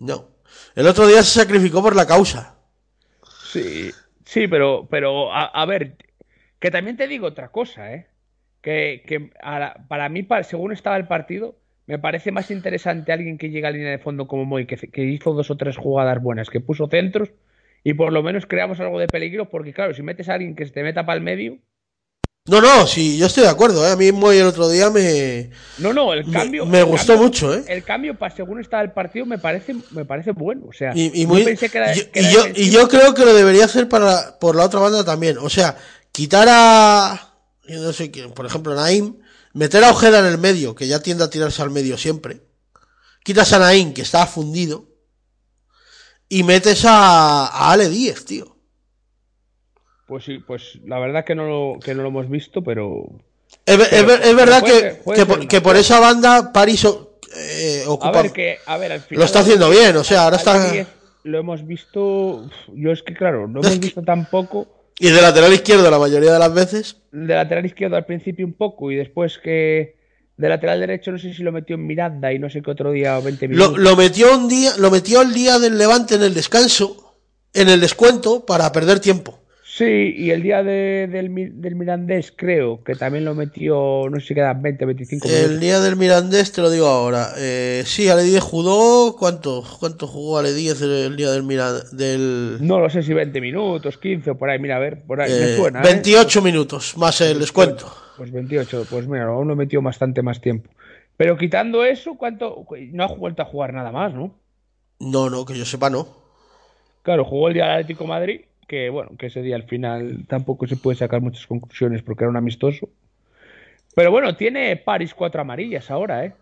Speaker 4: No. El otro día se sacrificó por la causa.
Speaker 5: Sí, sí, pero, pero a, a ver, que también te digo otra cosa, ¿eh? Que, que para mí, según estaba el partido, me parece más interesante alguien que llega a línea de fondo como Moy, que, que hizo dos o tres jugadas buenas, que puso centros y por lo menos creamos algo de peligro, porque claro, si metes a alguien que se te meta para el medio,
Speaker 4: No, no, sí, yo estoy de acuerdo, ¿eh? A mí Moy el otro día me...
Speaker 5: No, no, el cambio.
Speaker 4: me
Speaker 5: el
Speaker 4: gustó
Speaker 5: cambio-
Speaker 4: mucho, ¿eh?
Speaker 5: El cambio, para según estaba el partido, me parece, me parece bueno. O sea,
Speaker 4: Y, muy-
Speaker 5: pensé que era-
Speaker 4: yo-
Speaker 5: que
Speaker 4: y yo, y yo creo que lo debería hacer para, por la otra banda también. O sea, quitar a... yo no sé quién, por ejemplo, Naim, meter a Ojeda en el medio, que ya tiende a tirarse al medio siempre. Quitas a Naim, que está fundido. Y metes a, a Ale Díez, tío.
Speaker 5: Pues sí, pues la verdad que no lo, que no lo hemos visto, pero.
Speaker 4: Es, ver-
Speaker 5: Pero-
Speaker 4: es ver- es verdad
Speaker 5: puede
Speaker 4: que,
Speaker 5: puede
Speaker 4: que, por, que esa banda París eh,
Speaker 5: A ver, que, a ver, al final.
Speaker 4: Lo está haciendo bien, o sea, ahora está...
Speaker 5: 10 Lo hemos visto. Yo es que, claro, no hemos visto tampoco.
Speaker 4: Y de lateral izquierdo la mayoría de las veces.
Speaker 5: De lateral izquierdo al principio un poco y después que. De lateral derecho no sé si lo metió en Miranda y no sé qué otro día o 20 minutos.
Speaker 4: Lo, lo metió un día, lo metió el día del Levante en el descanso, en el descuento, para perder tiempo.
Speaker 5: Sí, y el día de- del, del Mirandés creo que también lo metió, no sé si quedan 20, 25
Speaker 4: El
Speaker 5: minutos.
Speaker 4: día del Mirandés te lo digo ahora. Eh, sí, Ale Díez jugó. ¿Cuánto? ¿Cuánto jugó Ale Díez el, el día del Mirandés? Del,
Speaker 5: No lo sé si 20 minutos, 15 o por ahí, mira, a ver, por ahí me
Speaker 4: eh,
Speaker 5: suena. ¿eh?
Speaker 4: 28 minutos más el descuento.
Speaker 5: Pues 28, pues mira, aún lo metió bastante más tiempo. Pero quitando eso, ¿cuánto? No ha vuelto a jugar nada más, ¿no?
Speaker 4: No, no, que yo sepa, no.
Speaker 5: Claro, jugó el día del Atlético de Madrid, que bueno, que ese día al final tampoco se puede sacar muchas conclusiones porque era un amistoso. Pero bueno, tiene París cuatro amarillas ahora, ¿eh?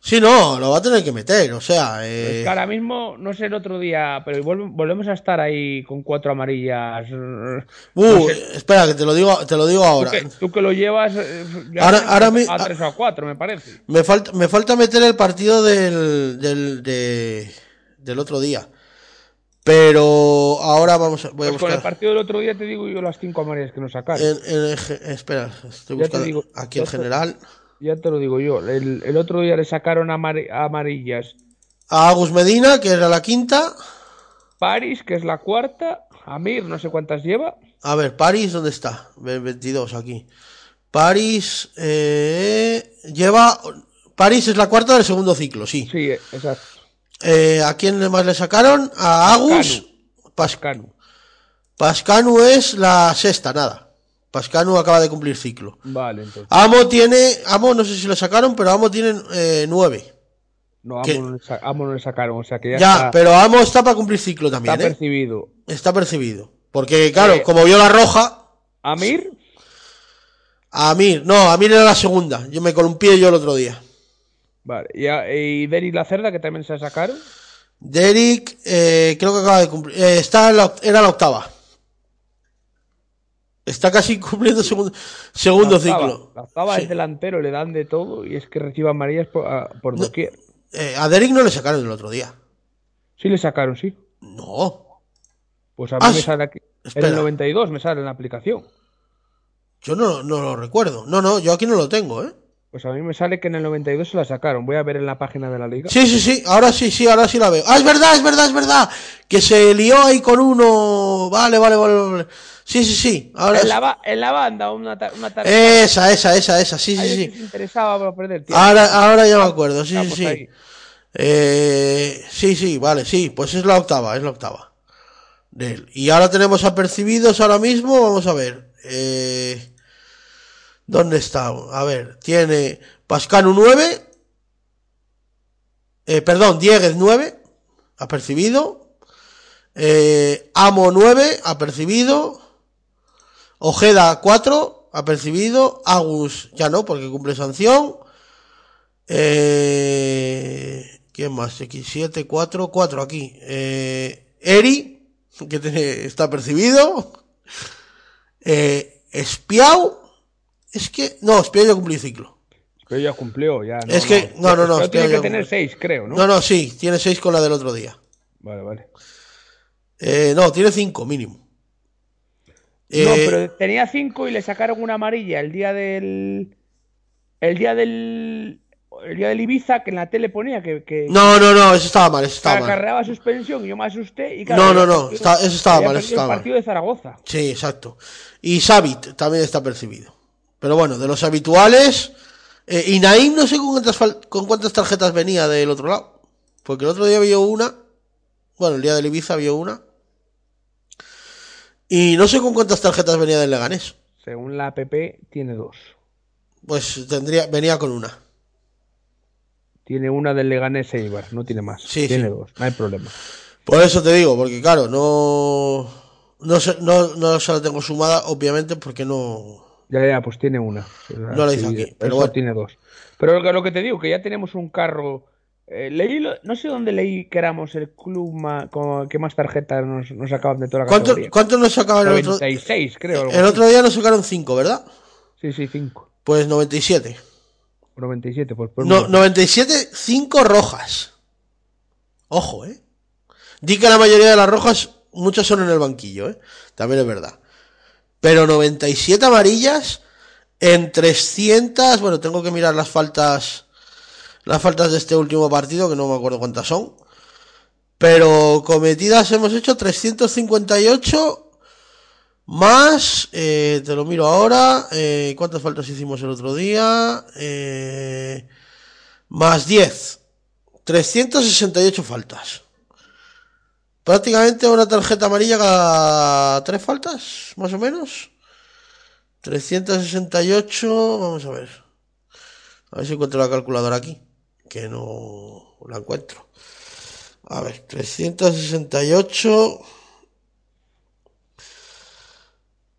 Speaker 4: Sí, no, lo va a tener que meter. O sea,
Speaker 5: Es
Speaker 4: eh,
Speaker 5: que ahora mismo, no sé el otro día, pero volve- volvemos a estar ahí con cuatro amarillas.
Speaker 4: uh,
Speaker 5: No sé,
Speaker 4: espera, que te lo digo, te lo digo
Speaker 5: tú,
Speaker 4: ahora.
Speaker 5: que, tú que lo llevas eh,
Speaker 4: Ahora- ahora mi-
Speaker 5: a tres o a cuatro, me parece.
Speaker 4: Me falta, me falta meter el partido del, del, de- del otro día. Pero ahora vamos a, voy a
Speaker 5: Pues con el partido del otro día te digo yo las cinco amarillas que nos sacaron.
Speaker 4: En, en espera, estoy
Speaker 5: Ya te
Speaker 4: buscando
Speaker 5: digo,
Speaker 4: aquí
Speaker 5: te-
Speaker 4: general.
Speaker 5: Ya te lo digo yo. El, el otro día le sacaron amar- amarillas
Speaker 4: A Agus Medina, que era la quinta.
Speaker 5: París, que es la cuarta. Amir, no sé cuántas lleva.
Speaker 4: A ver, París, ¿dónde está? Ve- 22 aquí. París eh, lleva. París es la cuarta del segundo ciclo, sí.
Speaker 5: Sí, eh, exacto.
Speaker 4: Eh, ¿A quién más le sacaron? A Agus. Pas-
Speaker 5: Pascanu.
Speaker 4: Pascanu es la sexta, nada. Pascanu acaba de cumplir ciclo.
Speaker 5: Vale, entonces.
Speaker 4: Amo tiene. Amo, no sé si lo sacaron, pero Amo tiene eh, nueve.
Speaker 5: No. Amo no, le sa- Amo no le sacaron, o sea que ya,
Speaker 4: Ya,
Speaker 5: está,
Speaker 4: pero Amo está para cumplir ciclo
Speaker 5: está
Speaker 4: también, ¿eh?
Speaker 5: percibido.
Speaker 4: Está percibido. Porque, claro, como vio la roja,
Speaker 5: Amir,
Speaker 4: Amir, no, Amir era la segunda. Yo me columpié yo el otro día.
Speaker 5: Vale. Y, a- y Denis La Cerda, que también se sacaron.
Speaker 4: Derek, eh, creo que acaba de cumplir. eh, está en la era la octava. Está casi cumpliendo segundo, segundo
Speaker 5: La octava-
Speaker 4: ciclo.
Speaker 5: La octava
Speaker 4: Sí.
Speaker 5: es delantero, le dan de todo y es que recibe amarillas por, a- por doquier.
Speaker 4: Eh, a Derek no le sacaron el otro día.
Speaker 5: Sí le sacaron, sí.
Speaker 4: No,
Speaker 5: Pues a mí
Speaker 4: Ah,
Speaker 5: me sale aquí. En el 92 me sale en la aplicación.
Speaker 4: yo no, no lo recuerdo. No, no, yo aquí no lo tengo, ¿eh?
Speaker 5: Pues a mí me sale que en el 92 se la sacaron. Voy a ver en la página de la liga.
Speaker 4: Sí, sí, sí, ahora sí, sí, ahora sí la veo. Ah, es verdad, es verdad, es verdad. Que se lió ahí con uno. Vale, vale, vale, vale. Sí, sí, sí. Ahora
Speaker 5: En la, en la banda, una, ta- una tarde.
Speaker 4: Esa, esa, esa, esa, sí, sí, sí.
Speaker 5: les interesaba para perder tiempo.
Speaker 4: Ahora, ahora ya me acuerdo, sí, sí,
Speaker 5: Estamos
Speaker 4: sí.
Speaker 5: ahí.
Speaker 4: Eh, sí, sí, vale, sí, pues es la octava, es la octava. De él. Y ahora tenemos apercibidos ahora mismo, vamos a ver. Eh, ¿Dónde está? A ver, tiene Pascanu 9. Eh, perdón, Dieguez 9, apercibido. Eh, Amo 9, apercibido. Ojeda 4, apercibido. Agus ya no, porque cumple sanción. Eh, ¿Quién más? X7, 4, 4 aquí. Eh, Eri, que tiene- está percibido. Eh, Espiau. Es que. No, Espiau ya cumplió ciclo.
Speaker 5: Pero ya cumplió, ya. No,
Speaker 4: Es que- no, no, no,
Speaker 5: Pero tiene que tener
Speaker 4: cumplió.
Speaker 5: 6, creo, ¿no?
Speaker 4: No, no, sí, tiene 6 con la del otro día.
Speaker 5: Vale, vale.
Speaker 4: Eh, no, tiene 5 mínimo.
Speaker 5: no,
Speaker 4: Eh,
Speaker 5: pero tenía 5 y le sacaron una amarilla el día del. El día del. El día del Ibiza, que en la tele ponía que. que
Speaker 4: No, no, no, eso estaba mal, eso estaba mal.
Speaker 5: acarreaba suspensión y yo me asusté. Y
Speaker 4: No, no, no, está- eso estaba mal, eso estaba
Speaker 5: el
Speaker 4: mal.
Speaker 5: partido de Zaragoza.
Speaker 4: Sí, exacto. Y Sabit también está percibido. Pero bueno, de los habituales. Eh, y Naim no sé con cuántas, con cuántas tarjetas venía del otro lado. Porque el otro día vio una. Bueno, el día del Ibiza vio una. Y no sé con cuántas tarjetas venía del Leganés.
Speaker 5: según la app, tiene dos.
Speaker 4: Pues tendría, venía con una.
Speaker 5: Tiene una del Leganés Eibar, no tiene más.
Speaker 4: Sí,
Speaker 5: tiene
Speaker 4: sí.
Speaker 5: dos, no hay problema.
Speaker 4: Por eso te digo, porque claro, no. No, sé, no, no se la tengo sumada, obviamente, porque no.
Speaker 5: Ya, ya, pues tiene una.
Speaker 4: No la hice aquí, pero bueno.
Speaker 5: tiene dos. Pero lo que, lo que te digo, que ya tenemos un carro. eh, leí, lo- no sé dónde leí que éramos el club ma- con- que más tarjetas nos, nos sacaban de toda la
Speaker 4: ¿Cuánto,
Speaker 5: categoría.
Speaker 4: ¿Cuánto nos sacaban el otro?
Speaker 5: 96, creo. algo
Speaker 4: El
Speaker 5: así.
Speaker 4: otro día nos sacaron 5, ¿verdad?
Speaker 5: Sí, sí, 5.
Speaker 4: Pues 97.
Speaker 5: 97, pues. pues
Speaker 4: No,
Speaker 5: mira.
Speaker 4: 97, 5 rojas. Ojo, ¿eh? Di que la mayoría de las rojas, muchas son en el banquillo, ¿eh? También es verdad. Pero 97 amarillas en 300, bueno, tengo que mirar las faltas, las faltas de este último partido, que no me acuerdo cuántas son. Pero cometidas hemos hecho 358 más, eh, te lo miro ahora, eh, ¿cuántas faltas hicimos el otro día? Eh, más 10. 368 faltas. Prácticamente una tarjeta amarilla cada tres faltas, más o menos. 368, vamos a ver. A ver si encuentro la calculadora aquí, que no la encuentro. A ver, 368...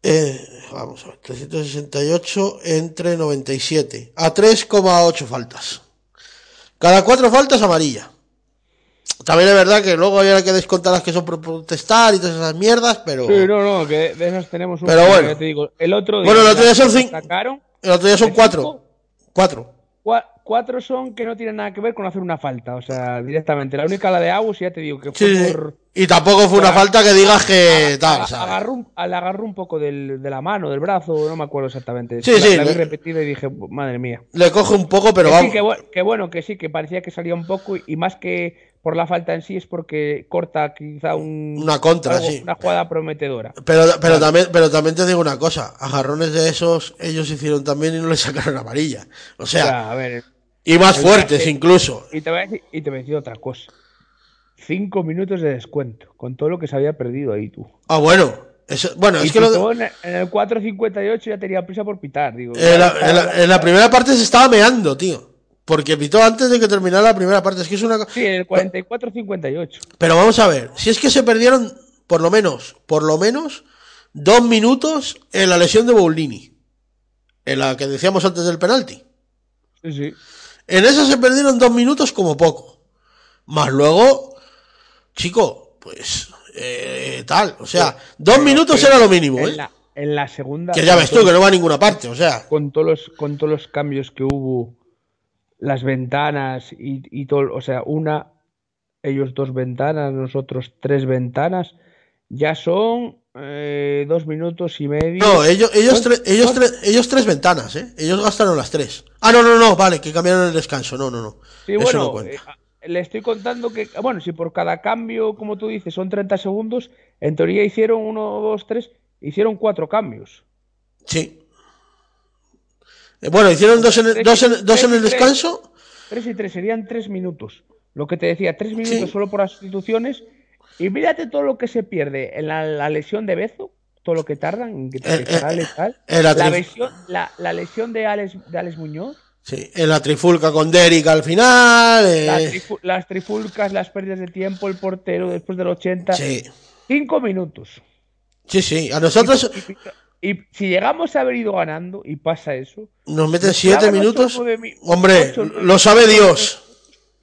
Speaker 4: Eh, vamos a ver, 368 entre 97. A 3,8 faltas. Cada cuatro faltas amarilla. También es verdad que luego había que descontar las que son por protestar y todas esas mierdas, pero
Speaker 5: Sí, no, no, que de esas tenemos un.
Speaker 4: Pero bueno.
Speaker 5: ya te digo, el otro día.
Speaker 4: Bueno, el otro día son
Speaker 5: que
Speaker 4: cinco.
Speaker 5: Sacaron,
Speaker 4: el otro día son
Speaker 5: ¿de
Speaker 4: cuatro.
Speaker 5: cinco?
Speaker 4: Cuatro.
Speaker 5: Cua- Cuatro son que no tienen nada que ver con hacer una falta, o sea, directamente. La única, la de Agus, ya te digo que fue
Speaker 4: Sí,
Speaker 5: por.
Speaker 4: Y tampoco fue una falta que digas que tal,
Speaker 5: a- agarró, un, le agarró un poco del- de la mano, del brazo, no me acuerdo exactamente.
Speaker 4: Sí,
Speaker 5: la,
Speaker 4: sí,
Speaker 5: la vi
Speaker 4: le-
Speaker 5: repetida y dije, madre mía.
Speaker 4: Le coge un poco, pero
Speaker 5: Que sí,
Speaker 4: vamos.
Speaker 5: que, bu- que bueno, que sí, que parecía que salía un poco y, y más que por la falta en sí es porque corta quizá un,
Speaker 4: Una contra,
Speaker 5: algo-
Speaker 4: sí.
Speaker 5: una jugada prometedora.
Speaker 4: Pero, pero, también, pero también te digo una cosa, agarrones de esos ellos hicieron también y no le sacaron amarilla. O
Speaker 5: O
Speaker 4: sea,
Speaker 5: sea, a ver,
Speaker 4: y más fuertes incluso.
Speaker 5: y te voy a decir, y te voy a decir otra cosa. Cinco minutos de descuento, con todo lo que se había perdido ahí tú.
Speaker 4: Ah, bueno. Eso, bueno,
Speaker 5: Y
Speaker 4: es que lo de-
Speaker 5: en, el 4.58 ya tenía prisa por pitar. Digo,
Speaker 4: en, la, en la primera parte se estaba meando, tío. Porque pitó antes de que terminara la primera parte. Es que es una.
Speaker 5: Sí, en el 44.58.
Speaker 4: Pero vamos a ver, si es que se perdieron, por lo menos, por lo menos, dos minutos en la lesión de Boulini. En la que decíamos antes del penalti.
Speaker 5: Sí, sí.
Speaker 4: En esa se perdieron dos minutos como poco. Más luego, chico, pues eh, tal. O sea, dos
Speaker 5: Pero-
Speaker 4: minutos era lo mínimo,
Speaker 5: En
Speaker 4: ¿eh?
Speaker 5: la, en la segunda.
Speaker 4: Que ya ves tú, que no va a ninguna parte. O sea,
Speaker 5: con todos los, con todos los cambios que hubo, las ventanas y, y todo, o sea, una, ellos dos ventanas, nosotros tres ventanas, ya son eh, dos minutos y medio.
Speaker 4: no, ellos, ellos,
Speaker 5: ¿Cuánto-
Speaker 4: tre- ellos, tre- ellos tres ventanas, ¿eh? Ellos gastaron las tres. Ah, no, no, no, vale, que cambiaron el descanso. No, no, no.
Speaker 5: Sí,
Speaker 4: Eso
Speaker 5: bueno,
Speaker 4: no cuenta.
Speaker 5: eh, le estoy contando que, bueno, si por cada cambio, como tú dices, son 30 segundos, en teoría hicieron uno, dos, tres, hicieron cuatro cambios.
Speaker 4: Sí. Eh, Bueno, hicieron dos en el, dos en, dos el descanso.
Speaker 5: Tres y tres serían tres minutos. Lo que te decía, tres minutos
Speaker 4: Sí.
Speaker 5: solo por las sustituciones. Y mírate todo lo que se pierde en la, la lesión de Bezo, todo lo que tardan en que,
Speaker 4: Eh,
Speaker 5: que
Speaker 4: eh,
Speaker 5: y tal.
Speaker 4: eh, la
Speaker 5: lesión, la, la lesión de Alex, de Alex Muñoz,
Speaker 4: Sí, en la trifulca con Derrick al final. eh,
Speaker 5: las, trifu- las trifulcas, las pérdidas de tiempo, el portero después del 80.
Speaker 4: sí,
Speaker 5: Cinco minutos.
Speaker 4: sí, sí. A nosotros
Speaker 5: Y, y si llegamos a haber ido ganando y pasa eso,
Speaker 4: nos meten
Speaker 5: nos
Speaker 4: siete
Speaker 5: clavan ocho,
Speaker 4: minutos.
Speaker 5: nueve mi-
Speaker 4: Hombre, lo sabe. Dios.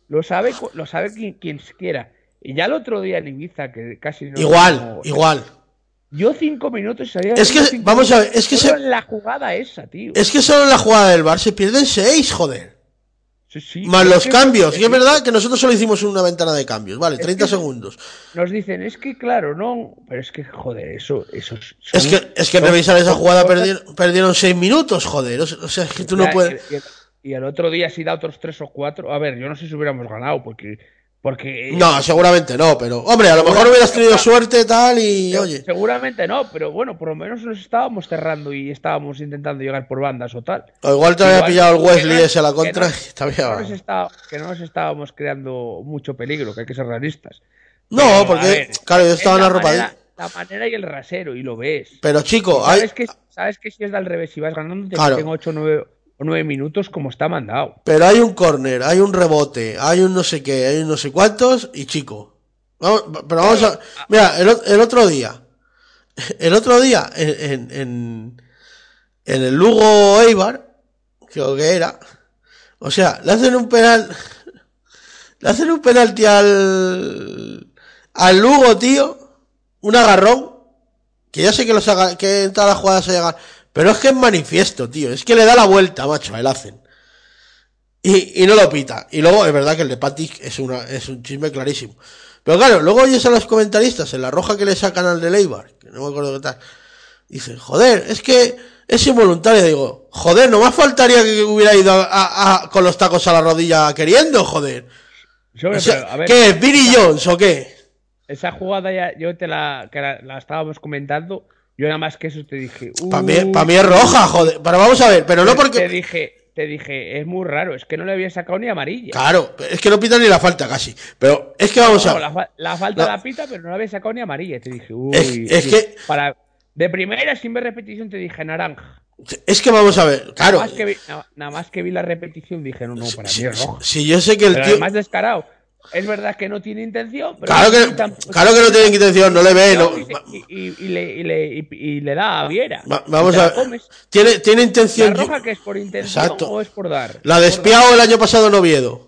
Speaker 5: Lo sabe, lo sabe quien, quien quiera. Y ya el otro día en Ibiza, que casi no.
Speaker 4: Igual,
Speaker 5: no-
Speaker 4: igual.
Speaker 5: Yo cinco minutos salía
Speaker 4: Es que, vamos a ver, es que
Speaker 5: solo
Speaker 4: se-
Speaker 5: en la jugada esa, tío.
Speaker 4: Es que solo en la jugada del bar se pierden seis, joder.
Speaker 5: Sí, sí,
Speaker 4: Más los
Speaker 5: es que-
Speaker 4: cambios. Y es verdad que nosotros solo hicimos una ventana de cambios. Vale, 30
Speaker 5: que-
Speaker 4: segundos.
Speaker 5: Nos dicen, es que claro, no. Pero es que, joder, eso. eso
Speaker 4: Es que, es que revisar esa jugada perdieron, perdieron seis minutos, joder. O sea, es que tú no puedes.
Speaker 5: Y, el otro día si da otros tres o cuatro. A ver, yo no sé si hubiéramos ganado, porque. Porque
Speaker 4: No, seguramente no, pero. Hombre, a lo mejor hubieras tenido suerte, tal, y oye.
Speaker 5: Seguramente no, pero bueno, por lo menos nos estábamos cerrando y estábamos intentando llegar por bandas o tal.
Speaker 4: O igual te había pillado el Wesley ese a la contra
Speaker 5: no-
Speaker 4: y
Speaker 5: no nos está- que no nos estábamos creando mucho peligro, que hay que ser realistas.
Speaker 4: No,
Speaker 5: Pero,
Speaker 4: porque,
Speaker 5: ver,
Speaker 4: claro, ellos
Speaker 5: es
Speaker 4: estaban
Speaker 5: la
Speaker 4: arropaditos.
Speaker 5: manera- la manera y el rasero, y lo ves.
Speaker 4: Pero chico,
Speaker 5: sabes,
Speaker 4: hay...
Speaker 5: que, sabes que si es al revés, si vas ganando, te
Speaker 4: Claro.
Speaker 5: meten 8 o 9, o 9 minutos como está mandado.
Speaker 4: Pero hay un córner, hay un rebote, hay un no sé qué, hay un no sé cuántos y chico. Pero vamos a... Mira, el, el otro día, el otro día en, en, en, el Lugo Eibar, creo que era, o sea, le hacen un penal, le hacen un penalti al, al Lugo, tío, un agarrón, que ya sé que, los que en todas las jugadas se llegan, pero es que es manifiesto, tío, es que le da la vuelta, macho, a él hacen. Y, y no lo pita. Y luego es verdad que el de Patic es, una, es un chisme clarísimo. Pero claro, luego oyes a los comentaristas en la roja que le sacan al de Leibar, que no me acuerdo qué tal. Dicen, joder, es que es involuntario. Digo, joder, no más faltaría que hubiera ido a- a- a- con los tacos a la rodilla queriendo, joder.
Speaker 5: Sobre,
Speaker 4: O sea,
Speaker 5: pero, a ver,
Speaker 4: ¿Qué es? ¿Billy Jones o qué?
Speaker 5: esa jugada ya, yo te la, que la, la estábamos comentando, yo nada más que eso te dije.
Speaker 4: Para mí,
Speaker 5: "Uh,
Speaker 4: pa' mí es roja, joder. Pero vamos a ver, pero no
Speaker 5: Te
Speaker 4: porque.
Speaker 5: dije, te dije, es muy raro, es que no le había sacado ni amarilla.
Speaker 4: Claro, es que no pitan ni la falta casi. Pero es que vamos a ver.
Speaker 5: la, la falta
Speaker 4: No.
Speaker 5: la pita, pero no la había sacado ni amarilla. Te dije, uy,
Speaker 4: Es- es
Speaker 5: sí.
Speaker 4: que-
Speaker 5: Para, de primera, sin ver repetición, te dije naranja.
Speaker 4: Es que vamos a ver, claro.
Speaker 5: Nada, más que vi, nada, nada más que vi la repetición, dije, no, no, para
Speaker 4: Si,
Speaker 5: mí es roja.
Speaker 4: si yo sé que el
Speaker 5: Pero
Speaker 4: tío.
Speaker 5: además descarado. Es verdad que no tiene intención, pero
Speaker 4: Claro que,
Speaker 5: quita-
Speaker 4: claro que no tiene intención, no le ve. no-
Speaker 5: y, y- y le, y, le, y- y le da a Viera.
Speaker 4: Va- vamos
Speaker 5: la
Speaker 4: a ver. Tiene, tiene
Speaker 5: La
Speaker 4: intención.
Speaker 5: roja que es por intención
Speaker 4: Exacto.
Speaker 5: o es por dar.
Speaker 4: La de el año pasado en Oviedo.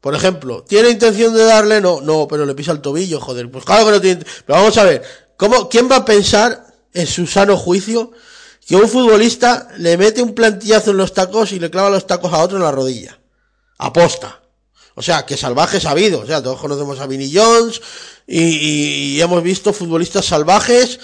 Speaker 4: Por ejemplo, ¿tiene intención de darle? No, no, pero le pisa el tobillo, joder. Pues claro que no tiene. Pero vamos a ver, ¿cómo, ¿quién va a pensar en su sano juicio que un futbolista le mete un plantillazo en los tacos y le clava los tacos a otro en la rodilla? Aposta. O sea, que salvaje sabido. O sea, todos conocemos a Vinny Jones y, y- y hemos visto futbolistas salvajes,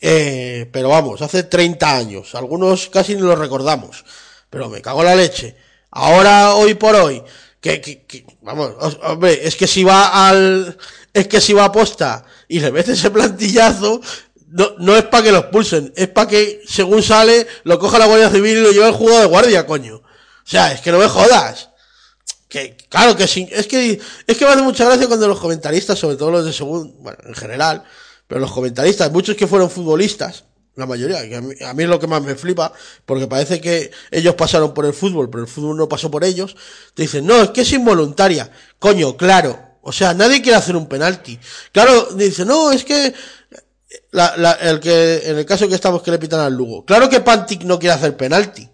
Speaker 4: eh, pero vamos, hace 30 años. Algunos casi ni los recordamos. Pero me cago en la leche. Ahora, hoy por hoy, que, que- que- vamos, os- hombre, es que si va al, es que si va a posta y le mete ese plantillazo, no, no es para que lo expulsen, es para que, según sale, lo coja la Guardia Civil y lo lleve al juego de guardia, coño. O sea, es que no me jodas. Que, claro que sí, es que, es que me hace mucha gracia cuando los comentaristas, sobre todo los de segundo, bueno, en general, pero los comentaristas, muchos que fueron futbolistas, la mayoría, que a mí, es lo que más me flipa, porque parece que ellos pasaron por el fútbol, pero el fútbol no pasó por ellos, te dicen, no, es que es involuntaria. Coño, claro. O sea, nadie quiere hacer un penalti. Claro, dice, no, es que, la, la- el que, en el caso que estamos que le pitan al Lugo. Claro que Pantic no quiere hacer penalti.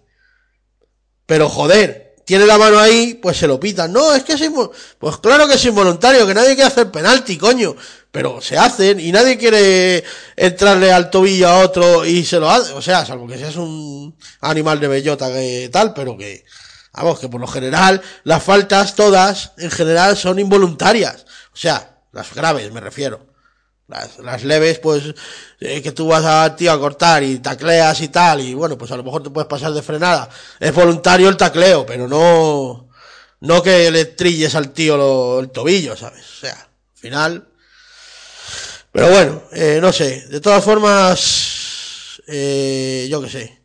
Speaker 4: Pero joder, tiene la mano ahí, pues se lo pitan. No, es que es Pues claro que es involuntario, que nadie quiere hacer penalti, coño. Pero se hacen y nadie quiere entrarle al tobillo a otro y se lo hace. O sea, salvo que seas un animal de bellota que tal, pero que, vamos, que por lo general, las faltas todas, en general, son involuntarias. O sea, las graves me refiero. Las, las leves, pues, eh, que tú vas a tío a cortar y tacleas y tal, y bueno, pues a lo mejor te puedes pasar de frenada. Es voluntario el tacleo, pero no, no que le trilles al tío lo- el tobillo, ¿sabes? O sea, al final. Pero bueno, eh, no sé. De todas formas, eh, yo qué sé.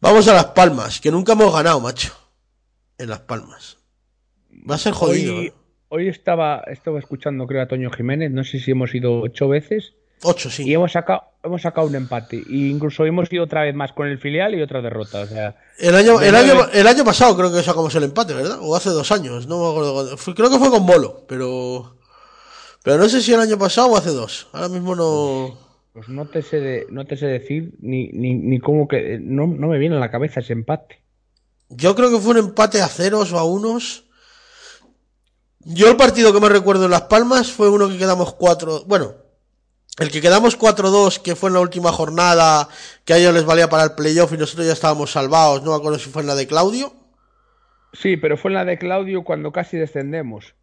Speaker 4: Vamos a Las Palmas, que nunca hemos ganado, macho. En Las Palmas. Va a ser jodido.
Speaker 5: Hoy. Hoy estaba, estaba escuchando, creo, a Toño Jiménez, no sé si hemos ido ocho veces,
Speaker 4: Ocho, sí.
Speaker 5: y hemos sacado, hemos sacado un empate. Y incluso hemos ido otra vez más con el filial y otra derrota. O sea,
Speaker 4: El año, el, año, el año pasado creo que sacamos el empate, ¿verdad? O hace dos años, no me acuerdo. creo que fue con Bolo, pero. Pero no sé si el año pasado o hace dos. Ahora mismo no.
Speaker 5: pues no te sé, de- no te sé decir ni, ni, ni cómo que. No, no me viene a la cabeza ese empate.
Speaker 4: Yo creo que fue un empate a ceros o a unos. Yo el partido que me recuerdo en Las Palmas fue uno que quedamos cuatro. Bueno, el que quedamos 4-2, que fue en la última jornada, que a ellos les valía para el playoff y nosotros ya estábamos salvados. No me acuerdo si fue en la de Claudio.
Speaker 5: Sí, pero fue en la de Claudio cuando casi descendemos.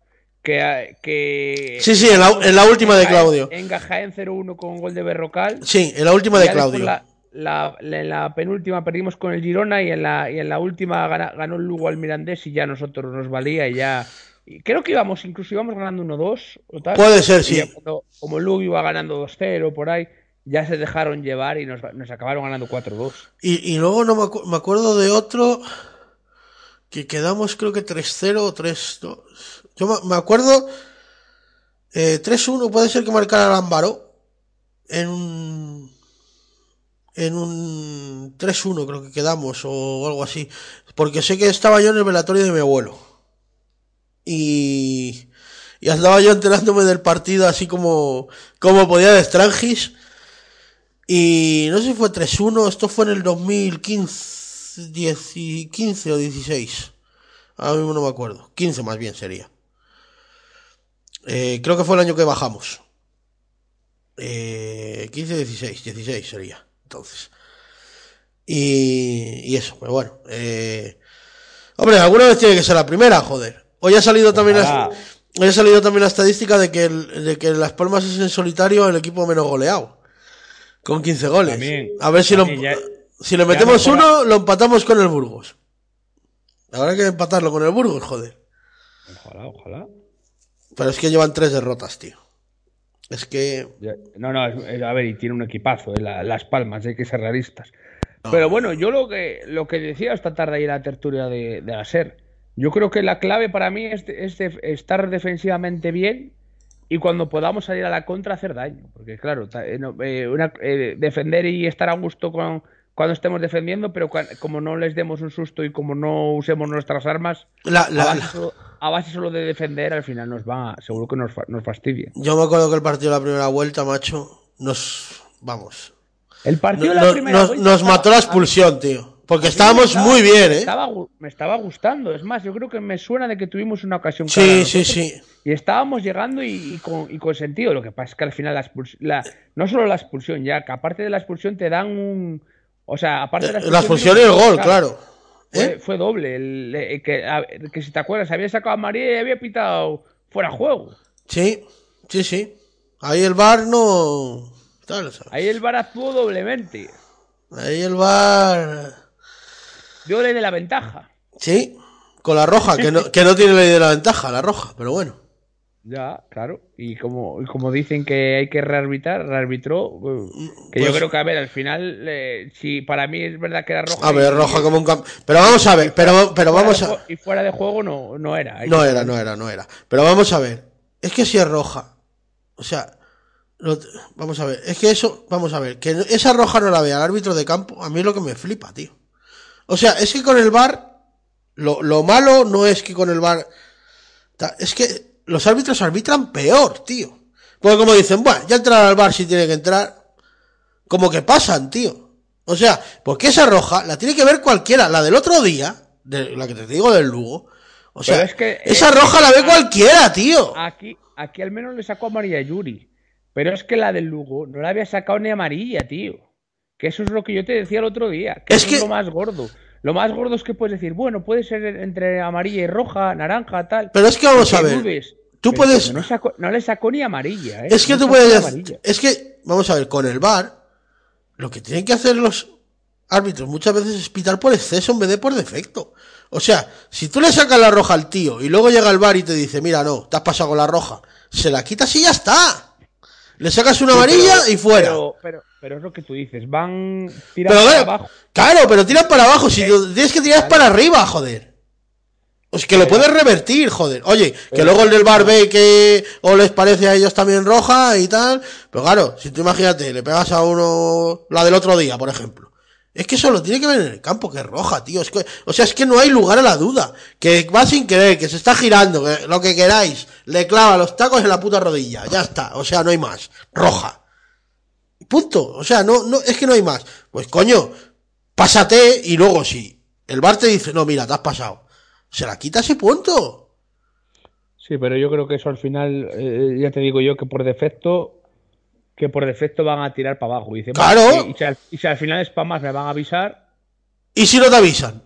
Speaker 5: Que. que
Speaker 4: Sí, sí, en la, en la última de Claudio.
Speaker 5: En Jaén 0-1 con gol de Berrocal.
Speaker 4: Sí, en la última de Claudio.
Speaker 5: La, la- la- en la penúltima perdimos con el Girona y en la, y en la última ganó el Lugo al Mirandés y ya nosotros nos valía y ya. Creo que íbamos, incluso íbamos ganando 1-2 o tal.
Speaker 4: Puede ser, sí.
Speaker 5: cuando- como el Lugo iba ganando 2-0 por ahí, ya se dejaron llevar y nos, nos acabaron ganando 4-2.
Speaker 4: Y, y luego no me, acu- me acuerdo de otro que quedamos creo que 3-0 o 3-2. Yo me, me acuerdo eh, 3-1 puede ser que marcara Lámbaro en un en un 3-1 creo que quedamos o algo así, porque sé que estaba yo en el velatorio de mi abuelo. Y y andaba yo enterándome del partido así como como podía de Strangis. Y no sé si fue 3-1, esto fue en el 2015 10 y 15 o 16. Ahora mismo no me acuerdo. 15 más bien sería. Eh, creo que fue el año que bajamos. Eh, 15, 16, 16 sería. Entonces. Y, y eso, pero bueno. Eh, hombre, alguna vez tiene que ser la primera, joder. Hoy ha salido también la, hoy ha salido también la estadística de que, el, de que Las Palmas es en solitario el equipo menos goleado. Con 15 goles.
Speaker 5: También,
Speaker 4: a ver si
Speaker 5: también,
Speaker 4: lo,
Speaker 5: ya-
Speaker 4: si le metemos uno, lo empatamos con el Burgos. Habrá que empatarlo con el Burgos, joder.
Speaker 5: Ojalá, ojalá.
Speaker 4: Pero es que llevan tres derrotas, tío. Es que.
Speaker 5: No, no, es- es- a ver, y tiene un equipazo, eh, la- Las Palmas, hay que ser realistas. Pero bueno, yo lo que, lo que decía esta tarde ahí en la tertulia de, de la SER, yo creo que la clave para mí es, es de- estar defensivamente bien y cuando podamos salir a la contra hacer daño. Porque claro, eh, eh, una- eh, defender y estar a gusto con, cuando estemos defendiendo, pero como no les demos un susto y como no usemos nuestras armas,
Speaker 4: La,
Speaker 5: a, base solo, a base solo de defender, al final nos va, seguro que nos, nos fastidia.
Speaker 4: Yo me acuerdo que el partido de la primera vuelta, macho, nos. Vamos.
Speaker 5: El partido de la
Speaker 4: no-
Speaker 5: primera
Speaker 4: nos,
Speaker 5: vuelta
Speaker 4: nos mató la expulsión, tío. Porque estábamos
Speaker 5: estaba-
Speaker 4: muy bien, ¿eh?
Speaker 5: estaba, me estaba gustando. Es más, yo creo que me suena de que tuvimos una ocasión.
Speaker 4: Sí,
Speaker 5: clara
Speaker 4: sí, sí.
Speaker 5: Y estábamos llegando y, y con, y con sentido. Lo que pasa es que al final la expulsión, no solo la expulsión, ya que aparte de la expulsión te dan un. O sea, aparte de la
Speaker 4: La expulsión y el gol, claro.
Speaker 5: Fue,
Speaker 4: ¿Eh?
Speaker 5: fue doble. El, eh, que, a- que si te acuerdas, había sacado a María y había pitado fuera juego.
Speaker 4: Sí, sí, sí. Ahí el bar no.
Speaker 5: Ahí el VAR actuó doblemente.
Speaker 4: Ahí el bar.
Speaker 5: Ley de la ventaja.
Speaker 4: Sí, con la roja, que no, que no tiene ley de la ventaja, la roja, pero bueno.
Speaker 5: Ya, claro. Y como, y como dicen que hay que rearbitrar, rearbitró. eh, Que yo
Speaker 4: Pues-
Speaker 5: creo que, a ver, al final, eh, si para mí es verdad que era roja.
Speaker 4: A ver, roja como un campo. Pero vamos a ver, pero, pero vamos a.
Speaker 5: Y fuera de juego no, no era.
Speaker 4: No era, no era, no era. Pero vamos a ver. Es que si es roja. O sea, lo- vamos a ver. Es que eso, vamos a ver. Que esa roja no la vea el árbitro de campo, a mí es lo que me flipa, tío. O sea, es que con el bar. Lo, lo malo no es que con el bar. Es que los árbitros arbitran peor, tío. Porque como dicen, bueno, ya entrará al bar si tiene que entrar. Como que pasan, tío. O sea, porque esa roja la tiene que ver cualquiera. La del otro día, de la que te digo del Lugo. O sea,
Speaker 5: es que,
Speaker 4: esa
Speaker 5: eh,
Speaker 4: roja la ve cualquiera, tío.
Speaker 5: Aquí, aquí al menos le sacó amarilla a Yuri. Pero es que la del Lugo no la había sacado ni amarilla, tío. Que eso es lo que yo te decía el otro día. Que
Speaker 4: Es
Speaker 5: eso
Speaker 4: que-
Speaker 5: es lo más gordo. Lo más gordo es que puedes decir, bueno, puede ser entre amarilla y roja, naranja, tal.
Speaker 4: Pero es que vamos a ver. Tú
Speaker 5: Pero
Speaker 4: puedes.
Speaker 5: No, le sacó ni amarilla, ¿eh?
Speaker 4: Es que
Speaker 5: No
Speaker 4: tú puedes
Speaker 5: amarilla.
Speaker 4: Es que, vamos a ver, con el bar, lo que tienen que hacer los árbitros muchas veces es pitar por exceso en vez de por defecto. O sea, si tú le sacas la roja al tío y luego llega el bar y te dice, mira, no, te has pasado con la roja, se la quitas y ya está. Le sacas una amarilla
Speaker 5: pero-
Speaker 4: y fuera.
Speaker 5: Pero, pero, pero es lo que tú dices, van
Speaker 4: Pero,
Speaker 5: tirando para
Speaker 4: claro,
Speaker 5: abajo.
Speaker 4: claro, pero tiran para abajo. Si lo tienes que tirar para arriba, joder. O sea, que lo puedes revertir, joder. Oye, que luego el del bar ve que o les parece a ellos también roja y tal. Pero claro, si tú imagínate, le pegas a uno la del otro día, por ejemplo. Es que solo tiene que ver en el campo, que es roja, tío. Que, o sea, es que no hay lugar a la duda. Que va sin querer, que se está girando, que lo que queráis. Le clava los tacos en la puta rodilla. Ya está. O sea, no hay más. Roja. Punto. O sea, no, no, es que no hay más. Pues coño, pásate y luego si el bar te dice, no, mira, te has pasado. Se la quita ese punto.
Speaker 5: Sí, pero yo creo que eso al final, eh, ya te digo yo que por defecto, que por defecto van a tirar para abajo. Y,
Speaker 4: Claro.
Speaker 5: "Bueno, Y, si al, y si al final es para más, me van a avisar.
Speaker 4: Y si no te avisan.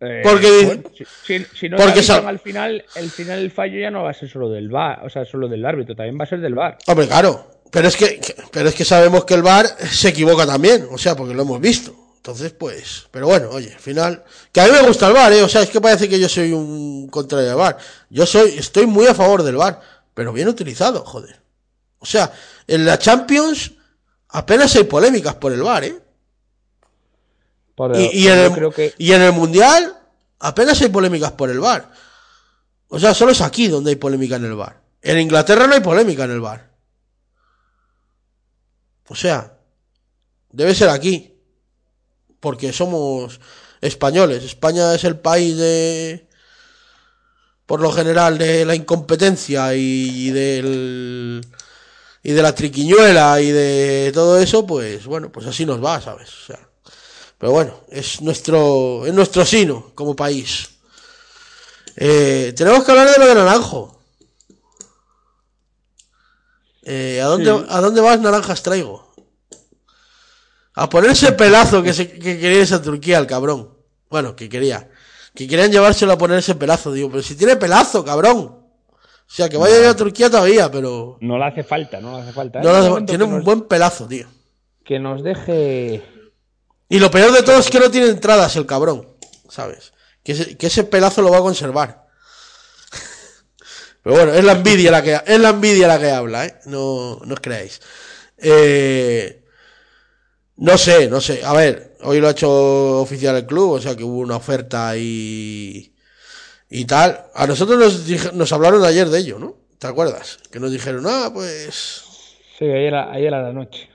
Speaker 5: eh,
Speaker 4: Porque-
Speaker 5: bueno, si, si- si no
Speaker 4: porque
Speaker 5: te avisan
Speaker 4: sa-
Speaker 5: al final, el final el fallo ya no va a ser solo del bar, o sea, solo del árbitro, también va a ser del bar.
Speaker 4: Hombre, claro. Pero es que, pero es que sabemos que el bar se equivoca también. O sea, porque lo hemos visto. Entonces, pues, pero bueno, oye, al final, que a mí me gusta el bar, eh. O sea, es que parece que yo soy un contrario del bar. Yo soy, estoy muy a favor del bar, pero bien utilizado, joder. O sea, en la Champions apenas hay polémicas por el bar, eh. Y, y en el,
Speaker 5: creo que
Speaker 4: y en el Mundial apenas hay polémicas por el bar. O sea, solo es aquí donde hay polémica en el bar. En Inglaterra no hay polémica en el bar. O sea, debe ser aquí. Porque somos españoles. España es el país de. Por lo general, de la incompetencia y del. Y de la triquiñuela y de todo eso, pues bueno, pues así nos va, ¿sabes? O sea, pero bueno, es nuestro, es nuestro sino como país. Eh, tenemos que hablar de lo de Naranjo. Eh, ¿a, dónde, ¿A dónde vas, naranjas traigo? A ponerse pelazo que, se, que quería esa Turquía, el cabrón. Bueno, que quería. Que querían llevárselo a poner ese pelazo, digo, pero si tiene pelazo, cabrón. O sea, que vaya a ir a Turquía todavía, pero.
Speaker 5: No le hace falta, no le hace falta.
Speaker 4: No hace, tiene un nos, buen pelazo, tío.
Speaker 5: Que nos deje.
Speaker 4: Y lo peor de todo es que no tiene entradas el cabrón, ¿sabes? Que ese, que ese pelazo lo va a conservar. Pero bueno, es la envidia la que, es la envidia la que habla, ¿eh? No, no os creáis. Eh, no sé, no sé. A ver, hoy lo ha hecho oficial el club, o sea que hubo una oferta y, y tal. A nosotros nos, dije, nos hablaron ayer de ello, ¿no? ¿Te acuerdas? Que nos dijeron, ah, pues...
Speaker 5: Sí, ayer a, ayer a la noche.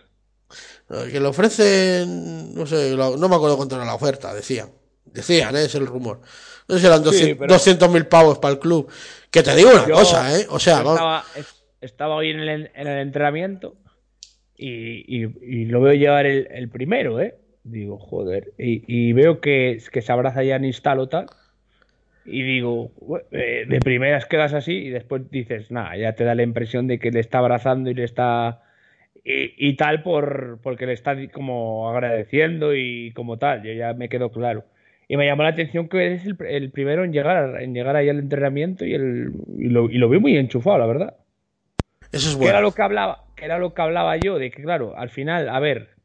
Speaker 4: Que le ofrecen, no sé, no me acuerdo cuánto era la oferta, decían. Decían, ¿eh? es el rumor. No sé si eran 200
Speaker 5: Sí, pero-
Speaker 4: mil pavos para el club. Que te digo una cosa, ¿eh? O sea,
Speaker 5: estaba, es- estaba hoy en el, en el entrenamiento y, y- y lo veo llevar el, el primero, ¿eh? Digo, joder. Y, y veo que, que se abraza ya en o tal. Y digo, "Ue- eh, de primeras quedas así y después dices, nada, ya te da la impresión de que le está abrazando y le está. Y, y tal por porque le está como agradeciendo y como tal, yo ya me quedo claro. Y me llamó la atención que es el, el primero en llegar, en llegar ahí al entrenamiento y, el, y, lo, y lo vi muy enchufado, la verdad.
Speaker 4: eso es
Speaker 5: Que era
Speaker 4: bueno.
Speaker 5: lo que hablaba, que era lo que hablaba yo, de que claro, al final, a ver,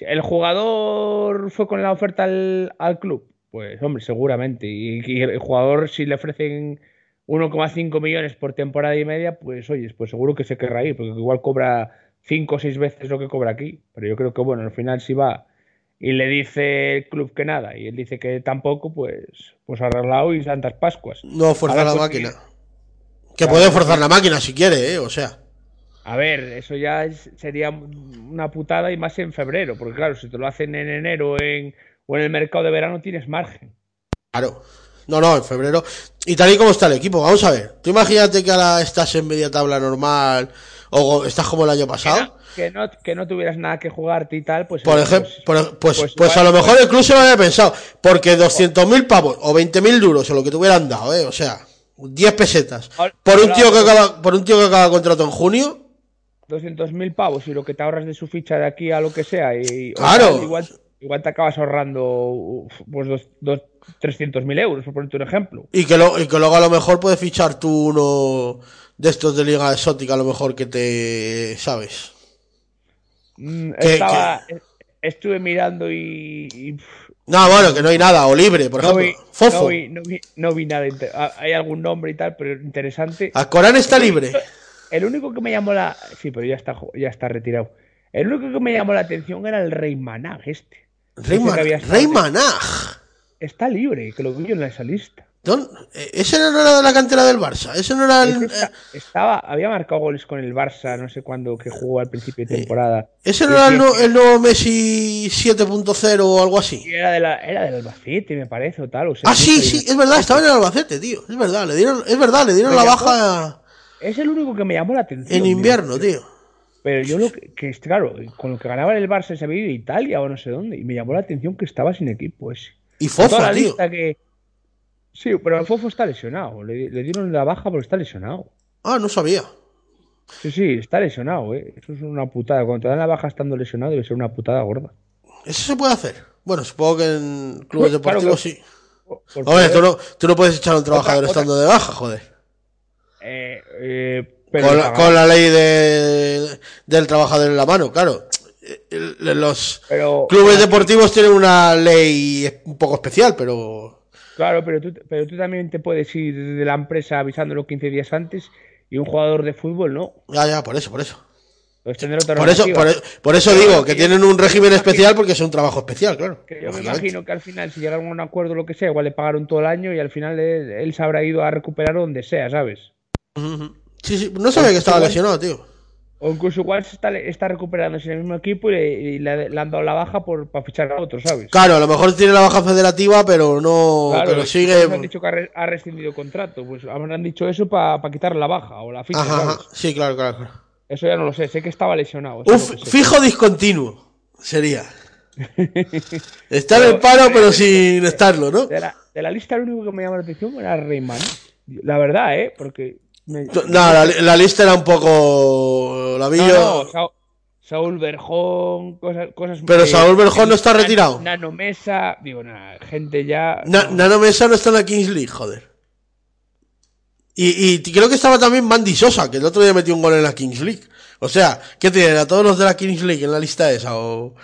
Speaker 5: el jugador fue con la oferta al, al club, pues hombre, seguramente. Y, y el jugador, si le ofrecen 1,5 millones por temporada y media, pues oye, pues seguro que se querrá ir, porque igual cobra 5 o 6 veces lo que cobra aquí. Pero yo creo que bueno, al final si va y le dice el club que nada, y él dice que tampoco, pues, pues arreglado y santas pascuas.
Speaker 4: No fuerza
Speaker 5: Ahora
Speaker 4: la
Speaker 5: consigue-
Speaker 4: máquina. Que
Speaker 5: Claro,
Speaker 4: puede forzar
Speaker 5: sí.
Speaker 4: la máquina si quiere, ¿eh? O sea.
Speaker 5: A ver, eso ya es- sería una putada y más en febrero, porque claro, si te lo hacen en enero en, o en el mercado de verano tienes margen.
Speaker 4: Claro. No, no, en febrero. Y tal y como está el equipo, vamos a ver. Tú imagínate que ahora estás en media tabla normal o estás como el año pasado.
Speaker 5: Que no, que no tuvieras nada que jugarte y tal, pues...
Speaker 4: Por ejemplo,
Speaker 5: pues-
Speaker 4: pues, pues,
Speaker 5: pues
Speaker 4: a lo mejor el club se lo había pensado. Porque 200.000 pavos o 20.000 duros o lo que te hubieran dado, ¿eh? O sea, 10 pesetas. Por un tío que acaba, por un tío que acaba contrato en junio.
Speaker 5: 200.000 pavos y lo que te ahorras de su ficha de aquí a lo que sea y o
Speaker 4: Claro.
Speaker 5: igual, igual te acabas ahorrando pues dos, dos, 300.000 euros, por ponerte un ejemplo.
Speaker 4: Y que, lo, y que luego a lo mejor puedes fichar tú uno de estos de liga exótica, a lo mejor que te. ¿Sabes?
Speaker 5: Mm,
Speaker 4: Que-
Speaker 5: estaba, Estuve mirando y...
Speaker 4: No, bueno, que no hay nada, o libre, por
Speaker 5: no,
Speaker 4: ejemplo.
Speaker 5: vi,
Speaker 4: Fofo.
Speaker 5: no, vi, no, vi, no vi nada. Hay algún nombre y tal, pero interesante.
Speaker 4: Alcorán está libre.
Speaker 5: El único que me llamó la... Sí, pero ya está, ya está retirado. El único que me llamó la atención era el Rey Manag este.
Speaker 4: Rey,
Speaker 5: Ese
Speaker 4: Ma-
Speaker 5: que había estado-
Speaker 4: Rey Manaj.
Speaker 5: Está libre, que lo vi en esa lista.
Speaker 4: ¿Dón- eh, Ese no era de la cantera del Barça. Ese no era el.
Speaker 5: Ese está- estaba, había marcado goles con el Barça, no sé cuándo, que jugó al principio de temporada.
Speaker 4: Ese no era el,
Speaker 5: sí.
Speaker 4: el nuevo Messi 7.0 o algo así.
Speaker 5: Era, de la, era del Albacete, me parece, o tal. O
Speaker 4: Ah, sí, sí, es verdad, estaba en el Albacete, tío. Es verdad, le dieron, es verdad, le dieron
Speaker 5: Me
Speaker 4: la
Speaker 5: llamó-
Speaker 4: baja
Speaker 5: Es el único que me llamó la atención.
Speaker 4: en invierno, tío.
Speaker 5: Pero yo lo que, que claro, con lo que ganaba el Barça se había ido a Italia o no sé dónde, y me llamó la atención que estaba sin equipo ese.
Speaker 4: Y
Speaker 5: la
Speaker 4: tío.
Speaker 5: que. Sí, pero Fofo está lesionado. Le, le dieron la baja porque está lesionado.
Speaker 4: Ah, no sabía.
Speaker 5: Sí, sí, está lesionado, ¿eh? Eso es una putada. Cuando te dan la baja estando lesionado debe ser una putada gorda.
Speaker 4: Eso se puede hacer. Bueno, supongo que en clubes
Speaker 5: Pues, claro
Speaker 4: deportivos
Speaker 5: que-
Speaker 4: sí. Hombre, tú no, tú no puedes echar a un trabajador
Speaker 5: otra-
Speaker 4: estando de baja, joder.
Speaker 5: eh, eh,
Speaker 4: Con la,
Speaker 5: pagaba-
Speaker 4: con la ley de, del trabajador en la mano, claro. Los
Speaker 5: pero-
Speaker 4: clubes deportivos tienen una ley un poco especial, pero
Speaker 5: Claro, pero tú, pero tú también te puedes ir de la empresa avisándolo 15 días antes y un jugador de fútbol no.
Speaker 4: ya, ya, por eso, por eso.
Speaker 5: Otra
Speaker 4: Por eso, por, e- por eso digo que tienen un régimen especial porque es un trabajo especial, claro.
Speaker 5: Que yo me imagino que al final, si llegaron a un acuerdo o lo que sea, igual le pagaron todo el año y al final él, él se habrá ido a recuperar donde sea, ¿sabes?
Speaker 4: Sí, sí, no sabía que estaba lesionado, tío.
Speaker 5: O incluso igual se está, está recuperándose en el mismo equipo y le, y le- le han dado la baja por, para fichar a otro, ¿sabes?
Speaker 4: Claro, a lo mejor tiene la baja federativa, pero no.
Speaker 5: Claro,
Speaker 4: pero sigue.
Speaker 5: han dicho que ha, re- ha rescindido contrato. Pues habrán dicho eso para quitarle la baja o la ficha,
Speaker 4: Ajá,
Speaker 5: ¿sabes?
Speaker 4: ajá. Sí, claro, claro. claro.
Speaker 5: Eso ya no lo sé. Sé que estaba lesionado.
Speaker 4: Un fijo discontinuo sería. Está en el paro, pero sin estarlo, ¿no?
Speaker 5: De la, de la lista, lo único que me llama la atención era Reyman. La verdad, ¿eh? Porque. Me-
Speaker 4: No, la, la lista era un poco. La vi
Speaker 5: No,
Speaker 4: yo-
Speaker 5: no, Sa- Saúl Berjón, cosas. cosas
Speaker 4: Pero Saúl Berjón no está retirado.
Speaker 5: Nano Mesa, digo, nada, gente ya.
Speaker 4: Na-
Speaker 5: no.
Speaker 4: Nano Mesa no está en la Kings League, joder. Y, y creo que estaba también Mandy Sosa, que el otro día metió un gol en la Kings League. O sea, ¿qué tienen? ¿A todos los de la Kings League en la lista esa? O...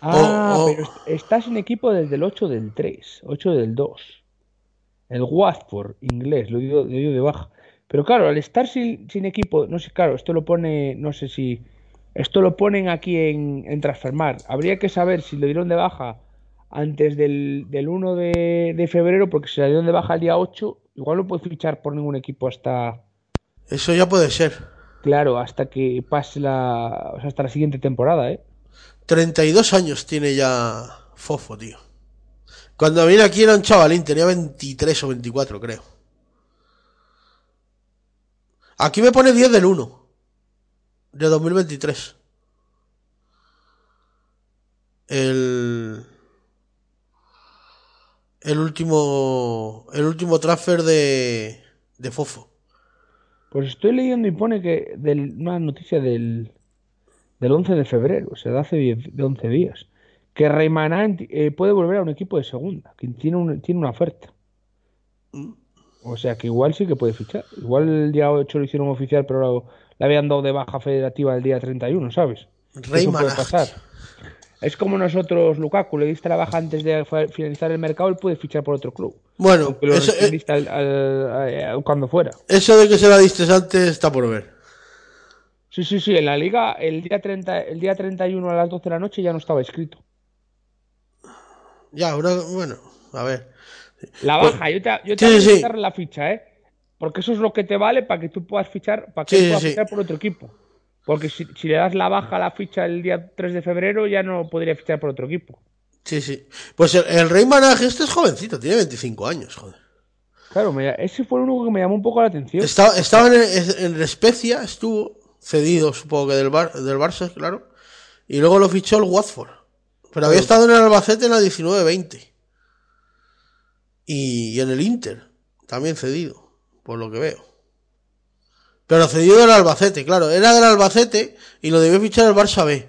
Speaker 5: Ah,
Speaker 4: o- o-
Speaker 5: pero est- estás en equipo desde el 8 del 3, 8 del 2. El Watford, inglés, lo digo, lo digo de baja. Pero claro, al estar sin, sin equipo, no sé, claro, esto lo pone, no sé si. Esto lo ponen aquí en, en Transfermar. Habría que saber si lo dieron de baja antes del, del 1 de, de febrero, porque si la dieron de baja el día 8, igual no puede fichar por ningún equipo hasta.
Speaker 4: Eso ya puede ser.
Speaker 5: Claro, hasta que pase la. O sea, hasta la siguiente temporada, ¿eh?
Speaker 4: 32 años tiene ya Fofo, tío. Cuando vine aquí era un chavalín, tenía 23 o 24, creo. Aquí me pone 10 del 1. De 2023. El... El último... El último transfer de... De Fofo.
Speaker 5: Pues estoy leyendo y pone que del, una noticia del, del 11 de febrero, o sea, de hace 10 de 11 días, que Reymaná eh, puede volver a un equipo de segunda, que tiene, un- tiene una oferta. O sea, que igual sí que puede fichar. Igual el día 8 lo hicieron oficial, pero lo- le habían dado de baja federativa el día 31, ¿sabes? Eso puede pasar. Es como nosotros, Lukaku, le diste la baja antes de finalizar el mercado, él puede fichar por otro club.
Speaker 4: Bueno,
Speaker 5: lo
Speaker 4: eso, eh,
Speaker 5: rescindiste al- al- a- cuando fuera.
Speaker 4: eso de que se la diste antes está por ver.
Speaker 5: Sí, sí, sí, en la liga el día 30, el día 31 a las 12 de la noche ya no estaba escrito.
Speaker 4: Ya, ahora, bueno, a ver.
Speaker 5: La baja, yo te, yo te
Speaker 4: Sí,
Speaker 5: hago
Speaker 4: sí.
Speaker 5: quitar la ficha, ¿eh? Porque eso es lo que te vale para que tú puedas fichar, para que
Speaker 4: Sí,
Speaker 5: puedas fichar por otro equipo. Porque si, si le das la baja a la ficha el día 3 de febrero, ya no podría fichar por otro equipo.
Speaker 4: Sí, sí. Pues el, el Rey Manage este es jovencito, tiene 25 años, joder.
Speaker 5: Claro, me- ese fue el único que me llamó un poco la atención.
Speaker 4: Estaba, estaba en, en el Especia, estuvo cedido, supongo que del, Bar, del Barça, claro. Y luego lo fichó el Watford. Pero había estado en el Albacete en la 19-20. Y, en el Inter, también cedido, por lo que veo. Pero cedido del Albacete, claro. Era del Albacete y lo debió fichar el Barça B.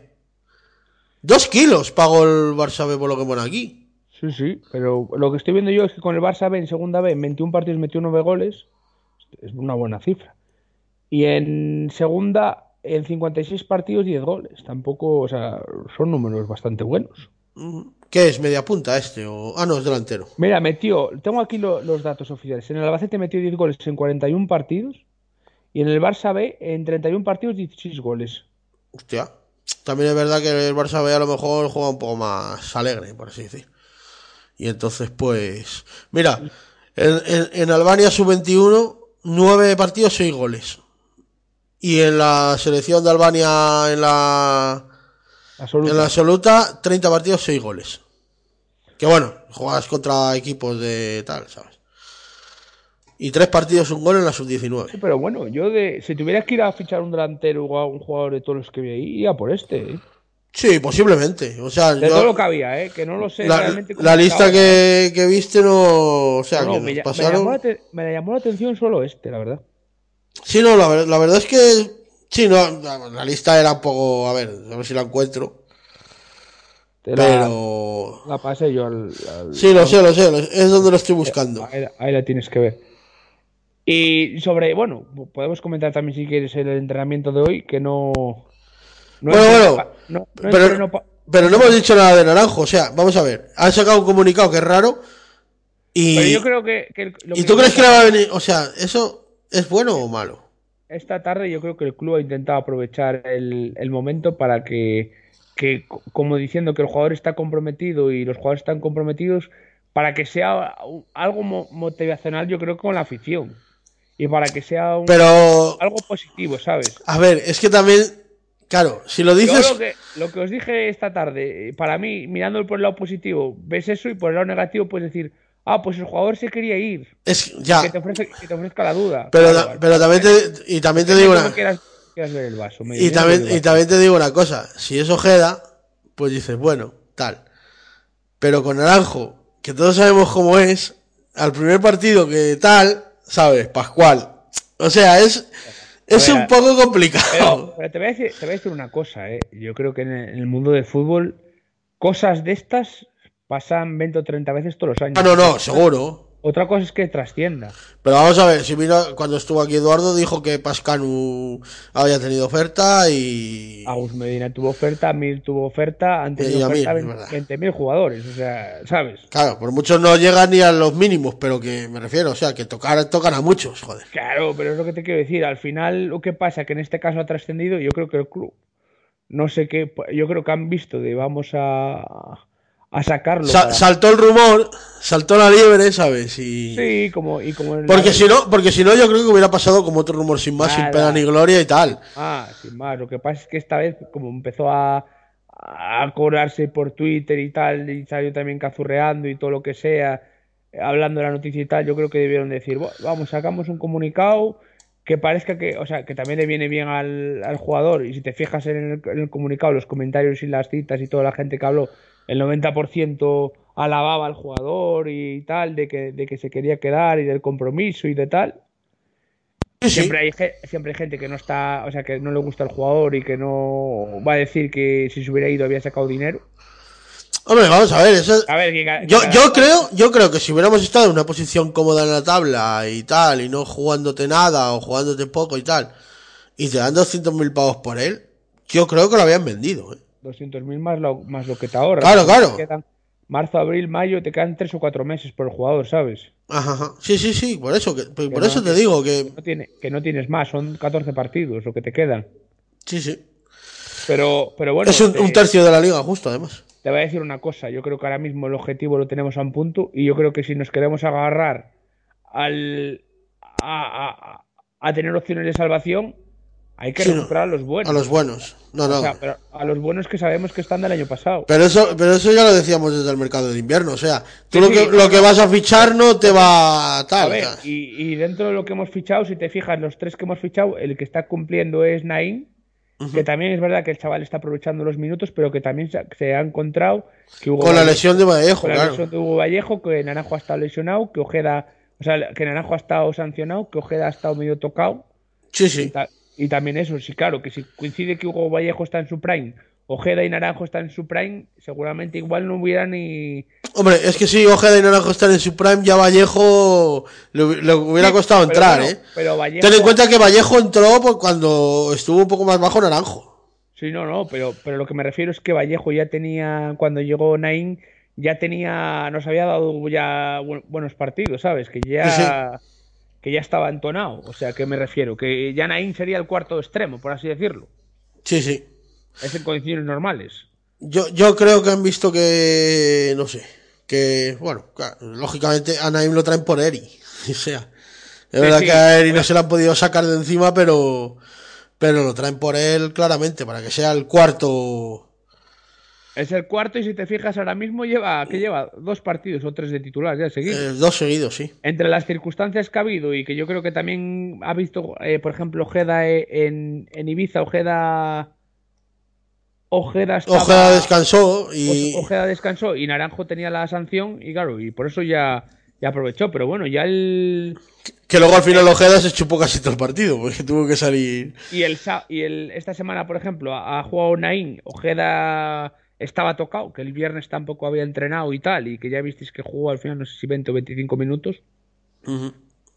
Speaker 4: Dos kilos pagó el Barça B por lo que pone aquí.
Speaker 5: Sí, sí, pero lo que estoy viendo yo es que con el Barça B en segunda B, en 21 partidos metió 9 goles. Es una buena cifra. Y en segunda, en 56 partidos, 10 goles. Tampoco, o sea, son números bastante buenos.
Speaker 4: ¿Qué es? ¿Media punta este? O... Ah, no, es delantero.
Speaker 5: Mira, metió, tengo aquí lo- los datos oficiales. En el Albacete metió 10 goles en 41 partidos. Y en el Barça B, en 31 partidos, 16 goles.
Speaker 4: Hostia. También es verdad que el Barça B a lo mejor juega un poco más alegre, por así decir. Y entonces, pues. Mira, en, en- en Albania sub-21, 9 partidos, 6 goles. Y en la selección de Albania, en la, En la absoluta, 30 partidos, 6 goles. Que bueno, juegas contra equipos de tal, ¿sabes? Y 3 partidos, un gol en la sub-19.
Speaker 5: Sí, pero bueno, yo de, si tuviera que ir a fichar un delantero o a un jugador de todos los que vi ahí, iría por este. ¿eh?
Speaker 4: Sí, posiblemente. O sea,
Speaker 5: De
Speaker 4: yo-
Speaker 5: todo lo que había, ¿eh? que no lo sé
Speaker 4: la,
Speaker 5: realmente.
Speaker 4: lista que, que viste no. O sea,
Speaker 5: No,
Speaker 4: que
Speaker 5: me, me llamó la me llamó la atención solo este, la verdad.
Speaker 4: Sí, no, la verdad es que. Sí, no, la, lista era un poco. A ver, a ver si la encuentro.
Speaker 5: Te la,
Speaker 4: Pero.
Speaker 5: la pasé yo al. al-
Speaker 4: Sí, lo sé, lo sé, es donde lo estoy buscando.
Speaker 5: Ahí, ahí la tienes que ver. Y sobre, bueno, podemos comentar también si quieres el entrenamiento de hoy, que no. no
Speaker 4: Bueno, bueno,
Speaker 5: no- no
Speaker 4: pero- Pero no hemos dicho nada de Naranjo, o sea, vamos a ver. Han sacado un comunicado que es raro. Y.
Speaker 5: Pero yo creo que. que el- lo
Speaker 4: ¿Y tú crees que le va a venir? O sea, ¿eso es bueno o malo?
Speaker 5: Esta tarde yo creo que el club ha intentado aprovechar el, el momento para que, que, co- como diciendo que el jugador está comprometido y los jugadores están comprometidos, para que sea algo mo- motivacional, yo creo, con la afición. Y para que sea un-
Speaker 4: Pero.
Speaker 5: algo positivo, ¿sabes?
Speaker 4: A ver, es que también Claro, si lo
Speaker 5: Yo
Speaker 4: dices.
Speaker 5: lo que, lo que os dije esta tarde, para mí, mirándolo por el lado positivo, ves eso y por el lado negativo puedes decir, ah, pues el jugador se quería ir.
Speaker 4: Es, ya.
Speaker 5: Que te, ofrece, que te ofrezca la duda.
Speaker 4: Pero,
Speaker 5: Claro,
Speaker 4: pero también te, y también te digo una.
Speaker 5: quieras, quieras ver el vaso. me-
Speaker 4: Y también, y también te digo una cosa, si es Ojeda, pues dices, bueno, tal. Pero con Naranjo, que todos sabemos cómo es, al primer partido que tal, sabes, Pascual. O sea, es, es
Speaker 5: ver,
Speaker 4: un poco complicado.
Speaker 5: Pero, pero te, voy a decir, te voy a decir una cosa, ¿eh? Yo creo que en el mundo del fútbol, cosas de estas pasan 20 o 30 veces todos los años.
Speaker 4: Ah, no, no, seguro.
Speaker 5: Otra cosa es que trascienda.
Speaker 4: Pero vamos a ver, si mira, cuando estuvo aquí Eduardo dijo que Pascanu había tenido oferta y...
Speaker 5: Agus Medina tuvo oferta, Mir tuvo oferta, han
Speaker 4: Y
Speaker 5: tenido
Speaker 4: a Mir,
Speaker 5: oferta
Speaker 4: es verdad.
Speaker 5: 20.000 jugadores, o sea, ¿sabes?
Speaker 4: Claro, por muchos no llegan ni a los mínimos, pero que me refiero, o sea, que tocar, tocan a muchos, joder.
Speaker 5: Claro, pero es lo que te quiero decir. Al final, lo que pasa que en este caso ha trascendido, yo creo que el club, no sé qué, yo creo que han visto de vamos a, a sacarlo.
Speaker 4: Sa-
Speaker 5: para-
Speaker 4: saltó el rumor, saltó la liebre, ¿sabes? Y...
Speaker 5: Sí, como, y como la-
Speaker 4: Porque si no, porque si no yo creo que hubiera pasado como otro rumor sin más, sin pena ni gloria y tal.
Speaker 5: Ah, sin más. Lo que pasa es que esta vez, como empezó a, a cobrarse por Twitter y tal, y salió también cazurreando y todo lo que sea, hablando de la noticia y tal, yo creo que debieron decir, "Buah, vamos, sacamos un comunicado que parezca que, o sea, que también le viene bien al, al jugador. Y si te fijas en el, en el comunicado, los comentarios y las citas y toda la gente que habló, el 90% alababa al jugador y tal, de que, de que se quería quedar y del compromiso y de tal.
Speaker 4: Sí, sí.
Speaker 5: Siempre hay, siempre hay gente que no está, o sea, que no le gusta el jugador y que no va a decir que si se hubiera ido había sacado dinero.
Speaker 4: Hombre, vamos a ver, eso...
Speaker 5: A ver, que ca-
Speaker 4: Yo,
Speaker 5: que
Speaker 4: yo creo, yo creo que si hubiéramos estado en una posición cómoda en la tabla y tal, y no jugándote nada o jugándote poco y tal, y te dan 200.000 pavos por él, yo creo que lo habían vendido, ¿eh?
Speaker 5: 200.000 más lo, más lo que te ahorras.
Speaker 4: Claro, claro.
Speaker 5: Te quedan marzo, abril, mayo, te quedan tres o cuatro meses por el jugador, ¿sabes?
Speaker 4: Ajá, ajá. Sí, sí, sí, por eso, que, por
Speaker 5: no,
Speaker 4: eso te
Speaker 5: que-
Speaker 4: digo que...
Speaker 5: No tiene, que no tienes más, son 14 partidos lo que te quedan.
Speaker 4: Sí, sí.
Speaker 5: Pero, pero bueno,
Speaker 4: es un,
Speaker 5: te,
Speaker 4: un tercio de la liga, justo, además.
Speaker 5: te voy a decir una cosa. Yo creo que ahora mismo el objetivo lo tenemos a un punto y yo creo que si nos queremos agarrar al, a, a- a tener opciones de salvación, hay que
Speaker 4: Sí, no.
Speaker 5: recuperar a los buenos.
Speaker 4: A los buenos. No, no.
Speaker 5: O sea, pero a los buenos que sabemos que están del año pasado.
Speaker 4: Pero eso, pero eso ya lo decíamos desde el mercado de invierno. O sea, tú
Speaker 5: Sí,
Speaker 4: lo, que, lo que vas a fichar no te va a
Speaker 5: A
Speaker 4: tal.
Speaker 5: ver, y, y dentro de lo que hemos fichado, si te fijas, los tres que hemos fichado, el que está cumpliendo es Naim, que también es verdad que el chaval está aprovechando los minutos, pero que también se, ha encontrado que Hugo
Speaker 4: Con la lesión de Vallejo,
Speaker 5: con la lesión de Hugo Vallejo, que Naranjo ha estado lesionado, que Ojeda, o sea, que Naranjo ha estado sancionado, que Ojeda ha estado medio tocado.
Speaker 4: Sí, sí.
Speaker 5: Y también eso, sí, claro, que si coincide que Hugo Vallejo está en su prime, Ojeda y Naranjo están en su prime, seguramente igual no hubiera ni...
Speaker 4: Hombre, es que si Ojeda y Naranjo están en su prime, ya Vallejo le, hu- le hubiera costado entrar,
Speaker 5: bueno,
Speaker 4: ¿eh?
Speaker 5: Pero Vallejo...
Speaker 4: Ten en cuenta que Vallejo entró por cuando estuvo un poco más bajo Naranjo.
Speaker 5: Sí, no, no, pero, pero lo que me refiero es que Vallejo ya tenía, cuando llegó Nain, ya tenía, nos había dado ya bu- buenos partidos, ¿sabes? Que ya, que ya estaba entonado. O sea, que me refiero, que ya Nain sería el cuarto extremo, por así decirlo.
Speaker 4: Sí, sí.
Speaker 5: Es en condiciones normales.
Speaker 4: Yo, yo creo que han visto que, no sé, que, bueno, claro, lógicamente a Naim lo traen por Eri. O sea, es verdad
Speaker 5: sí,
Speaker 4: que a Eri no se lo han podido sacar de encima, pero, pero lo traen por él claramente, para que sea el cuarto.
Speaker 5: Es el cuarto y si te fijas ahora mismo lleva, que lleva dos partidos o tres de titular ya seguidos.
Speaker 4: eh, dos seguidos, sí.
Speaker 5: Entre las circunstancias que ha habido y que yo creo que también ha visto, eh, por ejemplo, Ojeda eh, en, en Ibiza, Ojeda... Ojeda estaba...
Speaker 4: Ojeda descansó y.
Speaker 5: Ojeda descansó y Naranjo tenía la sanción y claro, y por eso ya, ya aprovechó. Pero bueno, ya el.
Speaker 4: Que luego al final Ojeda se chupó casi todo el partido, porque tuvo que salir.
Speaker 5: Y el, y el esta semana, por ejemplo, ha, ha jugado Naín. Ojeda estaba tocado, que el viernes tampoco había entrenado y tal, y que ya visteis que jugó al final, no sé si 20 o 25 minutos.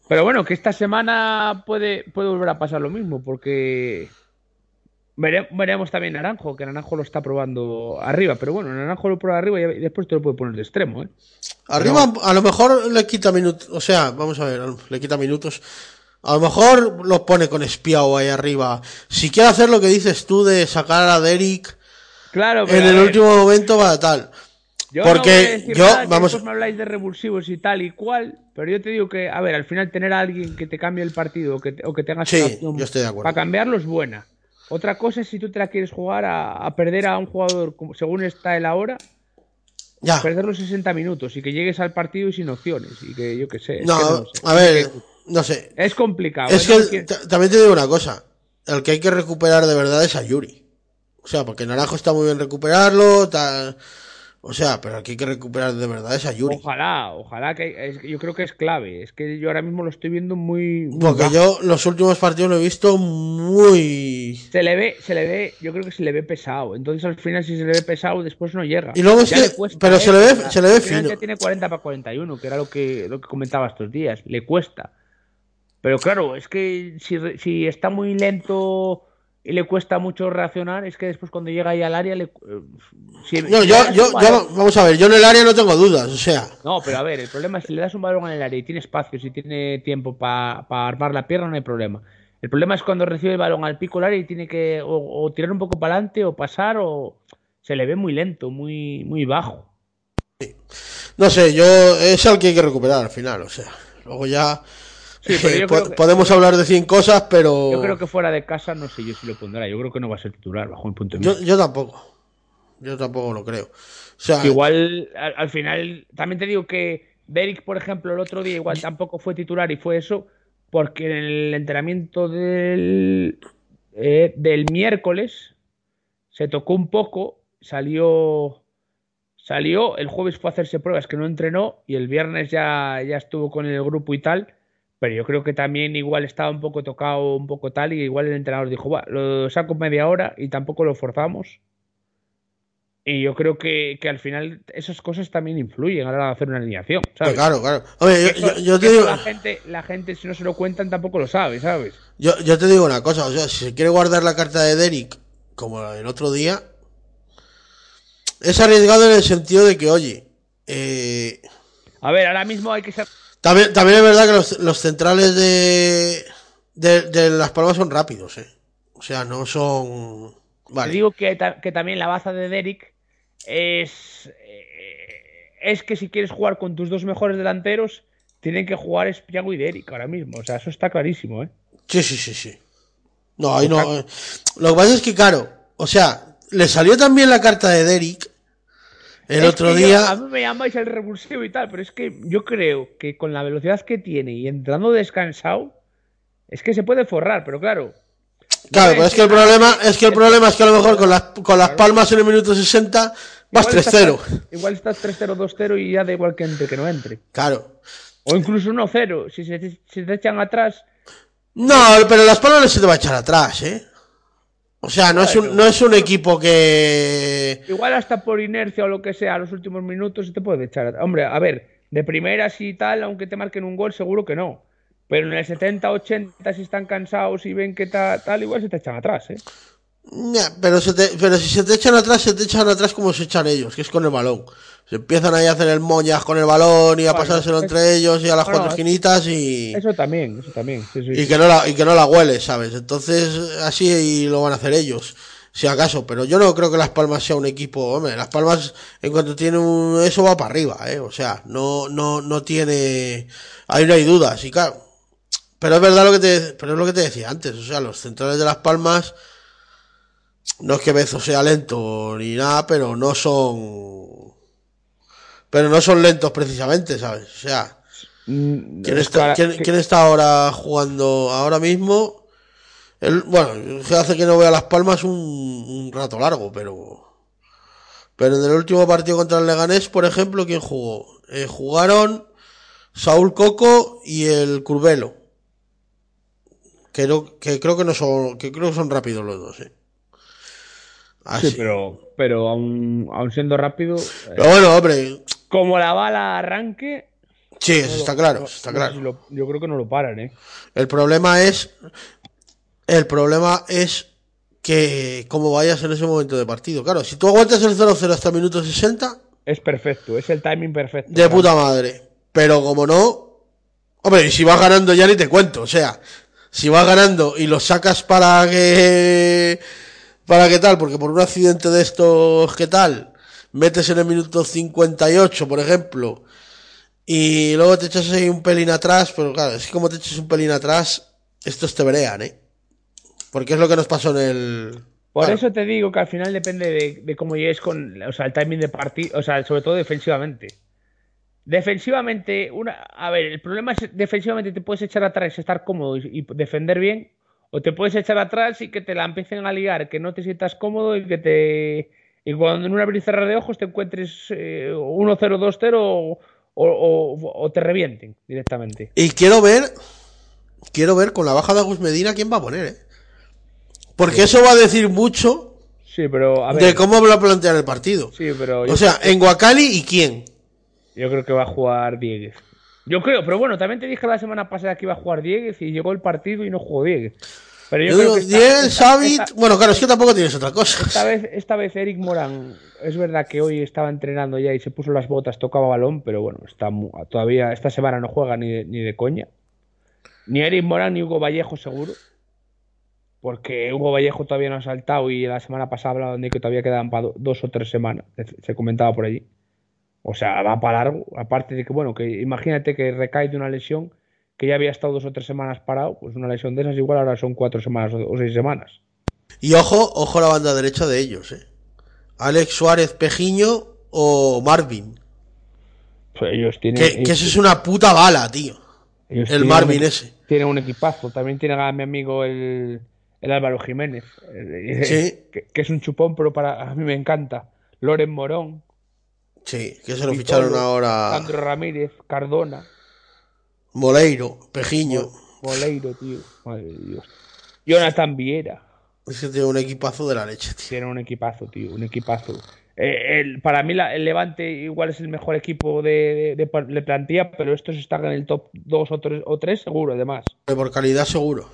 Speaker 5: Pero bueno, que esta semana puede, puede volver a pasar lo mismo, porque vere- veremos también Naranjo, que Naranjo lo está probando arriba. Pero bueno, Naranjo lo prueba arriba y después te lo puede poner de extremo, ¿eh?
Speaker 4: Arriba a lo mejor le quita minutos, o sea, vamos a ver, le quita minutos. A lo mejor lo pone con espiado ahí arriba. Si quiere hacer lo que dices tú de sacar a Derek
Speaker 5: Claro, pero
Speaker 4: en el
Speaker 5: ver,
Speaker 4: último momento va tal.
Speaker 5: Yo
Speaker 4: Porque
Speaker 5: no
Speaker 4: yo-
Speaker 5: nada,
Speaker 4: vamos-
Speaker 5: me habláis de revulsivos y tal y cual, pero yo te digo que, a ver, al final tener a alguien que te cambie el partido o que, te- o que tengas
Speaker 4: Sí,
Speaker 5: una opción
Speaker 4: yo estoy de acuerdo.
Speaker 5: para cambiarlo es buena. Otra cosa es si tú te la quieres jugar a, a perder a un jugador como, según está el ahora,
Speaker 4: Ya.
Speaker 5: perder los 60 minutos y que llegues al partido y sin opciones y que yo qué sé.
Speaker 4: No,
Speaker 5: que no sé.
Speaker 4: a ver, no sé.
Speaker 5: Es complicado.
Speaker 4: Es que el- también te digo una cosa. El que hay que recuperar de verdad es a Yuri. O sea, porque Naranjo está muy bien recuperarlo, tal. O sea, pero que hay que recuperar de verdad es a Yuri.
Speaker 5: Ojalá, ojalá que es- yo creo que es clave. Es que yo ahora mismo lo estoy viendo muy. muy
Speaker 4: Porque
Speaker 5: bajo.
Speaker 4: yo los últimos partidos lo he visto muy...
Speaker 5: Se le ve, se le ve, yo creo que se le ve pesado. Entonces al final si se le ve pesado, después no llega.
Speaker 4: Y luego es que-
Speaker 5: le cuesta,
Speaker 4: pero
Speaker 5: ¿eh?
Speaker 4: se le ve- se le ve fino.
Speaker 5: ya tiene 40 para 41, que era lo que, lo que comentaba estos días. Le cuesta. Pero claro, es que si, si está muy lento y le cuesta mucho reaccionar, es que después cuando llega ahí al área le... eh, si-
Speaker 4: No, yo, yo, yo, vamos a ver, yo en el área no tengo dudas, o sea,
Speaker 5: No, pero a ver, el problema es si le das un balón en el área y tiene espacio, si tiene tiempo para armar la pierna, no hay problema. El problema es cuando recibe el balón al pico área y tiene que o, o tirar un poco para adelante o pasar o se le ve muy lento, muy, muy bajo.
Speaker 4: no sé, yo es al que hay que recuperar al final, o sea, luego ya
Speaker 5: Sí, pero
Speaker 4: po-
Speaker 5: que-
Speaker 4: podemos hablar de 100 cosas, pero
Speaker 5: Yo creo que fuera de casa no sé yo si lo pondrá. Yo creo que no va a ser titular bajo mi punto de
Speaker 4: yo,
Speaker 5: vista.
Speaker 4: yo tampoco, yo tampoco lo creo. O sea,
Speaker 5: Igual al, al final también te digo que Derek, por ejemplo, el otro día igual tampoco fue titular y fue eso porque en el entrenamiento del eh, del miércoles se tocó un poco, salió salió, el jueves fue a hacerse pruebas que no entrenó y el viernes ya ya estuvo con el grupo y tal. Pero yo creo que también igual estaba un poco tocado, un poco tal, y igual el entrenador dijo, va, lo saco media hora y tampoco lo forzamos. Y yo creo que, que al final esas cosas también influyen a la hora de hacer una alineación, ¿sabes?
Speaker 4: claro, claro. Hombre, yo,
Speaker 5: Eso-
Speaker 4: yo- yo te
Speaker 5: eso
Speaker 4: digo,
Speaker 5: la gente, la gente si no se lo cuentan tampoco lo sabe, ¿sabes?
Speaker 4: yo, yo te digo una cosa, o sea, si se quiere guardar la carta de Derek como el otro día, es arriesgado en el sentido de que, oye, eh,
Speaker 5: A ver, ahora mismo hay que ser...
Speaker 4: También, también es verdad que los, los centrales de, de, de Las Palmas son rápidos, ¿eh? O sea, no son...
Speaker 5: Te digo que, ta- que también la baza de Derek es... eh, es que si quieres jugar con tus dos mejores delanteros, tienen que jugar Espiago y Derek ahora mismo. O sea, eso está clarísimo, ¿eh?
Speaker 4: Sí, sí, sí, sí. No, ahí no... eh. Lo que pasa es que, claro, o sea, le salió también la carta de Derek el
Speaker 5: Es
Speaker 4: otro
Speaker 5: yo-
Speaker 4: día...
Speaker 5: a mí me llamáis el revulsivo y tal, pero es que yo creo que con la velocidad que tiene y entrando descansado, es que se puede forrar, pero claro.
Speaker 4: Claro, pero es que el problema es que el problema es que a lo mejor con las, con las palmas en el minuto 60 vas
Speaker 5: Igual estás-
Speaker 4: 3-0.
Speaker 5: Igual estás 3-0, 2-0 y ya da igual que entre, que no entre.
Speaker 4: Claro.
Speaker 5: O incluso 1-0. Si se, si te echan atrás,
Speaker 4: No, pero las palmas no se te va a echar atrás, ¿eh? O sea, no, es, un, no es un equipo que...
Speaker 5: igual hasta por inercia o lo que sea, a los últimos minutos se te puede echar atrás. Hombre, a ver, de primeras y tal, aunque te marquen un gol, seguro que no. Pero en el 70, 80, si están cansados y ven que ta- tal, igual se te echan atrás, ¿eh?
Speaker 4: Pero, se te- pero si se te echan atrás, se te echan atrás como se echan ellos, que es con el balón. Se empiezan ahí a hacer el moñas con el balón y a
Speaker 5: Bueno,
Speaker 4: pasárselo
Speaker 5: es-
Speaker 4: entre ellos y a las
Speaker 5: no,
Speaker 4: cuatro
Speaker 5: es-
Speaker 4: esquinitas y,
Speaker 5: Eso también, eso también. sí, sí.
Speaker 4: y, que no la, y que no la hueles, ¿sabes? Entonces, así lo van a hacer ellos, si acaso. Pero yo no creo que Las Palmas sea un equipo, hombre, Las Palmas, en cuanto tiene un, eso va para arriba, ¿eh? O sea, no, no, no tiene, ahí no hay dudas, y claro. Pero es verdad lo que te, pero es lo que te decía antes, o sea, los centrales de Las Palmas, no es que Bezo sea lento ni nada, pero no son, pero no son lentos precisamente, ¿sabes? O sea,
Speaker 5: Mm,
Speaker 4: ¿quién
Speaker 5: es
Speaker 4: está, quién- está ahora jugando ahora mismo? El, bueno, hace que no vea Las Palmas un, un rato largo, pero, pero en el último partido contra el Leganés, por ejemplo, ¿quién jugó? Eh, jugaron Saúl Coco y el Curvelo. Que, no- que creo que no son, que creo que son rápidos los dos, eh. Así.
Speaker 5: Sí, pero, pero aún, aún siendo rápido, eh,
Speaker 4: Pero bueno, hombre,
Speaker 5: como la bala arranque,
Speaker 4: sí, eso está claro,
Speaker 5: no-
Speaker 4: está
Speaker 5: no
Speaker 4: claro.
Speaker 5: si lo- yo creo que no lo paran, ¿eh?
Speaker 4: El problema es, el problema es que como vayas en ese momento de partido. Claro, si tú aguantas el 0-0 hasta minuto 60,
Speaker 5: Es perfecto, es el timing perfecto.
Speaker 4: de puta madre. Pero como no, hombre, y si vas ganando ya ni te cuento, o sea, si vas ganando y lo sacas para que, para que tal, porque por un accidente de estos, ¿qué tal? Metes en el minuto 58, por ejemplo, y luego te echas ahí un pelín atrás, pero claro, es que como te eches un pelín atrás, estos te verean, ¿eh? Porque es lo que nos pasó en el.
Speaker 5: Por
Speaker 4: Claro.
Speaker 5: eso te digo que al final depende de, de cómo llegues con, o sea, el timing de partido, o sea, sobre todo defensivamente. Defensivamente, una, a ver, el problema es defensivamente te puedes echar atrás, estar cómodo y, y defender bien, o te puedes echar atrás y que te la empiecen a liar, que no te sientas cómodo y que te y cuando en un abrir de ojos te encuentres eh, 1-0, 2-0 o, o- o te revienten directamente.
Speaker 4: Y quiero ver. Quiero ver con la baja de Agus Medina quién va a poner, ¿eh? Porque eso va a decir mucho
Speaker 5: Sí, pero a ver,
Speaker 4: de cómo va a plantear el partido.
Speaker 5: sí, pero
Speaker 4: O sea, en Guacali y quién.
Speaker 5: Yo creo que va a jugar Dieguez. Yo creo, pero bueno, también te dije la semana pasada que iba a jugar Dieguez y llegó el partido y no jugó Dieguez. Pero yo,
Speaker 4: Yo
Speaker 5: creo
Speaker 4: digo,
Speaker 5: que esta,
Speaker 4: Diez,
Speaker 5: esta-
Speaker 4: Xavi.
Speaker 5: esta-
Speaker 4: Bueno, claro, es que tampoco tienes otra cosa.
Speaker 5: esta vez, esta vez Eric Morán, es verdad que hoy estaba entrenando ya y se puso las botas, tocaba balón, pero bueno, está todavía esta semana no juega ni de, ni de coña. Ni Eric Morán ni Hugo Vallejo seguro. Porque Hugo Vallejo todavía no ha saltado y la semana pasada hablaban de que todavía quedaban para dos o tres semanas. Se comentaba por allí. O sea, va para largo. Aparte de que, bueno, que imagínate que recae de una lesión que ya había estado dos o tres semanas parado, pues una lesión de esas igual ahora son cuatro semanas o, seis semanas.
Speaker 4: Y ojo, ojo la banda derecha de ellos, ¿eh? Alex Suárez Pejiño o Marvin.
Speaker 5: Pues ellos tienen.
Speaker 4: Que, que eso es una puta bala, tío. El
Speaker 5: tienen
Speaker 4: Marvin
Speaker 5: un-
Speaker 4: ese.
Speaker 5: Tienen un equipazo. También tienen a mi amigo el, el Álvaro Jiménez.
Speaker 4: Sí.
Speaker 5: Que, que es un chupón, pero para a mí me encanta. Loren Morón.
Speaker 4: Sí, que se lo
Speaker 5: Vitolo,
Speaker 4: ficharon ahora.
Speaker 5: Sandro Ramírez, Cardona,
Speaker 4: Moleiro, Pejiño.
Speaker 5: Boleiro, tío. Madre de Dios. Jonathan Viera.
Speaker 4: Es que tiene un equipazo de la leche, tío.
Speaker 5: Tiene un equipazo, tío. Un equipazo. Eh, el- para mí la- el Levante igual es el mejor equipo de, de, de- de plantilla, pero estos están en el top 2 o 3, o 3 seguro, además.
Speaker 4: Por calidad, seguro.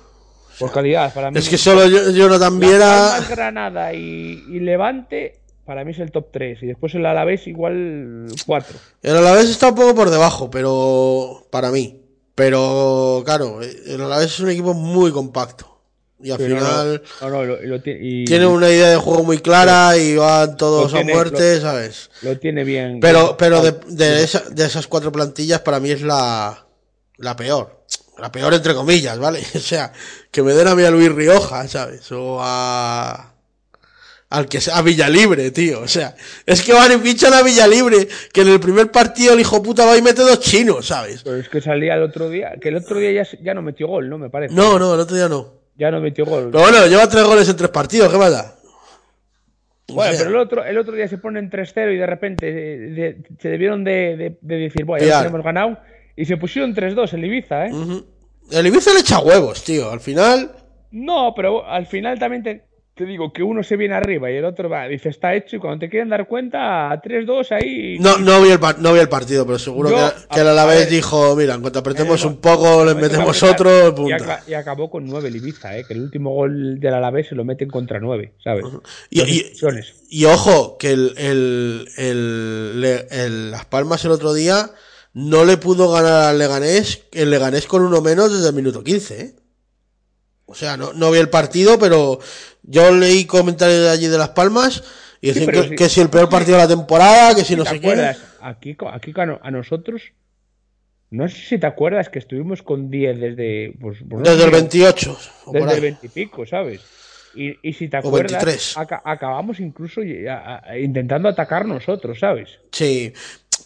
Speaker 5: Por calidad, para mí.
Speaker 4: Es que solo Jonathan Viera.
Speaker 5: Granada y, y Levante, para mí es el top 3. Y después el Alavés igual 4.
Speaker 4: El Alavés está un poco por debajo, pero. Para mí. Pero, claro, el Alavés es un equipo muy compacto. Y al final.
Speaker 5: No, no, lo, lo y-
Speaker 4: Tiene una idea de juego muy clara y van todos
Speaker 5: Lo tiene-
Speaker 4: a muerte, ¿sabes?
Speaker 5: lo tiene bien.
Speaker 4: Pero, pero de, de, esa- de esas cuatro plantillas, para mí es la, la peor. La peor entre comillas, ¿vale? O sea, que me den a mí a Luis Rioja, ¿sabes? O a. Al que sea, a Villalibre, tío. O sea, es que van y fichan a Villalibre, que en el primer partido el hijo puta va y mete dos chinos, ¿sabes?
Speaker 5: Pero es que salía el otro día, que el otro día ya, ya no metió gol, ¿no? Me parece.
Speaker 4: No, no, el otro día no.
Speaker 5: Ya no metió gol.
Speaker 4: Pero bueno, lleva tres goles en tres partidos, ¿qué? O
Speaker 5: Bueno,
Speaker 4: sea,
Speaker 5: pero el otro, el otro día se ponen 3-0 y de repente eh, de- se debieron de, de- de decir, bueno, ya hemos ganado. Y se pusieron 3-2 el Ibiza, ¿eh?
Speaker 4: ujú. El Ibiza le echa huevos, tío. Al final.
Speaker 5: No, pero al final también te, te digo que uno se viene arriba y el otro va, dice, está hecho. Y cuando te quieren dar cuenta, 3-2 ahí.
Speaker 4: No, no, vi el, no vi el partido, pero seguro
Speaker 5: Yo,
Speaker 4: que, que el
Speaker 5: a- a
Speaker 4: Alavés
Speaker 5: ver.
Speaker 4: dijo, mira, en cuanto apretemos
Speaker 5: Eh,
Speaker 4: un poco, le
Speaker 5: Momento
Speaker 4: metemos otro.
Speaker 5: Y, acabó con 9 el Ibiza, ¿eh? Que el último gol del Alavés se lo meten contra 9, ¿sabes?
Speaker 4: Y, ojo, que el, el, el, le- el Las Palmas el otro día no le pudo ganar al Leganés, el Leganés con uno menos desde el minuto 15, ¿eh? O sea, no, no vi el partido, pero yo leí comentarios de allí de Las Palmas y decían que, si el peor partido de la temporada, que si no
Speaker 5: ¿Te
Speaker 4: sé qué.
Speaker 5: acuerdas? Aquí, aquí a no- a nosotros, no sé si te acuerdas que estuvimos con 10 desde. Pues, pues
Speaker 4: Desde el 28. o por
Speaker 5: Desde el
Speaker 4: ahí.
Speaker 5: 20 y pico, ¿sabes? Y, y si te acuerdas,
Speaker 4: 23.
Speaker 5: aca- acabamos incluso intentando atacar nosotros, ¿sabes?
Speaker 4: Sí,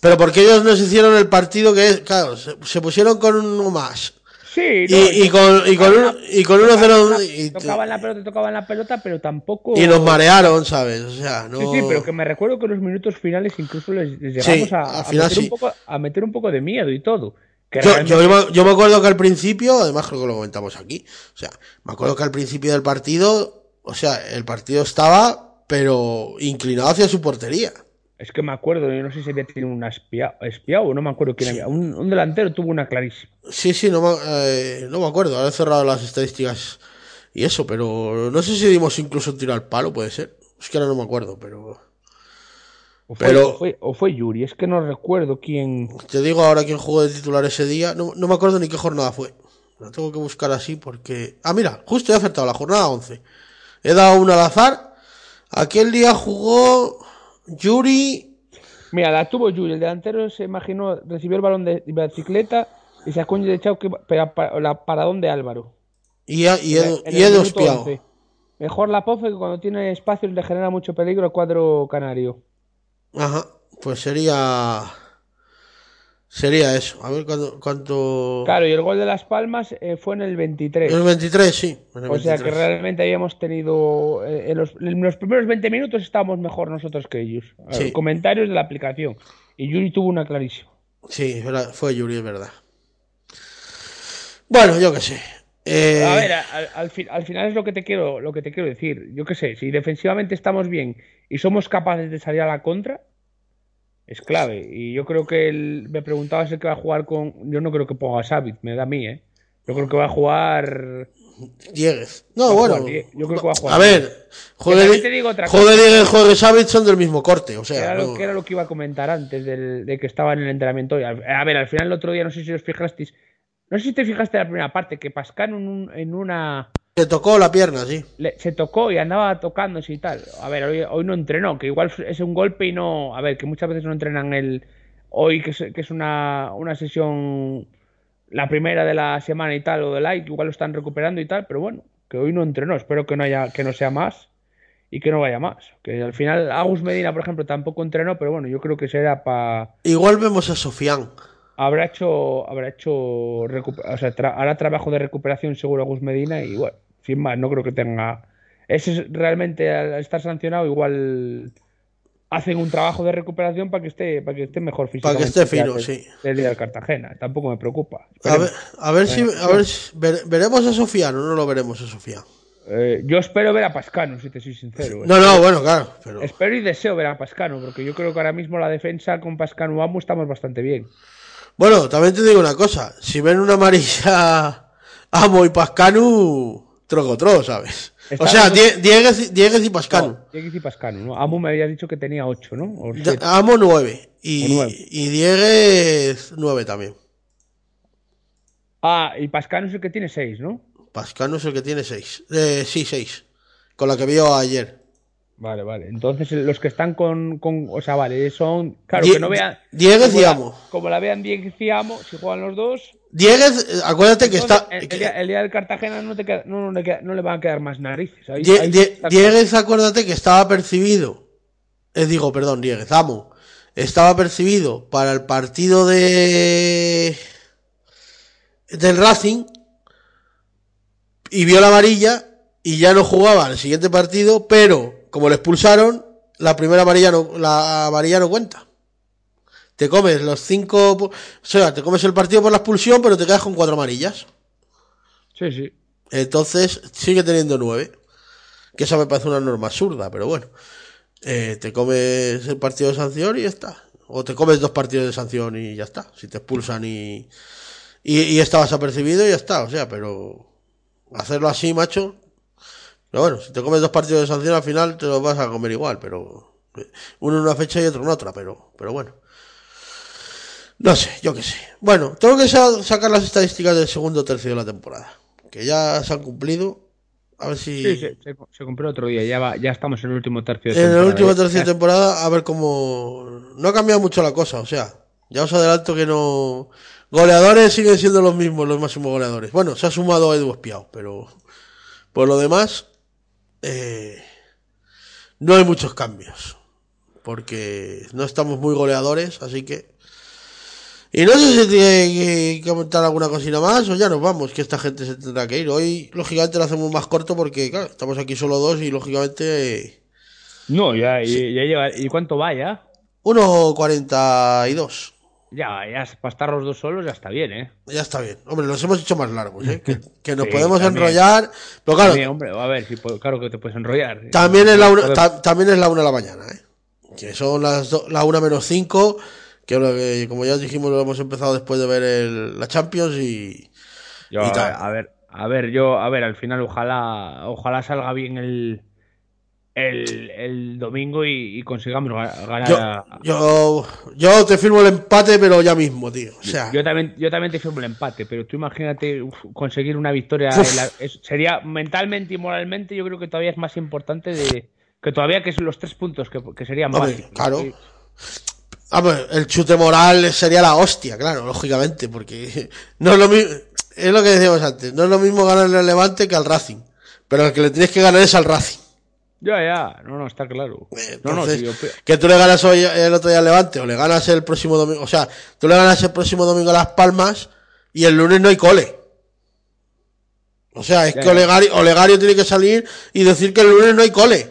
Speaker 4: pero porque ellos nos hicieron el partido que es, claro, se, se pusieron con uno más.
Speaker 5: Sí,
Speaker 4: Y,
Speaker 5: no,
Speaker 4: y con, y con, un- y con 1-0 y,
Speaker 5: tocaban la pelota, tocaban la pelota, pero tampoco.
Speaker 4: y nos marearon, ¿sabes? O sea, no.
Speaker 5: Sí, sí, pero que me recuerdo que en los minutos finales incluso les, les
Speaker 4: Sí,
Speaker 5: llegamos a, a
Speaker 4: final
Speaker 5: meter
Speaker 4: sí.
Speaker 5: un poco, a meter un poco de miedo y todo.
Speaker 4: Yo,
Speaker 5: realmente-
Speaker 4: yo, me- yo me acuerdo que al principio, además creo que lo comentamos aquí, o sea, me acuerdo que al principio del partido, o sea, el partido estaba, pero inclinado hacia su portería.
Speaker 5: Es que me acuerdo, yo no sé si había tenido una espía, espiado o no me acuerdo quién había. Un, un delantero tuvo una clarísima.
Speaker 4: Sí, sí, no me, eh, no me acuerdo, ahora he cerrado las estadísticas y eso, pero no sé si dimos incluso un tiro al palo, puede ser. Es que ahora no me acuerdo, pero...
Speaker 5: O fue,
Speaker 4: Pero-
Speaker 5: o fue, o fue Yuri, es que no recuerdo quién.
Speaker 4: Te digo ahora quién jugó de titular ese día. No, no me acuerdo ni qué jornada fue. Lo tengo que buscar así porque... Ah, mira, justo he acertado la jornada 11. He dado una al azar. Aquel día jugó Yuri...
Speaker 5: Mira, la tuvo Yuri, el delantero se imaginó, recibió el balón de bicicleta y sacó un derechado que para, para- la paradón de Álvaro.
Speaker 4: Y, a- y
Speaker 5: el
Speaker 4: y Edu
Speaker 5: minuto
Speaker 4: espiado.
Speaker 5: 11. Mejor la Pofe que cuando tiene espacios le genera mucho peligro el cuadro canario.
Speaker 4: Ajá, pues sería. Sería eso. A ver cuánto. cuánto...
Speaker 5: Claro, y el gol de Las Palmas eh, fue en el 23.
Speaker 4: El 23, sí. en el
Speaker 5: O sea que
Speaker 4: 23.
Speaker 5: realmente habíamos tenido. eh, en, los, en los primeros 20 minutos estábamos mejor nosotros que ellos. Ver,
Speaker 4: Sí.
Speaker 5: Comentarios de la aplicación. Y Yuri tuvo una clarísima.
Speaker 4: Sí, fue Yuri, es verdad. Bueno, yo qué sé. Eh,
Speaker 5: A ver, al, al fin- al final es lo que te quiero, lo que te quiero decir. Yo qué sé, si defensivamente estamos bien y somos capaces de salir a la contra, es clave. Y yo creo que el- me preguntabas el que va a jugar con. Yo no creo que ponga a Savit, me da a mí, ¿eh? Yo creo que va a jugar.
Speaker 4: Dieguez. No, bueno.
Speaker 5: jugar yo creo que va a jugar
Speaker 4: A ver,
Speaker 5: también te digo otra cosa.
Speaker 4: Dieguez, juegue Savitz son del mismo corte. O sea,
Speaker 5: era, lo,
Speaker 4: no-
Speaker 5: que era lo que iba a comentar antes del- de que estaba en el entrenamiento A ver, al final el otro día, no sé si os fijasteis. No sé si te fijaste en la primera parte, que en, un- en una.
Speaker 4: Se tocó la pierna, sí.
Speaker 5: le- se tocó y andaba tocándose y tal. A ver, hoy, hoy no entrenó, que igual es un golpe y no. A ver, que muchas veces no entrenan el. Hoy, que es, que es una, una sesión. La primera de la semana y tal, o de like, igual lo están recuperando y tal, pero bueno, que hoy no entrenó. Espero que no, haya, que no sea más y que no vaya más. Que al final, Agus Medina, por ejemplo, tampoco entrenó, pero bueno, yo creo que será para.
Speaker 4: Igual vemos a Sofián.
Speaker 5: Habrá hecho. Habrá hecho. O sea, tra- hará trabajo de recuperación seguro Agus Medina y bueno, sin más, no creo que tenga. Ese es realmente al estar sancionado, igual hacen un trabajo de recuperación para que esté, para que esté mejor
Speaker 4: Para que
Speaker 5: físicamente.
Speaker 4: esté fino,
Speaker 5: el-
Speaker 4: sí.
Speaker 5: El día del Cartagena. Tampoco me preocupa.
Speaker 4: A ver, a ver si. A ver si- ver- ¿Veremos a Sofián o no lo veremos a Sofián?
Speaker 5: Eh, yo espero ver a Pascano, si te soy sincero.
Speaker 4: No, no, bueno, claro. Pero...
Speaker 5: Espero y deseo ver a Pascano, porque yo creo que ahora mismo la defensa con Pascano Amo estamos bastante bien.
Speaker 4: Bueno, también te digo una cosa. Si ven una amarilla Amo y Pascanu, troco tro, ¿sabes? O
Speaker 5: Está-
Speaker 4: sea, Die- Dieguez, Dieguez y Pascanu.
Speaker 5: No, Dieguez y Pascano, ¿no? Amo me habías dicho que tenía 8, ¿no? O.
Speaker 4: Amo 9 y,
Speaker 5: O nueve.
Speaker 4: y Dieguez 9 también.
Speaker 5: Ah, y Pascano es el que tiene 6, ¿no?
Speaker 4: Pascanu es el que tiene 6. Eh, sí, 6. Con la que vio ayer.
Speaker 5: Vale, vale. Entonces los que están con, con o sea, vale, son, claro,
Speaker 4: Die-
Speaker 5: que no vean
Speaker 4: Dieguez
Speaker 5: como
Speaker 4: y Amo.
Speaker 5: Como la vean Dieguez y Amo, si juegan los dos,
Speaker 4: Dieguez, eh, acuérdate que
Speaker 5: entonces,
Speaker 4: está.
Speaker 5: el, día, el día del Cartagena no, te queda- no, no le queda- no le van a quedar más narices. Ahí-
Speaker 4: Die-
Speaker 5: ahí
Speaker 4: Die-
Speaker 5: está-
Speaker 4: Dieguez, acuérdate que estaba percibido. Eh, digo, perdón, Dieguez, Amo. Estaba percibido para el partido de. del Racing. Y vio la amarilla. Y ya no jugaba el siguiente partido. Pero, como le expulsaron, la primera amarilla no, la amarilla no cuenta. Te comes los cinco. O sea, te comes el partido por la expulsión, pero te quedas con cuatro amarillas.
Speaker 5: Sí, sí.
Speaker 4: Entonces sigue teniendo nueve. Que eso me parece una norma absurda, pero bueno. Eh, te comes el partido de sanción y ya está. O te comes dos partidos de sanción y ya está. Si te expulsan y, y, y estabas apercibido y ya está. O sea, pero hacerlo así, macho. Pero bueno, si te comes dos partidos de sanción al final te los vas a comer igual, pero uno en una fecha y otro en otra, pero, pero bueno. No sé, yo qué sé. Bueno, tengo que sa- sacar las estadísticas del segundo tercio de la temporada. Que ya se han cumplido. A ver si.
Speaker 5: Sí, se, se, se compró otro día, ya, va, ya estamos en el último tercio de
Speaker 4: en el
Speaker 5: temporada,
Speaker 4: último
Speaker 5: ya-
Speaker 4: tercio de temporada, a ver cómo. No ha cambiado mucho la cosa, o sea. Ya os adelanto que no. Goleadores siguen siendo los mismos, los máximos goleadores. Bueno, se ha sumado Edu Espiao, pero. Por lo demás. Eh, no hay muchos cambios. Porque no estamos muy goleadores, así que. Y no sé si tiene que comentar alguna cosina más o ya nos vamos, que esta gente se tendrá que ir. Hoy, lógicamente, lo hacemos más corto porque, claro, estamos aquí solo dos y, lógicamente,
Speaker 5: No, ya, ya, ya lleva. ¿Y cuánto va ya?
Speaker 4: 1.42.
Speaker 5: Ya, ya, para estar los dos solos ya está bien, ¿eh?
Speaker 4: Ya está bien. Hombre, los hemos hecho más largos, ¿eh? Que, que nos
Speaker 5: Sí,
Speaker 4: podemos
Speaker 5: también.
Speaker 4: enrollar. Pero claro,
Speaker 5: También, hombre, a ver, si puedo- claro que te puedes enrollar.
Speaker 4: también es la una, ta- también es la una de la mañana, ¿eh? Que son las do- la una menos cinco. Que, como ya os dijimos, lo hemos empezado después de ver el- la Champions y.
Speaker 5: Yo,
Speaker 4: y
Speaker 5: a,
Speaker 4: tal.
Speaker 5: ver, a ver, a ver, yo, a ver, al final ojalá, ojalá salga bien el, el, el domingo y, y consigamos ga- ganar.
Speaker 4: Yo,
Speaker 5: a-
Speaker 4: yo, yo te firmo el empate, pero ya mismo, tío. O sea,
Speaker 5: yo también, yo también te firmo el empate, pero tú imagínate uf, conseguir una victoria. La- es- sería mentalmente y moralmente, yo creo que todavía es más importante de que todavía que son los tres puntos que, que serían básicos.
Speaker 4: claro.
Speaker 5: Sí.
Speaker 4: Ah, pues, el chute moral sería la hostia, claro, lógicamente, porque no es lo mismo. es lo que decíamos antes. No es lo mismo ganarle al Levante que al Racing. Pero el que le tienes que ganar es al Racing.
Speaker 5: Ya, ya, no, no, está claro.
Speaker 4: Entonces,
Speaker 5: no, no, tío, pe-
Speaker 4: que tú le ganas hoy el otro día al Levante o le ganas el próximo domingo, o sea, tú le ganas el próximo domingo a Las Palmas y el lunes no hay cole. O sea, es
Speaker 5: Ya,
Speaker 4: que. Olegario, Olegario tiene que salir y decir que el lunes no hay cole.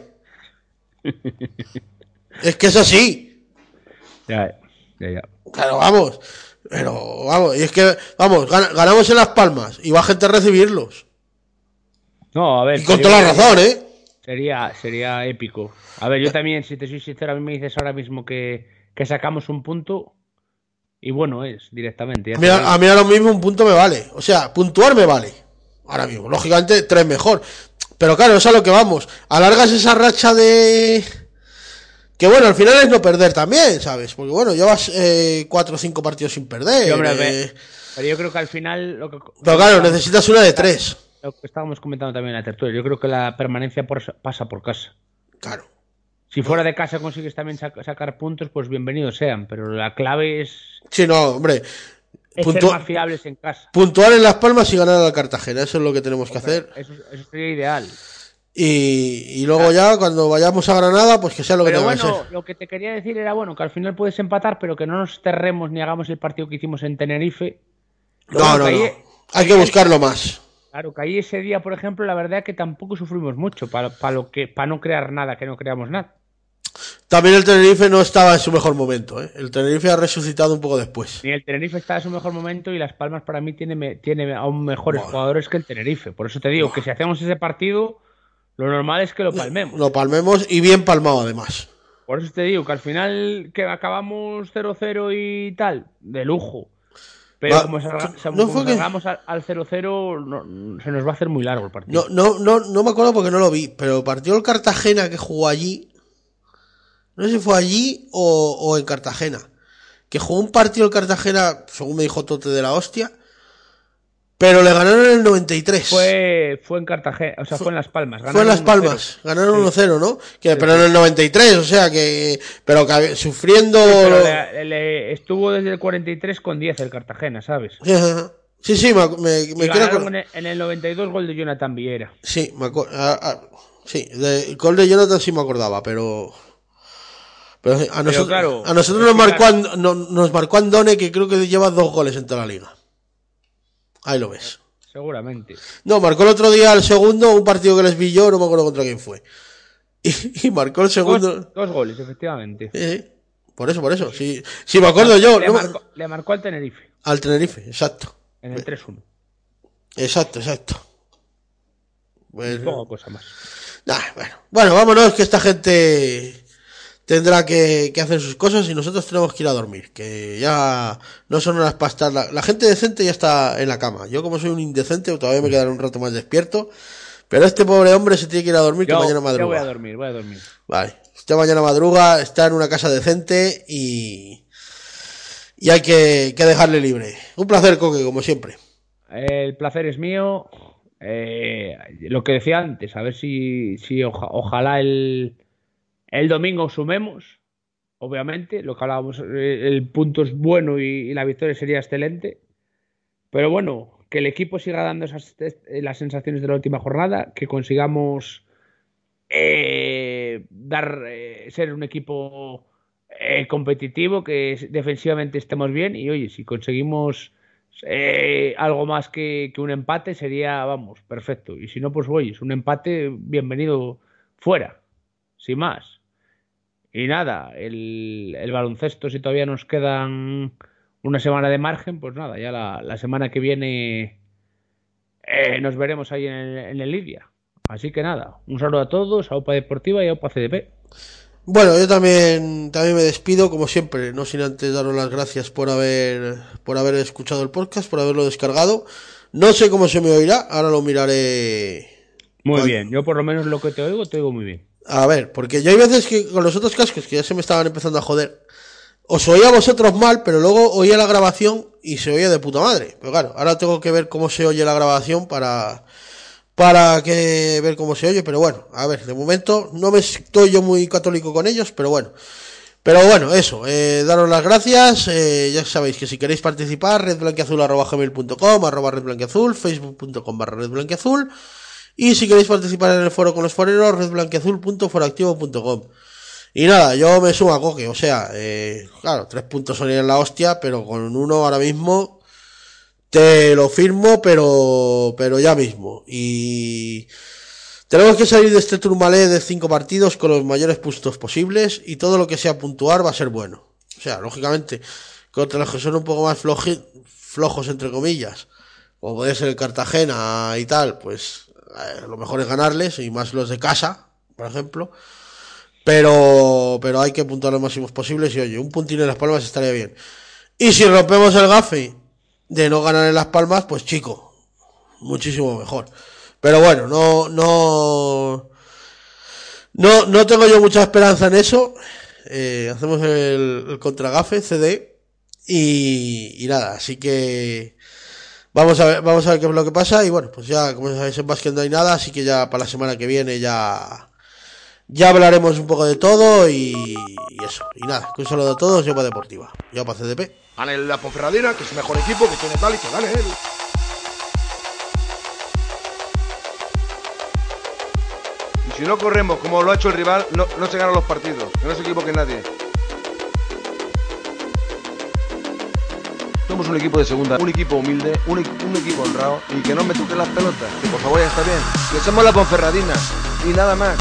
Speaker 4: es que es así.
Speaker 5: ya, ya, ya.
Speaker 4: Claro, vamos. Pero vamos, y es que, vamos, gana- ganamos en Las Palmas y va gente a recibirlos.
Speaker 5: No, a ver.
Speaker 4: Y con toda la razón, ¿eh?
Speaker 5: Sería, sería épico. A ver, yo también, si te soy sincero, a mí me dices ahora mismo que, que sacamos un punto y bueno es directamente.
Speaker 4: A mí, ahora mismo un punto me vale. O sea, puntuar me vale. Ahora mismo, lógicamente, tres mejor. Pero claro, es a lo que vamos. Alargas esa racha de. Que bueno, al final es no perder también, ¿sabes? Porque bueno, llevas eh, cuatro o cinco partidos sin perder.
Speaker 5: Sí, hombre, a
Speaker 4: eh,
Speaker 5: pero yo creo que al final lo que,
Speaker 4: Pero claro, necesitas una de tres.
Speaker 5: Lo que estábamos comentando también en la tertulia, yo creo que la permanencia por- pasa por casa.
Speaker 4: Claro.
Speaker 5: Si fuera de casa consigues también sac- sacar puntos, pues bienvenidos sean, pero la clave es,
Speaker 4: Sí, no, hombre.
Speaker 5: es ser más fiables en casa.
Speaker 4: puntuar en Las Palmas y ganar a la Cartagena. Eso es lo que tenemos que hacer.
Speaker 5: Eso, eso sería ideal.
Speaker 4: Y, y luego ya, cuando vayamos a Granada, pues que sea lo que tenga que
Speaker 5: bueno,
Speaker 4: ser.
Speaker 5: lo que te quería decir era bueno que al final puedes empatar, pero que no nos terremos ni hagamos el partido que hicimos en Tenerife. Lo
Speaker 4: No, no,
Speaker 5: que
Speaker 4: no. Hay que buscarlo más.
Speaker 5: Claro, que ahí ese día, por ejemplo, la verdad es que tampoco sufrimos mucho para lo que para no crear nada, que no creamos nada.
Speaker 4: También el Tenerife no estaba en su mejor momento. ¿eh? El Tenerife ha resucitado un poco después.
Speaker 5: Ni el Tenerife está en su mejor momento y Las Palmas para mí tiene, tiene aún mejores jugadores que el Tenerife. Por eso te digo que si hacemos ese partido, lo normal es que lo palmemos.
Speaker 4: Lo palmemos y bien palmado además.
Speaker 5: Por eso te digo que al final que acabamos 0-0 y tal, de lujo. Pero
Speaker 4: Va-
Speaker 5: como, salga-
Speaker 4: no que-
Speaker 5: salgamos al, al 0-0, no- se nos va a hacer muy largo el partido.
Speaker 4: No, no, no, no me acuerdo porque no lo vi, pero el partido del Cartagena que jugó allí. No sé si fue allí o, o en Cartagena. Que jugó un partido el Cartagena, según me dijo Tote de la hostia. Pero le ganaron en el 93.
Speaker 5: Fue, fue en Cartagena, o sea, fue, en Las Palmas.
Speaker 4: Fue en Las
Speaker 5: ganaron 1-0.
Speaker 4: Palmas, ganaron 1-0, ¿no? Que, pero en el 93, o sea que. Pero que sufriendo.
Speaker 5: Pero le- le- estuvo desde el 43 con 10 el Cartagena, ¿sabes?
Speaker 4: Sí, sí, me, me, me quiero
Speaker 5: ganaron
Speaker 4: acor-
Speaker 5: en, el, en el 92 gol de Jonathan Villera.
Speaker 4: Sí, me acuerdo. sí, de, el gol de Jonathan sí me acordaba, pero. Pero sí, a, nosotros,
Speaker 5: claro,
Speaker 4: a nosotros nos marcó, nos marcó Andone, que creo que lleva dos goles en toda la liga. Ahí lo ves.
Speaker 5: Seguramente.
Speaker 4: No, marcó el otro día el segundo, un partido que les vi yo, no me acuerdo contra quién fue. Y, y marcó el segundo.
Speaker 5: Dos, dos goles, efectivamente.
Speaker 4: Sí, por eso, por eso. Sí, sí me acuerdo yo.
Speaker 5: Le,
Speaker 4: no me-
Speaker 5: marcó, le marcó al Tenerife
Speaker 4: Al Tenerife, exacto.
Speaker 5: en el 3-1.
Speaker 4: Exacto, exacto.
Speaker 5: Poca cosa más.
Speaker 4: nah, bueno. bueno, vámonos, que esta gente tendrá que, que hacer sus cosas y nosotros tenemos que ir a dormir. Que ya no son horas para estar. La, la gente decente ya está en la cama. Yo, como soy un indecente, todavía me quedaré un rato más despierto. Pero este pobre hombre se tiene que ir a dormir, que
Speaker 5: Yo,
Speaker 4: mañana
Speaker 5: yo voy
Speaker 4: madruga.
Speaker 5: a dormir, voy a dormir.
Speaker 4: Vale. Usted mañana madruga, está en una casa decente y. Y hay que, que dejarle libre. Un placer, Coque, como siempre.
Speaker 5: El placer es mío. Eh, lo que decía antes, a ver si, si oja- ojalá el, el domingo sumemos. Obviamente, lo que hablábamos, eh, el punto es bueno y, la victoria sería excelente. Pero bueno, que el equipo siga dando esas, eh, las sensaciones de la última jornada, que consigamos eh, dar ser un equipo competitivo, que defensivamente estemos bien y oye, si conseguimos algo más que, que un empate sería, vamos, perfecto. Y si no, pues oye, es un empate, bienvenido fuera, sin más. Y nada, el, el baloncesto, si todavía nos quedan una semana de margen, pues nada, ya la, la semana que viene eh, nos veremos ahí en el, en el Lidia. Así que nada, un saludo a todos, a OPA Deportiva y a OPA CDP.
Speaker 4: Bueno, yo también, también me despido, como siempre, no sin antes daros las gracias por haber, por haber escuchado el podcast, por haberlo descargado. No sé cómo se me oirá, ahora lo miraré.
Speaker 5: Muy bien, yo por lo menos lo que te oigo, te oigo muy bien.
Speaker 4: A ver, porque yo hay veces que con los otros cascos que ya se me estaban empezando a joder, os oía a vosotros mal, pero luego oía la grabación y se oía de puta madre. Pero claro, ahora tengo que ver cómo se oye la grabación para, para que ver cómo se oye, pero bueno, a ver, de momento no me estoy yo muy católico con ellos, pero bueno. Pero bueno, eso, eh, daros las gracias. Eh, ya sabéis que si queréis participar, redblanqueazul.com, arroba redblanqueazul, facebook.com barra redblanqueazul. Y si queréis participar en el foro con los foreros, redblanqueazul.foroactivo.com. Y nada, yo me sumo a Coque, o sea, eh, claro, tres puntos son en la hostia, pero con uno ahora mismo te lo firmo, pero, pero ya mismo. Y tenemos que salir de este turmalé de cinco partidos con los mayores puntos posibles y todo lo que sea puntuar va a ser bueno. O sea, lógicamente, contra los que son un poco más flojos, entre comillas, como puede ser el Cartagena y tal, pues eh, lo mejor es ganarles y más los de casa, por ejemplo. Pero, pero hay que puntuar lo máximos posibles y oye, un puntín en las palmas estaría bien. Y si rompemos el gafe de no ganar en Las Palmas, pues chico, muchísimo mejor. Pero bueno, no, no, no, no tengo yo mucha esperanza en eso. Eh, hacemos el, el contragafe CD y, y, nada, así que vamos a ver, vamos a ver qué es lo que pasa y bueno, pues ya como sabéis en básquet no hay nada, así que ya para la semana que viene ya ya hablaremos un poco de todo y, eso. Y nada, un saludo a todos, yo para Deportiva, yo para CDP.
Speaker 2: Gane la Ponferradina, que es el mejor equipo, que tiene tal y que gane él. Y si no corremos como lo ha hecho el rival, no, no se ganan los partidos, que no se equivoque nadie. Somos un equipo de segunda, un equipo humilde, un, equipo honrado y que no me toque las pelotas, que por favor ya está bien. Que somos la Ponferradina y nada más.